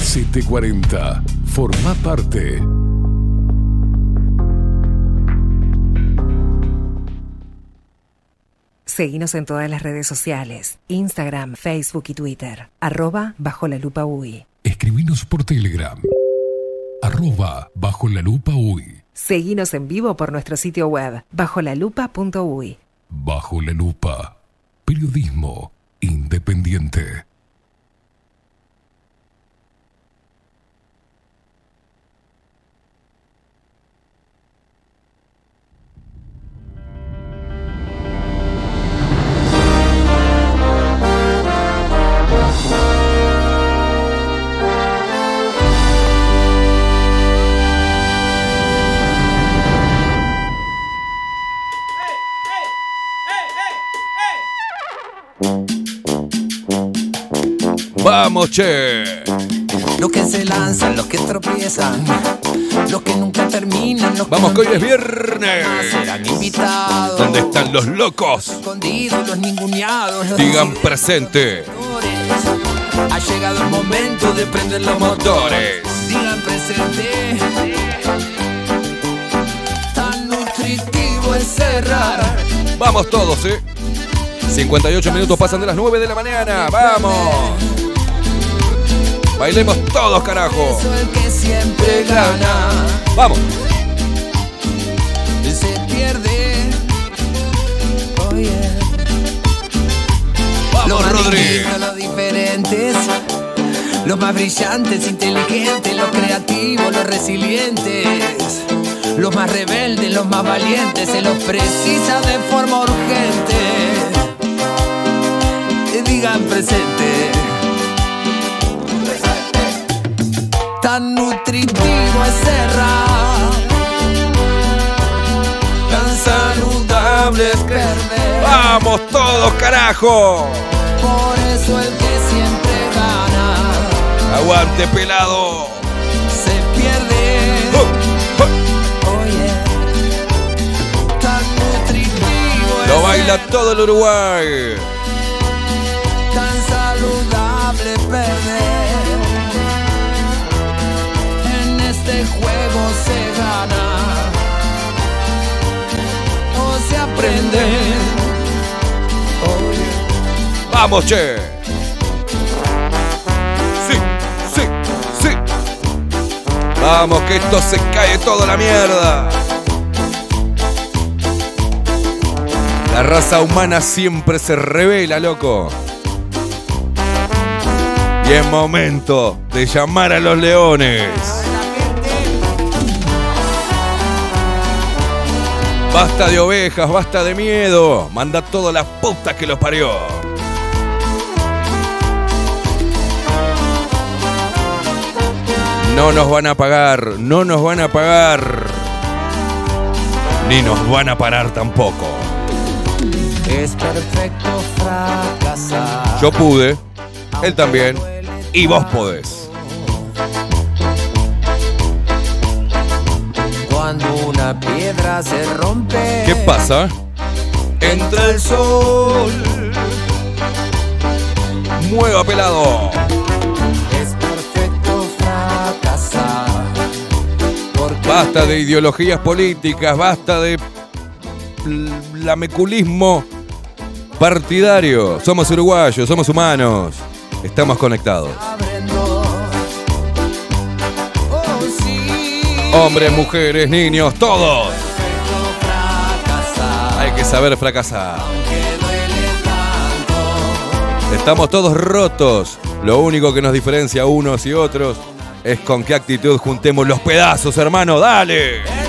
Speaker 4: 740. Forma parte.
Speaker 3: Seguinos en todas las redes sociales, Instagram, Facebook y Twitter, arroba bajo la lupa UI.
Speaker 4: Escribinos por Telegram. Arroba bajo la lupa UI.
Speaker 3: Seguinos en vivo por nuestro sitio web, bajolalupa.uy.
Speaker 4: Bajo la lupa. Periodismo independiente.
Speaker 2: Vamos, che.
Speaker 21: Los que se lanzan, los que tropiezan, los que nunca terminan. Los
Speaker 2: Vamos, que hoy es viernes.
Speaker 21: Serán invitados.
Speaker 2: ¿Dónde están los locos?
Speaker 21: Escondidos, los ninguneados.
Speaker 2: Digan presente.
Speaker 21: Ha llegado el momento de prender los motores. Digan presente. Tan nutritivo es cerrar.
Speaker 2: Vamos todos, ¿eh? 58 minutos pasan de las 9 de la mañana. ¡Vamos! Bailemos todos, carajo.
Speaker 21: el que siempre gana.
Speaker 2: Vamos.
Speaker 21: Se pierde. Oye.
Speaker 2: Vamos,
Speaker 21: los distintos, los diferentes. Los más brillantes, inteligentes, los creativos, los resilientes. Los más rebeldes, los más valientes, se los precisa de forma urgente. Que digan presente. Tan nutritivo es cerrar. Tan saludable es perder.
Speaker 2: ¡Vamos todos, carajo!
Speaker 21: Por eso el que siempre gana
Speaker 2: ¡Aguante, pelado!
Speaker 21: se pierde. Oye, tan nutritivo
Speaker 2: Lo baila todo el Uruguay.
Speaker 21: Se gana o se aprende.
Speaker 2: ¡Vamos, che! Sí, sí, sí. Vamos, que esto se cae toda la mierda. La raza humana siempre se revela, loco. Y es momento de llamar a los leones. Basta de ovejas, basta de miedo. Manda todas las putas que los parió. No nos van a pagar, no nos van a pagar. Ni nos van a parar tampoco.
Speaker 21: Es perfecto fracasar.
Speaker 2: Yo pude, él también, y vos podés.
Speaker 21: Una piedra se rompe.
Speaker 2: ¿Qué pasa? Entra el sol. Mueva pelado.
Speaker 21: Es perfecto fracasar.
Speaker 2: Basta de ideologías políticas, basta de lameculismo partidario. Somos uruguayos, somos humanos. Estamos conectados. Hombres, mujeres, niños, todos. Hay que saber fracasar. Estamos todos rotos. Lo único que nos diferencia unos y otros es con qué actitud juntemos los pedazos, hermano. ¡Dale!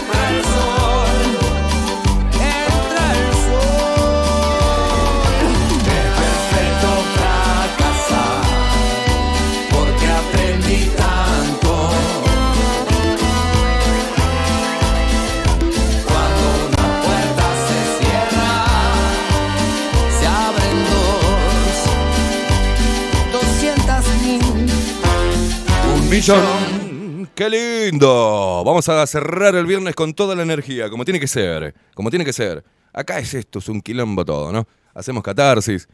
Speaker 2: Millón. ¡Qué lindo! Vamos a cerrar el viernes con toda la energía, como tiene que ser. Como tiene que ser. Acá es esto, es un quilombo todo, ¿no? Hacemos catarsis.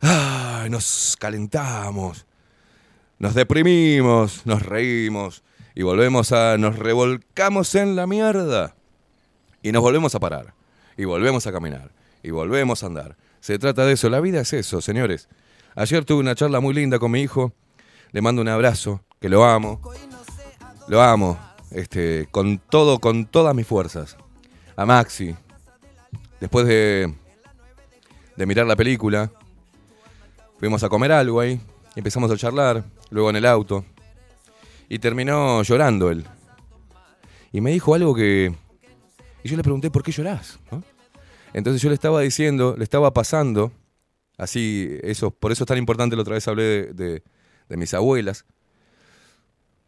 Speaker 2: Ay, nos calentamos. Nos deprimimos, nos reímos. Y volvemos a. Nos revolcamos en la mierda. Y nos volvemos a parar. Y volvemos a caminar. Y volvemos a andar. Se trata de eso. La vida es eso, señores. Ayer tuve una charla muy linda con mi hijo. Le mando un abrazo, que lo amo. Lo amo. Este, con todo, con todas mis fuerzas. A Maxi. Después de, de mirar la película, fuimos a comer algo ahí. Empezamos a charlar, luego en el auto. Y terminó llorando él. Y me dijo algo que. Y yo le pregunté, ¿por qué llorás? Entonces yo le estaba diciendo, le estaba pasando, así, eso, por eso es tan importante, la otra vez hablé de- de mis abuelas,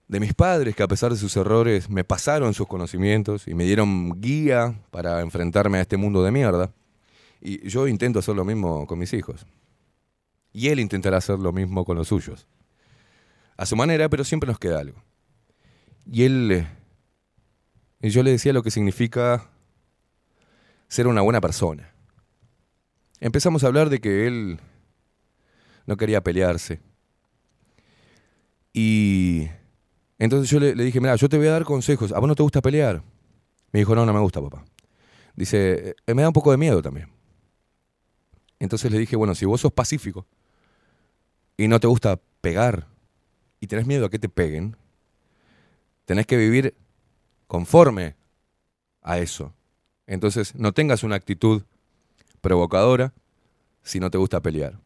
Speaker 2: de mis padres que a pesar de sus errores me pasaron sus conocimientos y me dieron guía para enfrentarme a este mundo de mierda. Y yo intento hacer lo mismo con mis hijos. Y él intentará hacer lo mismo con los suyos. A su manera, pero siempre nos queda algo. Y él... eh, Y yo le decía lo que significa ser una buena persona. Empezamos a hablar de que él no quería pelearse. Y entonces yo le, dije, mira, yo te voy a dar consejos. ¿A vos no te gusta pelear? Me dijo, no, no me gusta, papá. Dice, "Eh, me da un poco de miedo también. Entonces le dije, bueno, si vos sos pacífico y no te gusta pegar y tenés miedo a que te peguen, tenés que vivir conforme a eso. Entonces, no tengas una actitud provocadora si no te gusta pelear.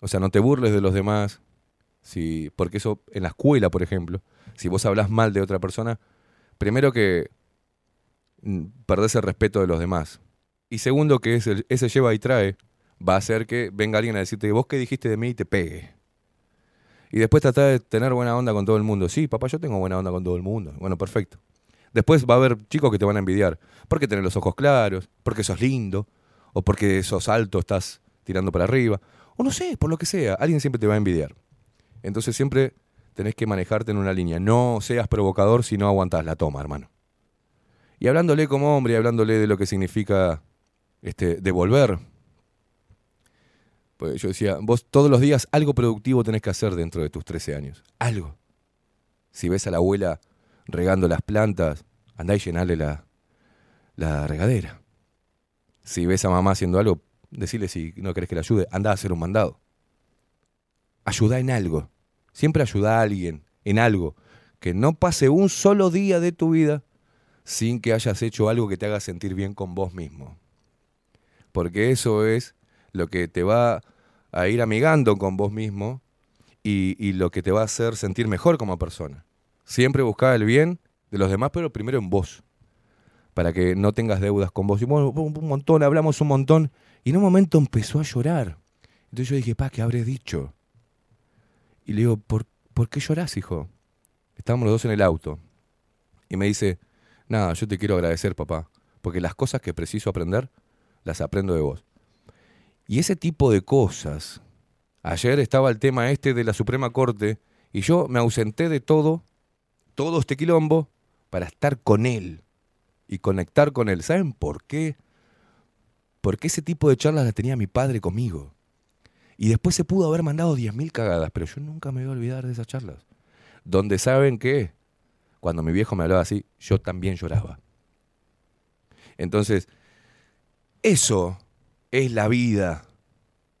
Speaker 2: O sea, no te burles de los demás, si, porque eso en la escuela, por ejemplo, si vos hablas mal de otra persona, primero que mm, perdés el respeto de los demás. Y segundo que ese, ese lleva y trae va a hacer que venga alguien a decirte, vos qué dijiste de mí y te pegue. Y después tratar de tener buena onda con todo el mundo. Sí, papá, yo tengo buena onda con todo el mundo. Bueno, perfecto. Después va a haber chicos que te van a envidiar. Porque tenés los ojos claros, porque sos lindo, o porque sos alto, estás tirando para arriba. O no sé, por lo que sea. Alguien siempre te va a envidiar. Entonces siempre tenés que manejarte en una línea. No seas provocador si no aguantás la toma, hermano. Y hablándole como hombre y hablándole de lo que significa este, devolver. Pues yo decía, vos todos los días algo productivo tenés que hacer dentro de tus 13 años. Algo. Si ves a la abuela regando las plantas, andá y llenale la, la regadera. Si ves a mamá haciendo algo, decirle si no querés que la ayude, andá a hacer un mandado. Ayuda en algo. Siempre ayuda a alguien en algo. Que no pase un solo día de tu vida sin que hayas hecho algo que te haga sentir bien con vos mismo. Porque eso es lo que te va a ir amigando con vos mismo y, lo que te va a hacer sentir mejor como persona. Siempre buscar el bien de los demás, pero primero en vos. Para que no tengas deudas con vos. Y bueno, un montón, hablamos un montón. Y en un momento empezó a llorar. Entonces yo dije, pa, ¿qué habré dicho? Y le digo, ¿por, ¿por qué llorás, hijo? Estábamos los dos en el auto. Y me dice, nada, yo te quiero agradecer, papá. Porque las cosas que preciso aprender, las aprendo de vos. Y ese tipo de cosas. Ayer estaba el tema este de la Suprema Corte y yo me ausenté de todo, todo este quilombo, para estar con él y conectar con él. ¿Saben por qué? Porque ese tipo de charlas las tenía mi padre conmigo. Y después se pudo haber mandado 10.000 cagadas, pero yo nunca me voy a olvidar de esas charlas. Donde saben que cuando mi viejo me hablaba así, yo también lloraba. Entonces, eso es la vida.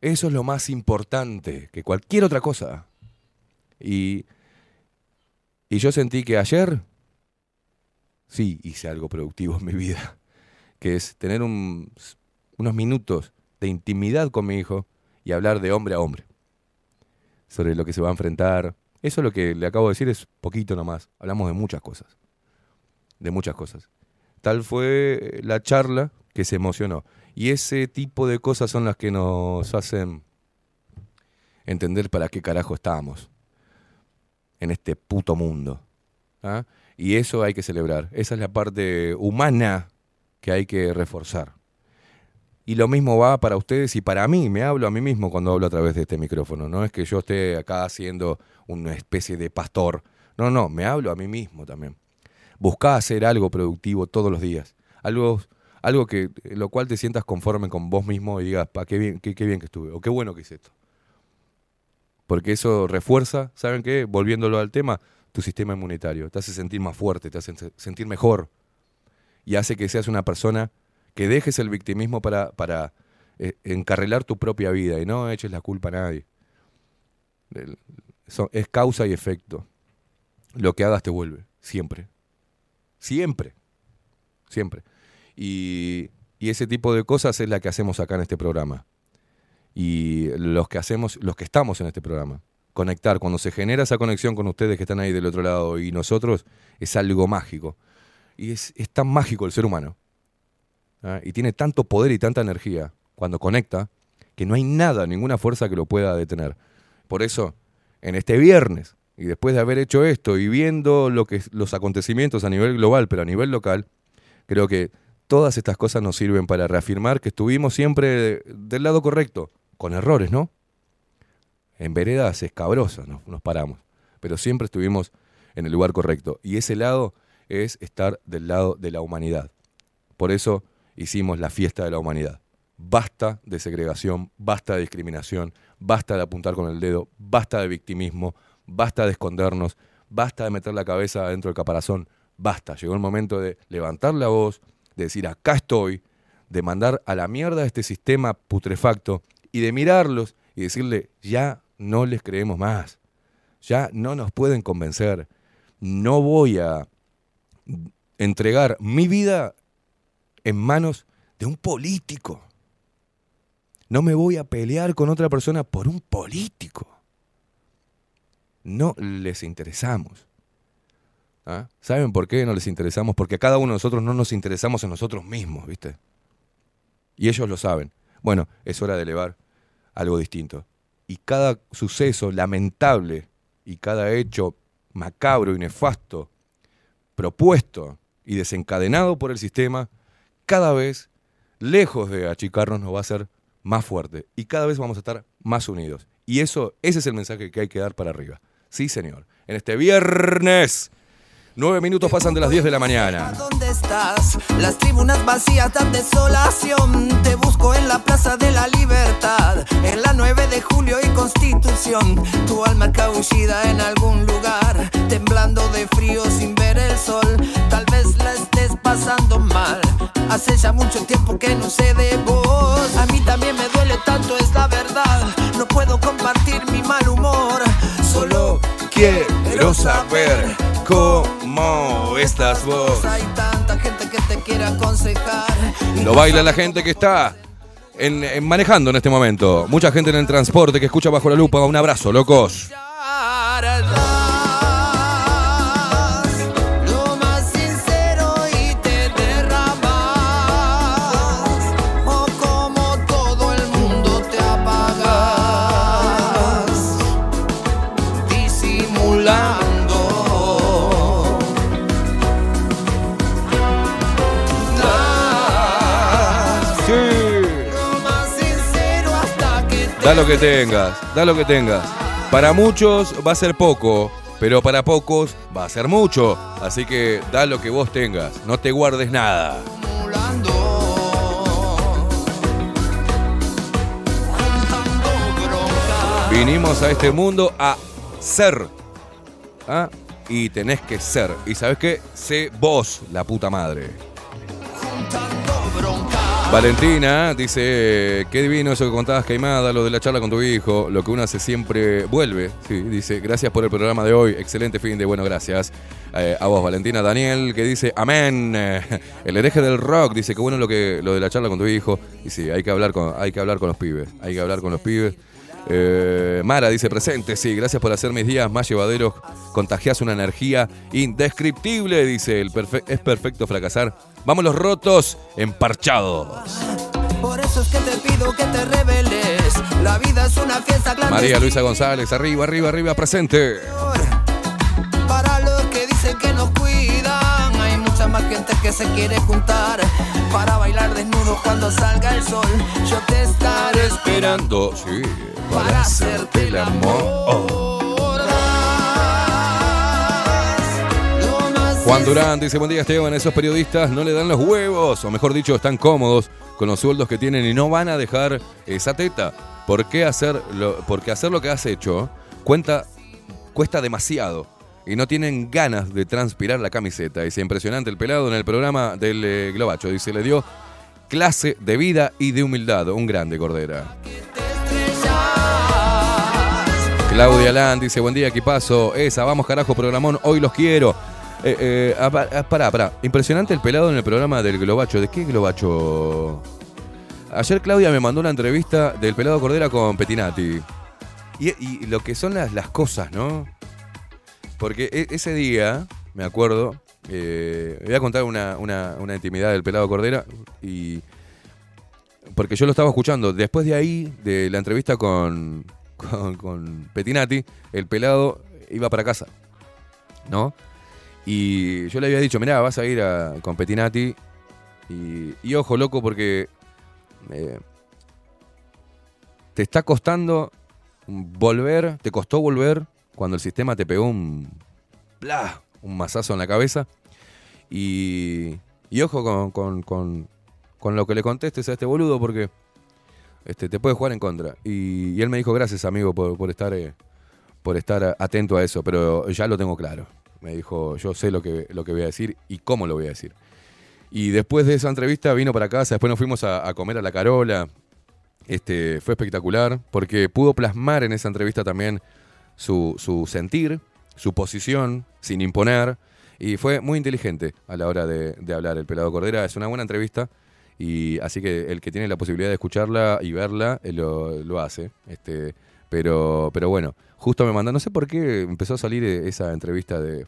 Speaker 2: Eso es lo más importante que cualquier otra cosa. Y, y yo sentí que ayer sí hice algo productivo en mi vida, que es tener un- unos minutos de intimidad con mi hijo y hablar de hombre a hombre, sobre lo que se va a enfrentar. Eso lo que le acabo de decir es poquito nomás. Hablamos de muchas cosas, de muchas cosas. Tal fue la charla que se emocionó. Y ese tipo de cosas son las que nos hacen entender para qué carajo estamos en este puto mundo. ¿ah? Y eso hay que celebrar. Esa es la parte humana que hay que reforzar. Y lo mismo va para ustedes y para mí. Me hablo a mí mismo cuando hablo a través de este micrófono. No es que yo esté acá haciendo una especie de pastor. No, no, me hablo a mí mismo también. Buscá hacer algo productivo todos los días. Algo, algo que lo cual te sientas conforme con vos mismo y digas, pa, qué bien, qué, qué bien que estuve, o qué bueno que hice esto. Porque eso refuerza, ¿saben qué? Volviéndolo al tema, tu sistema inmunitario. Te hace sentir más fuerte, te hace se- sentir mejor. Y hace que seas una persona que dejes el victimismo para, para eh, encarrilar tu propia vida y no eches la culpa a nadie. Es causa y efecto. Lo que hagas te vuelve, siempre. Siempre. Siempre. Y, y ese tipo de cosas es la que hacemos acá en este programa. Y los que hacemos, los que estamos en este programa. Conectar, cuando se genera esa conexión con ustedes que están ahí del otro lado y nosotros, es algo mágico. Y es, es tan mágico el ser humano. ¿Ah? Y tiene tanto poder y tanta energía cuando conecta, que no hay nada, ninguna fuerza que lo pueda detener. Por eso, en este viernes, y después de haber hecho esto y viendo lo que, los acontecimientos a nivel global, pero a nivel local, creo que todas estas cosas nos sirven para reafirmar que estuvimos siempre del lado correcto, con errores, ¿no? En veredas escabrosas nos, nos paramos, pero siempre estuvimos en el lugar correcto. Y ese lado es estar del lado de la humanidad. Por eso hicimos la fiesta de la humanidad. Basta de segregación, basta de discriminación, basta de apuntar con el dedo, basta de victimismo, basta de escondernos, basta de meter la cabeza dentro del caparazón, basta. Llegó el momento de levantar la voz, de decir acá estoy, de mandar a la mierda este sistema putrefacto y de mirarlos y decirle, ya no les creemos más, ya no nos pueden convencer, no voy a entregar mi vida en manos de un político. No me voy a pelear con otra persona por un político. No les interesamos. ¿Ah? ¿Saben por qué no les interesamos? Porque a cada uno de nosotros no nos interesamos en nosotros mismos, ¿viste? Y ellos lo saben. Bueno, es hora de elevar algo distinto. Y cada suceso lamentable y cada hecho macabro y nefasto propuesto y desencadenado por el sistema, cada vez, lejos de achicarnos, nos va a hacer más fuerte. Y cada vez vamos a estar más unidos. Y eso, ese es el mensaje que hay que dar para arriba. Sí, señor. En este viernes, nueve minutos pasan de las 10 de la mañana.
Speaker 21: ¿Dónde estás? Las tribunas vacías dan desolación. Te busco en la Plaza de la Libertad, en la 9 de julio y Constitución. Tu alma cabullida en algún lugar, temblando de frío sin ver el sol. Tal vez la estés pasando mal. Hace ya mucho tiempo que no sé de vos. A mí también me duele tanto, es la verdad. No puedo compartir mi mal humor. Solo
Speaker 2: Quiero saber cómo estás vos.
Speaker 21: hay tanta gente que te quiere aconsejar.
Speaker 2: Lo baila la gente que está en- en manejando en este momento. Mucha gente en el transporte que escucha bajo la lupa. Un abrazo, locos.
Speaker 21: Lo que
Speaker 2: tengas, da lo que tengas. Para muchos va a ser poco, pero para pocos va a ser mucho. Así que da lo que vos tengas, no te guardes nada. Vinimos a este mundo a ser. ¿Ah? Y tenés que ser. ¿Y sabes qué? Sé vos, la puta madre. Valentina dice, qué divino eso que contabas, Caimada, lo de la charla con tu hijo, lo que uno hace siempre vuelve. Sí, dice, gracias por el programa de hoy, excelente fin de, bueno, gracias. Eh, a vos, Valentina. Daniel, que dice, amén. [LAUGHS] El hereje del rock, dice, qué bueno lo, que, lo de la charla con tu hijo. Y sí, hay que hablar con, hay que hablar con los pibes, hay que hablar con los pibes. Eh, Mara dice presente, sí, gracias por hacer mis días más llevaderos. Contagias una energía indescriptible, dice el perfe- es perfecto fracasar. Vamos los rotos, emparchados.
Speaker 21: Por eso es que te pido que te reveles. La vida es una fiesta clandestina.
Speaker 2: María Luisa González, arriba, arriba, arriba, presente.
Speaker 21: Para los que dicen que nos cuidan, hay mucha más gente que se quiere juntar para bailar desnudos cuando salga el sol. Yo te estaré
Speaker 2: Esperando, sí, para hacerte el amor. Juan Durán dice, buen día Esteban, esos periodistas no le dan los huevos, o mejor dicho, están cómodos con los sueldos que tienen y no van a dejar esa teta. ¿Por qué hacer lo, porque hacer lo que has hecho cuenta, cuesta demasiado y no tienen ganas de transpirar la camiseta. Dice, impresionante el pelado en el programa del eh, Globacho. Dice, le dio clase de vida y de humildad. Un grande, Cordera. Claudia Land dice, buen día, equipazo. Esa, vamos carajo, programón, hoy los quiero. Eh, eh, ah, pará, pará. Impresionante el pelado en el programa del Globacho. ¿De qué Globacho? Ayer Claudia me mandó una entrevista del pelado Cordera con Petinati. Y, lo que son las, cosas, ¿no? Porque e- ese día, me acuerdo, eh, voy a contar una, una- una intimidad del pelado Cordera y... Porque yo lo estaba escuchando. Después de ahí, de la entrevista con, con, con Petinati, el pelado iba para casa, ¿no? Y yo le había dicho, mirá, vas a ir a- con Petinati y, y ojo, loco, porque eh, te está costando volver, te costó volver cuando el sistema te pegó un, ¡bla! un mazazo en la cabeza. Y, y ojo con, con- con- lo que le contestes a este boludo porque este, te puede jugar en contra. Y, y él me dijo, gracias amigo por, por estar, eh, por estar atento a eso, pero ya lo tengo claro. Me dijo, yo sé lo que, lo que voy a decir y cómo lo voy a decir. Y después de esa entrevista vino para casa, después nos fuimos a, comer a la Carola. Este, fue espectacular porque pudo plasmar en esa entrevista también su, su sentir, su posición, sin imponer. Y fue muy inteligente a la hora de, de hablar. El Pelado Cordera es una buena entrevista. Y así que el que tiene la posibilidad de escucharla y verla eh, lo, lo hace. Este, pero, pero bueno, justo me mandó, no sé por qué empezó a salir eh, esa entrevista de,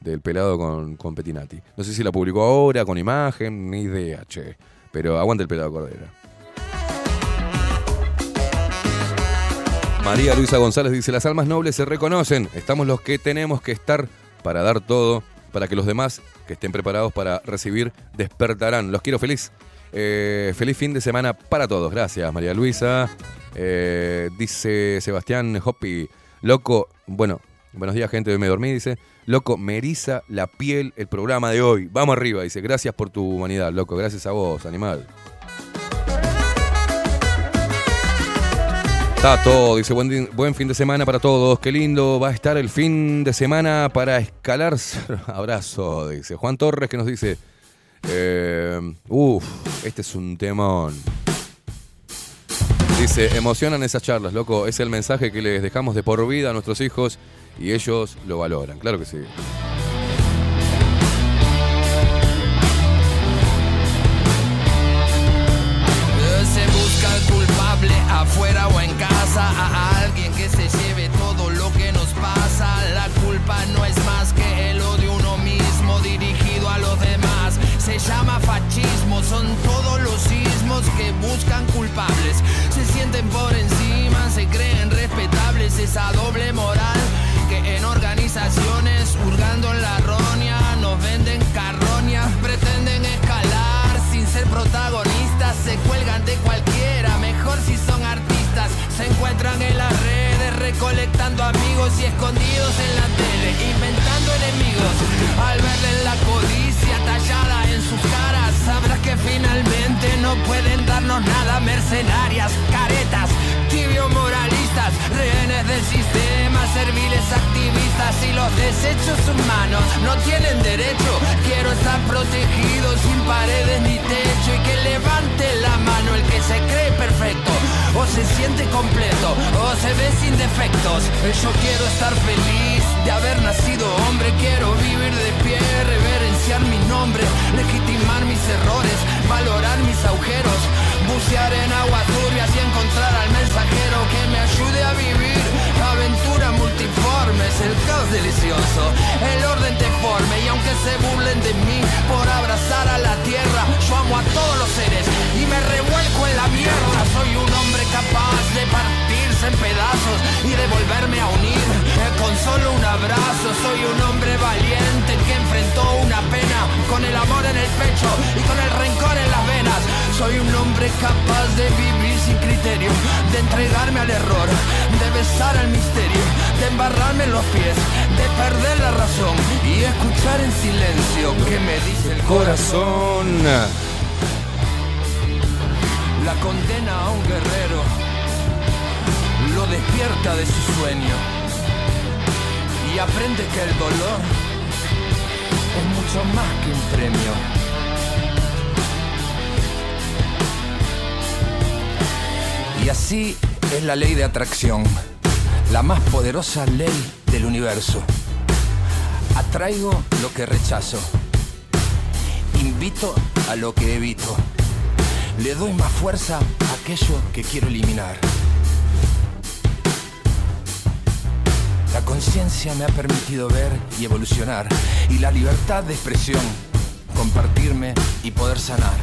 Speaker 2: del pelado con, con Petinati. No sé si la publicó ahora, con imagen, ni idea, che. Pero aguanta el pelado Cordera. María Luisa González dice, las almas nobles se reconocen, estamos los que tenemos que estar para dar todo, para que los demás que estén preparados para recibir despertarán. Los quiero feliz. Eh, feliz fin de semana para todos. Gracias, María Luisa. Eh, dice Sebastián Hopi, loco, bueno, buenos días gente, hoy me dormí, dice, loco, me eriza la piel el programa de hoy. Vamos arriba, dice, gracias por tu humanidad, loco, gracias a vos, animal. Tato dice buen, fin de semana para todos, qué lindo va a estar el fin de semana para escalar. [LAUGHS] Abrazo, dice Juan Torres que nos dice, eh, uff, este es un temón. Dice, emocionan esas charlas, loco, es el mensaje que les dejamos de por vida a nuestros hijos y ellos lo valoran, claro que sí.
Speaker 21: Se busca el culpable afuera o en casa, a alguien que se lleve todo lo que nos pasa. La culpa no es más que el odio uno mismo dirigido a los demás. Se llama fascismo, Por encima, se creen respetables, esa doble moral que en organizaciones, hurgando en la roña, nos venden carroñas, pretenden escalar sin ser protagonistas, se cuelgan de cualquiera, mejor si son artistas, se encuentran en las redes recolectando amigos y escondidos en la tele, inventando enemigos, pueden darnos nada, mercenarias, caretas, rehenes del sistema, serviles activistas y los desechos humanos no tienen derecho. Quiero estar protegido sin paredes ni techo y que levante la mano el que se cree perfecto o se siente completo o se ve sin defectos. Yo quiero estar feliz de haber nacido hombre, quiero vivir de pie, reverenciar mi nombre, legitimar mis errores, valorar mis agujeros, bucear en aguas turbias y encontrar al mensajero que me ayude a vivir. Aventura multiforme, es el caos delicioso, el orden deforme y aunque se burlen de mí por abrazar a la tierra, yo amo a todos los seres y me revuelco en la mierda, soy un hombre capaz de partirse en pedazos y de volverme a unir eh, con solo un abrazo, soy un hombre valiente que enfrentó una pena con el amor en el pecho y con el rencor en las venas, soy un hombre capaz de vivir sin criterio, de entregarme al error, de besar al misterio, de embarrarme en los pies, de perder la razón y escuchar en silencio que me dice el corazón.
Speaker 2: Corazón.
Speaker 21: La condena a un guerrero despierta de su sueño y aprende que el dolor es mucho más que un premio. Y así es la ley de atracción, la más poderosa ley del universo. Atraigo lo que rechazo, invito a lo que evito, le doy más fuerza a aquello que quiero eliminar. La conciencia me ha permitido ver y evolucionar y la libertad de expresión, compartirme y poder sanar.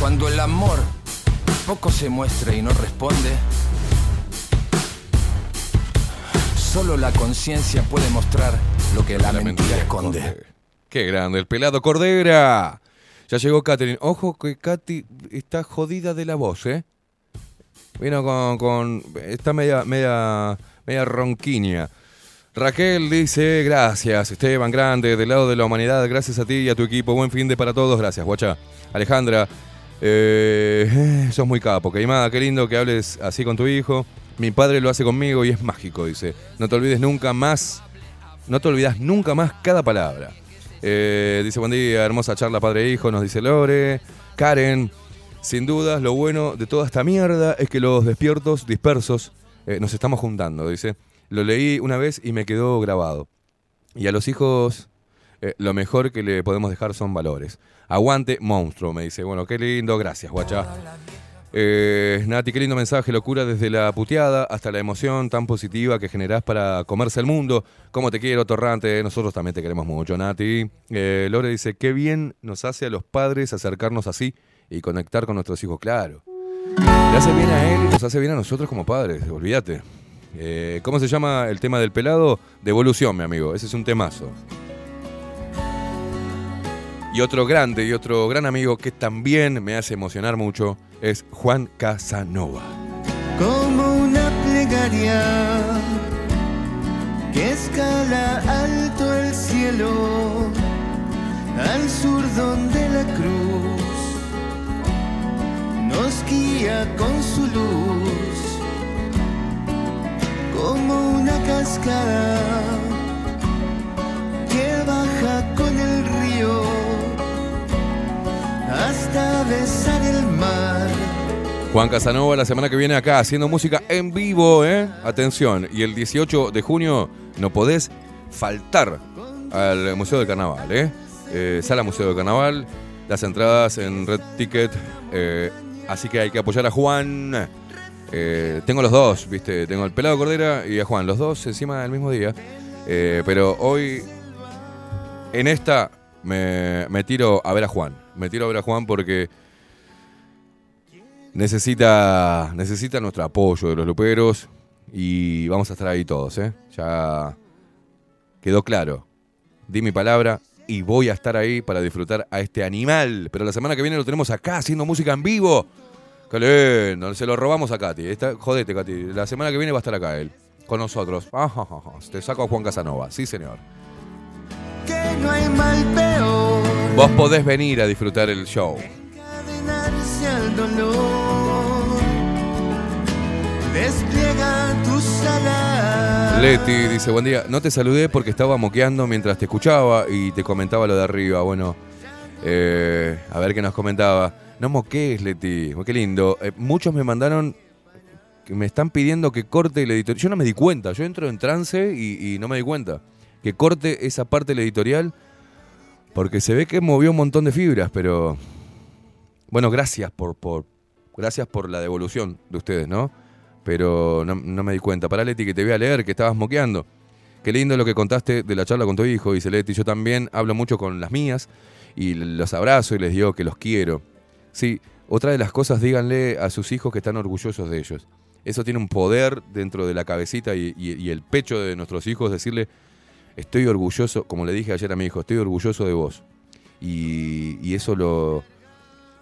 Speaker 21: Cuando el amor poco se muestra y no responde, solo la conciencia puede mostrar lo que la, mentira esconde.
Speaker 2: Qué grande, el pelado Cordera. Ya llegó Katherine. Ojo que Katy está jodida de la voz, ¿eh? Vino con. con está media, media, media ronquiña. Raquel dice, gracias, Esteban Grande, del lado de la humanidad, gracias a ti y a tu equipo, buen fin de para todos, gracias, guacha. Alejandra, eh, [LAUGHS] sos muy capo, Queimada, qué lindo que hables así con tu hijo. Mi padre lo hace conmigo y es mágico, dice. No te olvides nunca más, no te olvidas nunca más cada palabra. Eh, dice, buen día, hermosa charla padre e hijo, nos dice Lore. Karen, Sin dudas, lo bueno de toda esta mierda es que los despiertos dispersos eh, nos estamos juntando, dice. Lo leí una vez y me quedó grabado. Y a los hijos eh, lo mejor que le podemos dejar son valores. Aguante, monstruo, me dice. Bueno, qué lindo, gracias, guacha. Eh, Nati, qué lindo mensaje, locura desde la puteada hasta la emoción tan positiva que generás para comerse el mundo. Cómo te quiero, Torrante, nosotros también te queremos mucho, Nati. Eh, Lore dice, qué bien nos hace a los padres acercarnos así y conectar con nuestros hijos, claro. Le hace bien a él y nos hace bien a nosotros como padres, olvídate. Eh, ¿Cómo se llama el tema del pelado? Devolución, mi amigo, ese es un temazo. Y otro grande y otro gran amigo que también me hace emocionar mucho es Juan Casanova.
Speaker 8: como una plegaria que escala alto el cielo al sur donde la cruz nos guía con su luz como una cascada que baja con el río hasta besar el mar.
Speaker 2: Juan Casanova la semana que viene acá haciendo música en vivo, ¿eh? Atención, y el 18 de junio no podés faltar al Museo del Carnaval, ¿eh? Eh, Sala Museo del Carnaval, las entradas en Red Ticket, eh, así que hay que apoyar a Juan. Eh, tengo los dos, ¿viste? Tengo al Pelado Cordera y a Juan, los dos encima del mismo día. Eh, pero hoy, en esta, me, me tiro a ver a Juan. Me tiro a ver a Juan porque necesita, necesita nuestro apoyo de los luperos y vamos a estar ahí todos, ¿eh? Ya quedó claro. Di mi palabra y voy a estar ahí para disfrutar a este animal. Pero la semana que viene lo tenemos acá haciendo música en vivo. Qué lindo, se lo robamos a Katy. Está- jodete, Katy. La semana que viene va a estar acá él, con nosotros. Ajá, ajá, ajá. Te saco a Juan Casanova, sí señor.
Speaker 8: Que no hay mal peor
Speaker 2: Vos podés venir a disfrutar el show.
Speaker 8: al dolor. Despliega tus alas.
Speaker 2: Leti dice, buen día. No te saludé porque estaba moqueando mientras te escuchaba y te comentaba lo de arriba. Bueno, eh, a ver qué nos comentaba. No moquees, Leti. Qué lindo. Eh, muchos me mandaron, que me están pidiendo que corte el editorial. Yo no me di cuenta. Yo entro en trance y, y no me di cuenta. Que corte esa parte del editorial porque se ve que movió un montón de fibras, pero... Bueno, gracias por, por, gracias por la devolución de ustedes, ¿no? Pero no, me di cuenta. Para Leti, que te voy a leer, que estabas moqueando. Qué lindo lo que contaste de la charla con tu hijo, dice Leti. Yo también hablo mucho con las mías y los abrazo y les digo que los quiero. Sí, otra de las cosas, díganle a sus hijos que están orgullosos de ellos. Eso tiene un poder dentro de la cabecita y, el pecho de nuestros hijos, decirle, estoy orgulloso, como le dije ayer a mi hijo, estoy orgulloso de vos. Y eso lo,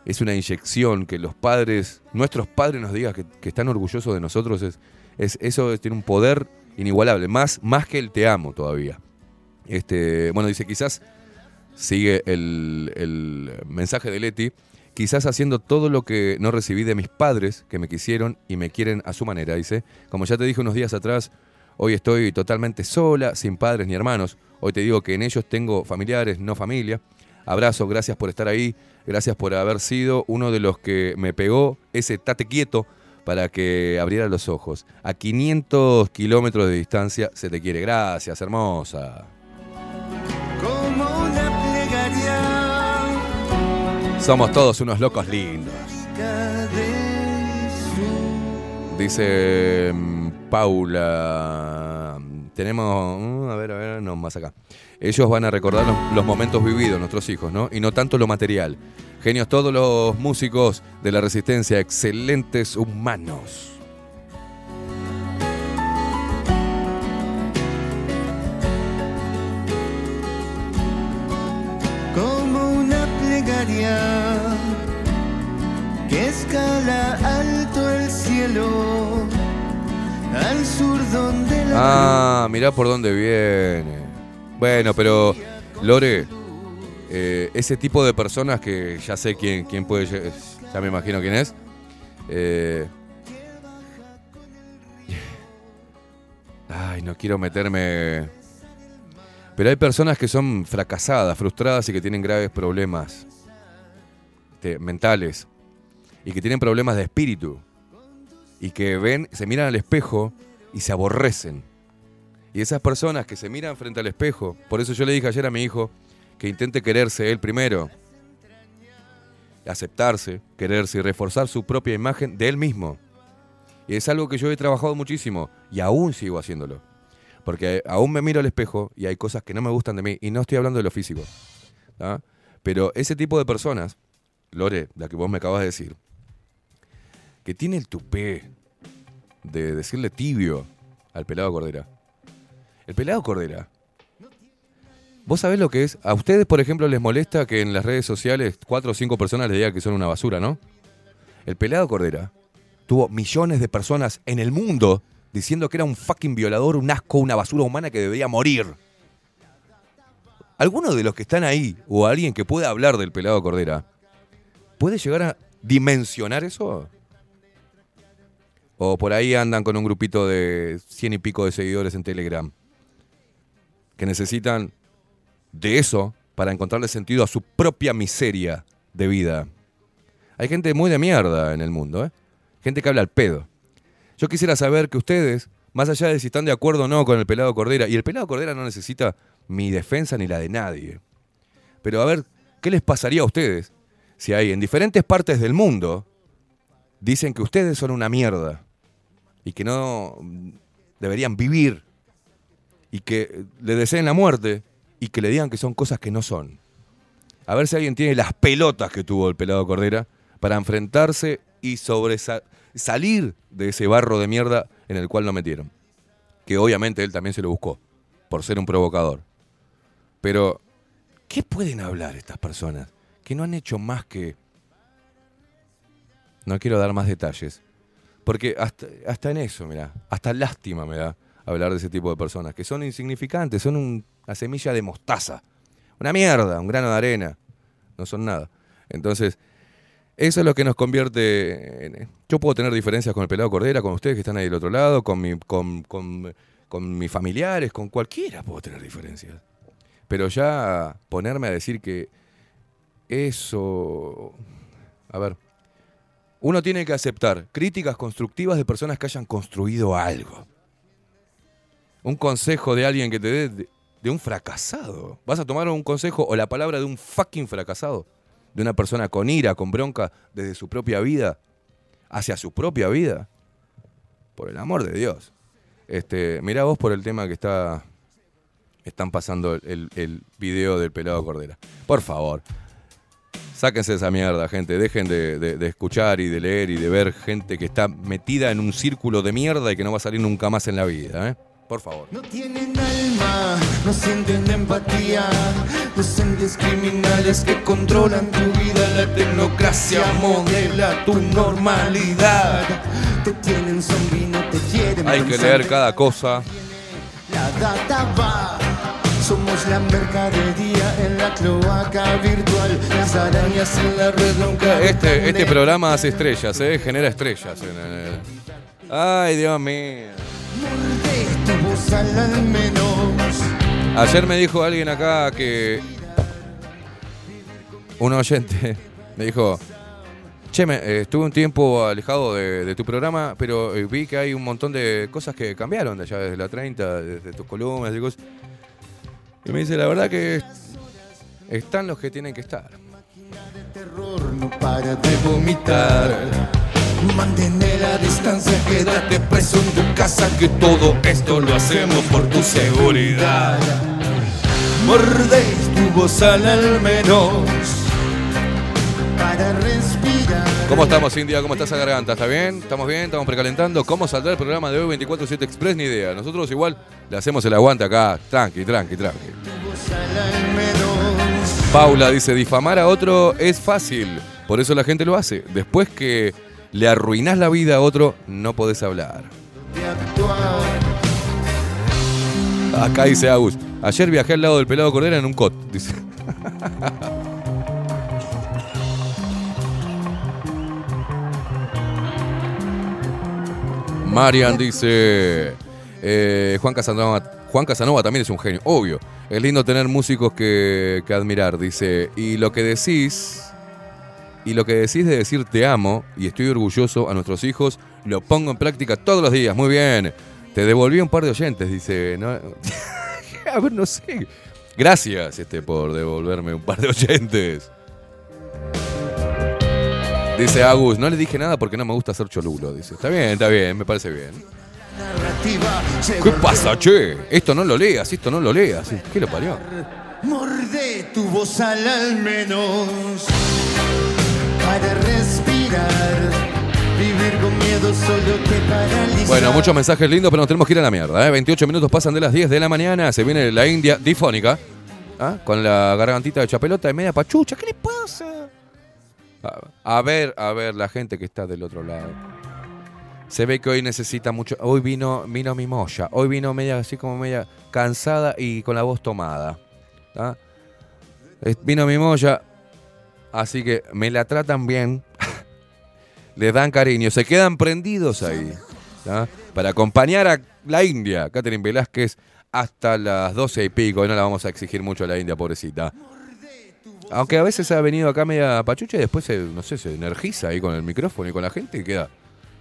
Speaker 2: es una inyección que los padres, nuestros padres nos digan que, están orgullosos de nosotros, es, es, eso es- tiene un poder inigualable, más, más que el te amo todavía. Este, bueno, dice, quizás sigue el, el mensaje de Leti, quizás haciendo todo lo que no recibí de mis padres, que me quisieron y me quieren a su manera, dice. Como ya te dije unos días atrás, hoy estoy totalmente sola, sin padres ni hermanos. Hoy te digo que en ellos tengo familiares, no familia. Abrazo, gracias por estar ahí, gracias por haber sido uno de los que me pegó ese tate quieto para que abriera los ojos. A 500 kilómetros de distancia se te quiere. Gracias, hermosa. Somos todos unos locos lindos. Dice mm, Paula. Tenemos. mm, A ver, a ver, no, más acá. Ellos van a recordar los, los momentos vividos, nuestros hijos, ¿no? Y no tanto lo material. Genios todos los músicos de la resistencia, excelentes humanos.
Speaker 8: Como una plegaria que escala alto el cielo al sur donde la
Speaker 2: Ah, mirá por dónde viene. Bueno, pero Lore, eh, ese tipo de personas que ya sé quién, quién puede, ya me imagino quién es. eh, [LAUGHS] ay, no quiero meterme. Pero hay personas que son fracasadas, frustradas y que tienen graves problemas mentales. y que tienen problemas de espíritu y que ven, se miran al espejo y se aborrecen. Y esas personas que se miran frente al espejo, por eso yo le dije ayer a mi hijo que intente quererse él primero, aceptarse, quererse y reforzar su propia imagen de él mismo. Y es algo que yo he trabajado muchísimo y aún sigo haciéndolo. Porque aún me miro al espejo y hay cosas que no me gustan de mí. Y no estoy hablando de lo físico. ¿tá? Pero ese tipo de personas, Lore, la que vos me acabas de decir, que tiene el tupé de decirle tibio al pelado Cordera. El pelado Cordera. ¿Vos sabés lo que es? A ustedes, por ejemplo, les molesta que en las redes sociales cuatro o cinco personas les digan que son una basura, ¿no? El pelado Cordera tuvo millones de personas en el mundo diciendo que era un fucking violador, un asco, una basura humana que debería morir. ¿Alguno de los que están ahí, o alguien que pueda hablar del pelado Cordera, puede llegar a dimensionar eso? O por ahí andan con un grupito de cien y pico de seguidores en Telegram, que necesitan de eso para encontrarle sentido a su propia miseria de vida. Hay gente muy de mierda en el mundo, ¿eh? Gente que habla al pedo. Yo quisiera saber que ustedes, más allá de si están de acuerdo o no con el pelado Cordera, y el pelado Cordera no necesita mi defensa ni la de nadie. Pero a ver, ¿qué les pasaría a ustedes si hay en diferentes partes del mundo dicen que ustedes son una mierda y que no deberían vivir y que le deseen la muerte y que le digan que son cosas que no son? A ver si alguien tiene las pelotas que tuvo el pelado Cordera para enfrentarse y salir de ese barro de mierda en el cual lo metieron. Que obviamente él también se lo buscó, por ser un provocador. Pero, ¿qué pueden hablar estas personas que no han hecho más que... No quiero dar más detalles. Porque hasta, hasta en eso, mira, hasta lástima me da hablar de ese tipo de personas, que son insignificantes, son un- una semilla de mostaza. Una mierda, un grano de arena. No son nada. Entonces, eso es lo que nos convierte en... Yo puedo tener diferencias con el pelado Cordera, con ustedes que están ahí del otro lado, con, mi, con, con- con mis familiares, con cualquiera puedo tener diferencias. Pero ya ponerme a decir que eso... A ver, uno tiene que aceptar críticas constructivas de personas que hayan construido algo. Un consejo de alguien que te dé de, un fracasado. ¿Vas a tomar un consejo o la palabra de un fucking fracasado? De una persona con ira, con bronca, desde su propia vida, hacia su propia vida. Por el amor de Dios. Este, mirá vos por el tema que está. Están pasando el, el- el video del pelado Cordera. Por favor. Sáquense esa mierda, gente. Dejen de, de- de escuchar y de leer y de ver gente que está metida en un círculo de mierda y que no va a salir nunca más en la vida, ¿eh? Por favor.
Speaker 8: No tienen alma, no sienten empatía. Los entes criminales que controlan tu vida, la tecnocracia modela tu normalidad. Te tienen zombie, no te quieren.
Speaker 2: Hay que leer cada cosa.
Speaker 8: La data va. Somos la mercadería en la cloaca virtual. Las arañas en la red nunca.
Speaker 2: Este, este programa hace estrellas, ¿eh? Genera estrellas. en el- Ay, Dios mío. Ayer me dijo alguien acá que. Un oyente me dijo. Che, me- eh, estuve un tiempo alejado de, de tu programa, pero eh, vi que hay un montón de cosas que cambiaron de allá desde la 30, desde tus columnas y cosas. Y me dice, la verdad que están los que tienen que estar.
Speaker 8: terror no para de vomitar. Mantén la distancia, quédate preso en tu casa, que todo esto lo hacemos por tu seguridad. Mordéis tu voz al menos para respirar.
Speaker 2: ¿Cómo estamos, India? ¿Cómo está esa garganta? ¿Está bien? ¿Estamos bien? ¿Estamos precalentando? ¿Cómo saldrá el programa de hoy 24-7 Express? Ni idea. Nosotros igual le hacemos el aguante acá. Tranqui, tranqui, tranqui. Paula dice, difamar a otro es fácil. Por eso la gente lo hace. Después que le arruinás la vida a otro, no podés hablar. Acá dice Agus. Ayer viajé al lado del pelado Cordera en un cot. Dice. [LAUGHS] Marian dice. eh, Juan, Casanova, Juan Casanova también es un genio, obvio. Es lindo tener músicos que, que admirar, dice. Y lo que decís. Y lo que decís de decir te amo y estoy orgulloso a nuestros hijos, lo pongo en práctica todos los días. Muy bien. Te devolví un par de oyentes, dice. No, [LAUGHS] a ver, no sé. Gracias este, por devolverme un par de oyentes. Dice Agus, no le dije nada porque no me gusta hacer cholulo. Dice, está bien, está bien, me parece bien. ¿Qué pasa, che? Esto no lo leas, esto no lo leas. ¿Qué lo parió?
Speaker 8: Morde tu voz al al menos para respirar. Vivir con miedo solo te paraliza.
Speaker 2: Bueno, muchos mensajes lindos, pero nos tenemos que ir a la mierda. ¿eh? 28 minutos pasan de las 10 de la mañana. Se viene la India difónica. ¿ah? Con la gargantita de chapelota y media pachucha. ¿Qué le pasa? A, ver, a ver, la gente que está del otro lado. Se ve que hoy necesita mucho. Hoy vino, vino mi moya. Hoy vino media así como media cansada y con la voz tomada. Vino mi moya. Así que me la tratan bien. [LAUGHS] Les dan cariño. Se quedan prendidos ahí. ¿ah? Para acompañar a la India. Catherine Velázquez hasta las 12 y pico. No la vamos a exigir mucho a la India, pobrecita. Aunque a veces ha venido acá media pachucha y después se, no sé, se energiza ahí con el micrófono y con la gente y queda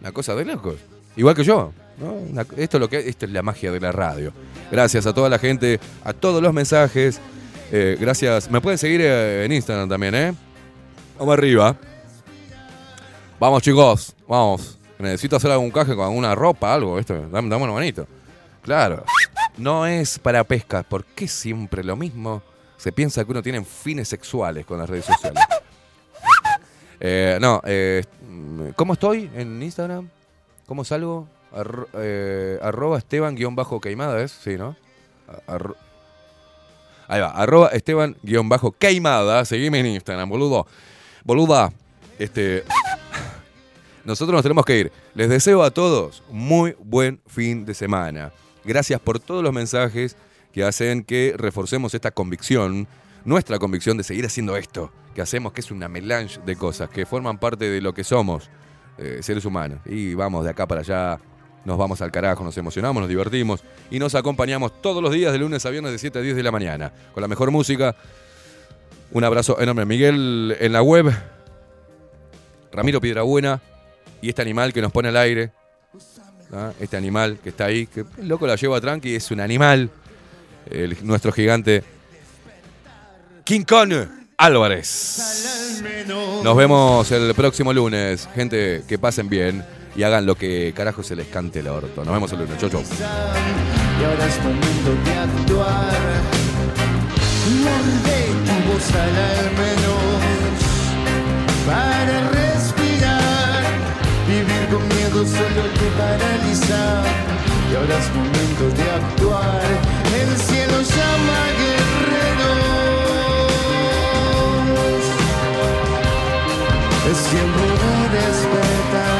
Speaker 2: una cosa de locos. Igual que yo. ¿no? Esto, es lo que, esto es la magia de la radio. Gracias a toda la gente, a todos los mensajes. Eh, gracias. Me pueden seguir eh, en Instagram también, ¿eh? Vamos arriba. Vamos, chicos. Vamos. Necesito hacer algún caje con alguna ropa, algo. Esto. Dame, dame una manito. Claro. No es para pesca. ¿Por qué siempre lo mismo? Se piensa que uno tiene fines sexuales con las redes sociales. [LAUGHS] Eh, no, eh, ¿cómo estoy en Instagram? ¿Cómo salgo? Eh, arroba Esteban-Queimada, ¿es? Sí, ¿no? Ahí va, arroba Esteban-Queimada. Seguime en Instagram, boludo. Boluda, este. Nosotros nos tenemos que ir. Les deseo a todos muy buen fin de semana. Gracias por todos los mensajes que hacen que reforcemos esta convicción, nuestra convicción de seguir haciendo esto que hacemos, que es una melange de cosas que forman parte de lo que somos, eh, seres humanos. Y vamos de acá para allá, nos vamos al carajo, nos emocionamos, nos divertimos y nos acompañamos todos los días de lunes a viernes de 7 a 10 de la mañana con la mejor música. Un abrazo enorme. Miguel en la web, Ramiro Piedrabuena y este animal que nos pone al aire. ¿ah? Este animal que está ahí, que el loco la lleva tranqui, es un animal. El- nuestro gigante King Kong Álvarez. Nos vemos el próximo lunes. Gente, que pasen bien y hagan lo que carajo se les cante el orto. Nos vemos el lunes. Chau, chau.
Speaker 8: Y ahora es momento de actuar. Morde tu voz al menos para respirar. Vivir con miedo solo te paraliza. Y ahora es momento de actuar. El cielo se ama, guerreros, es siempre un despertar.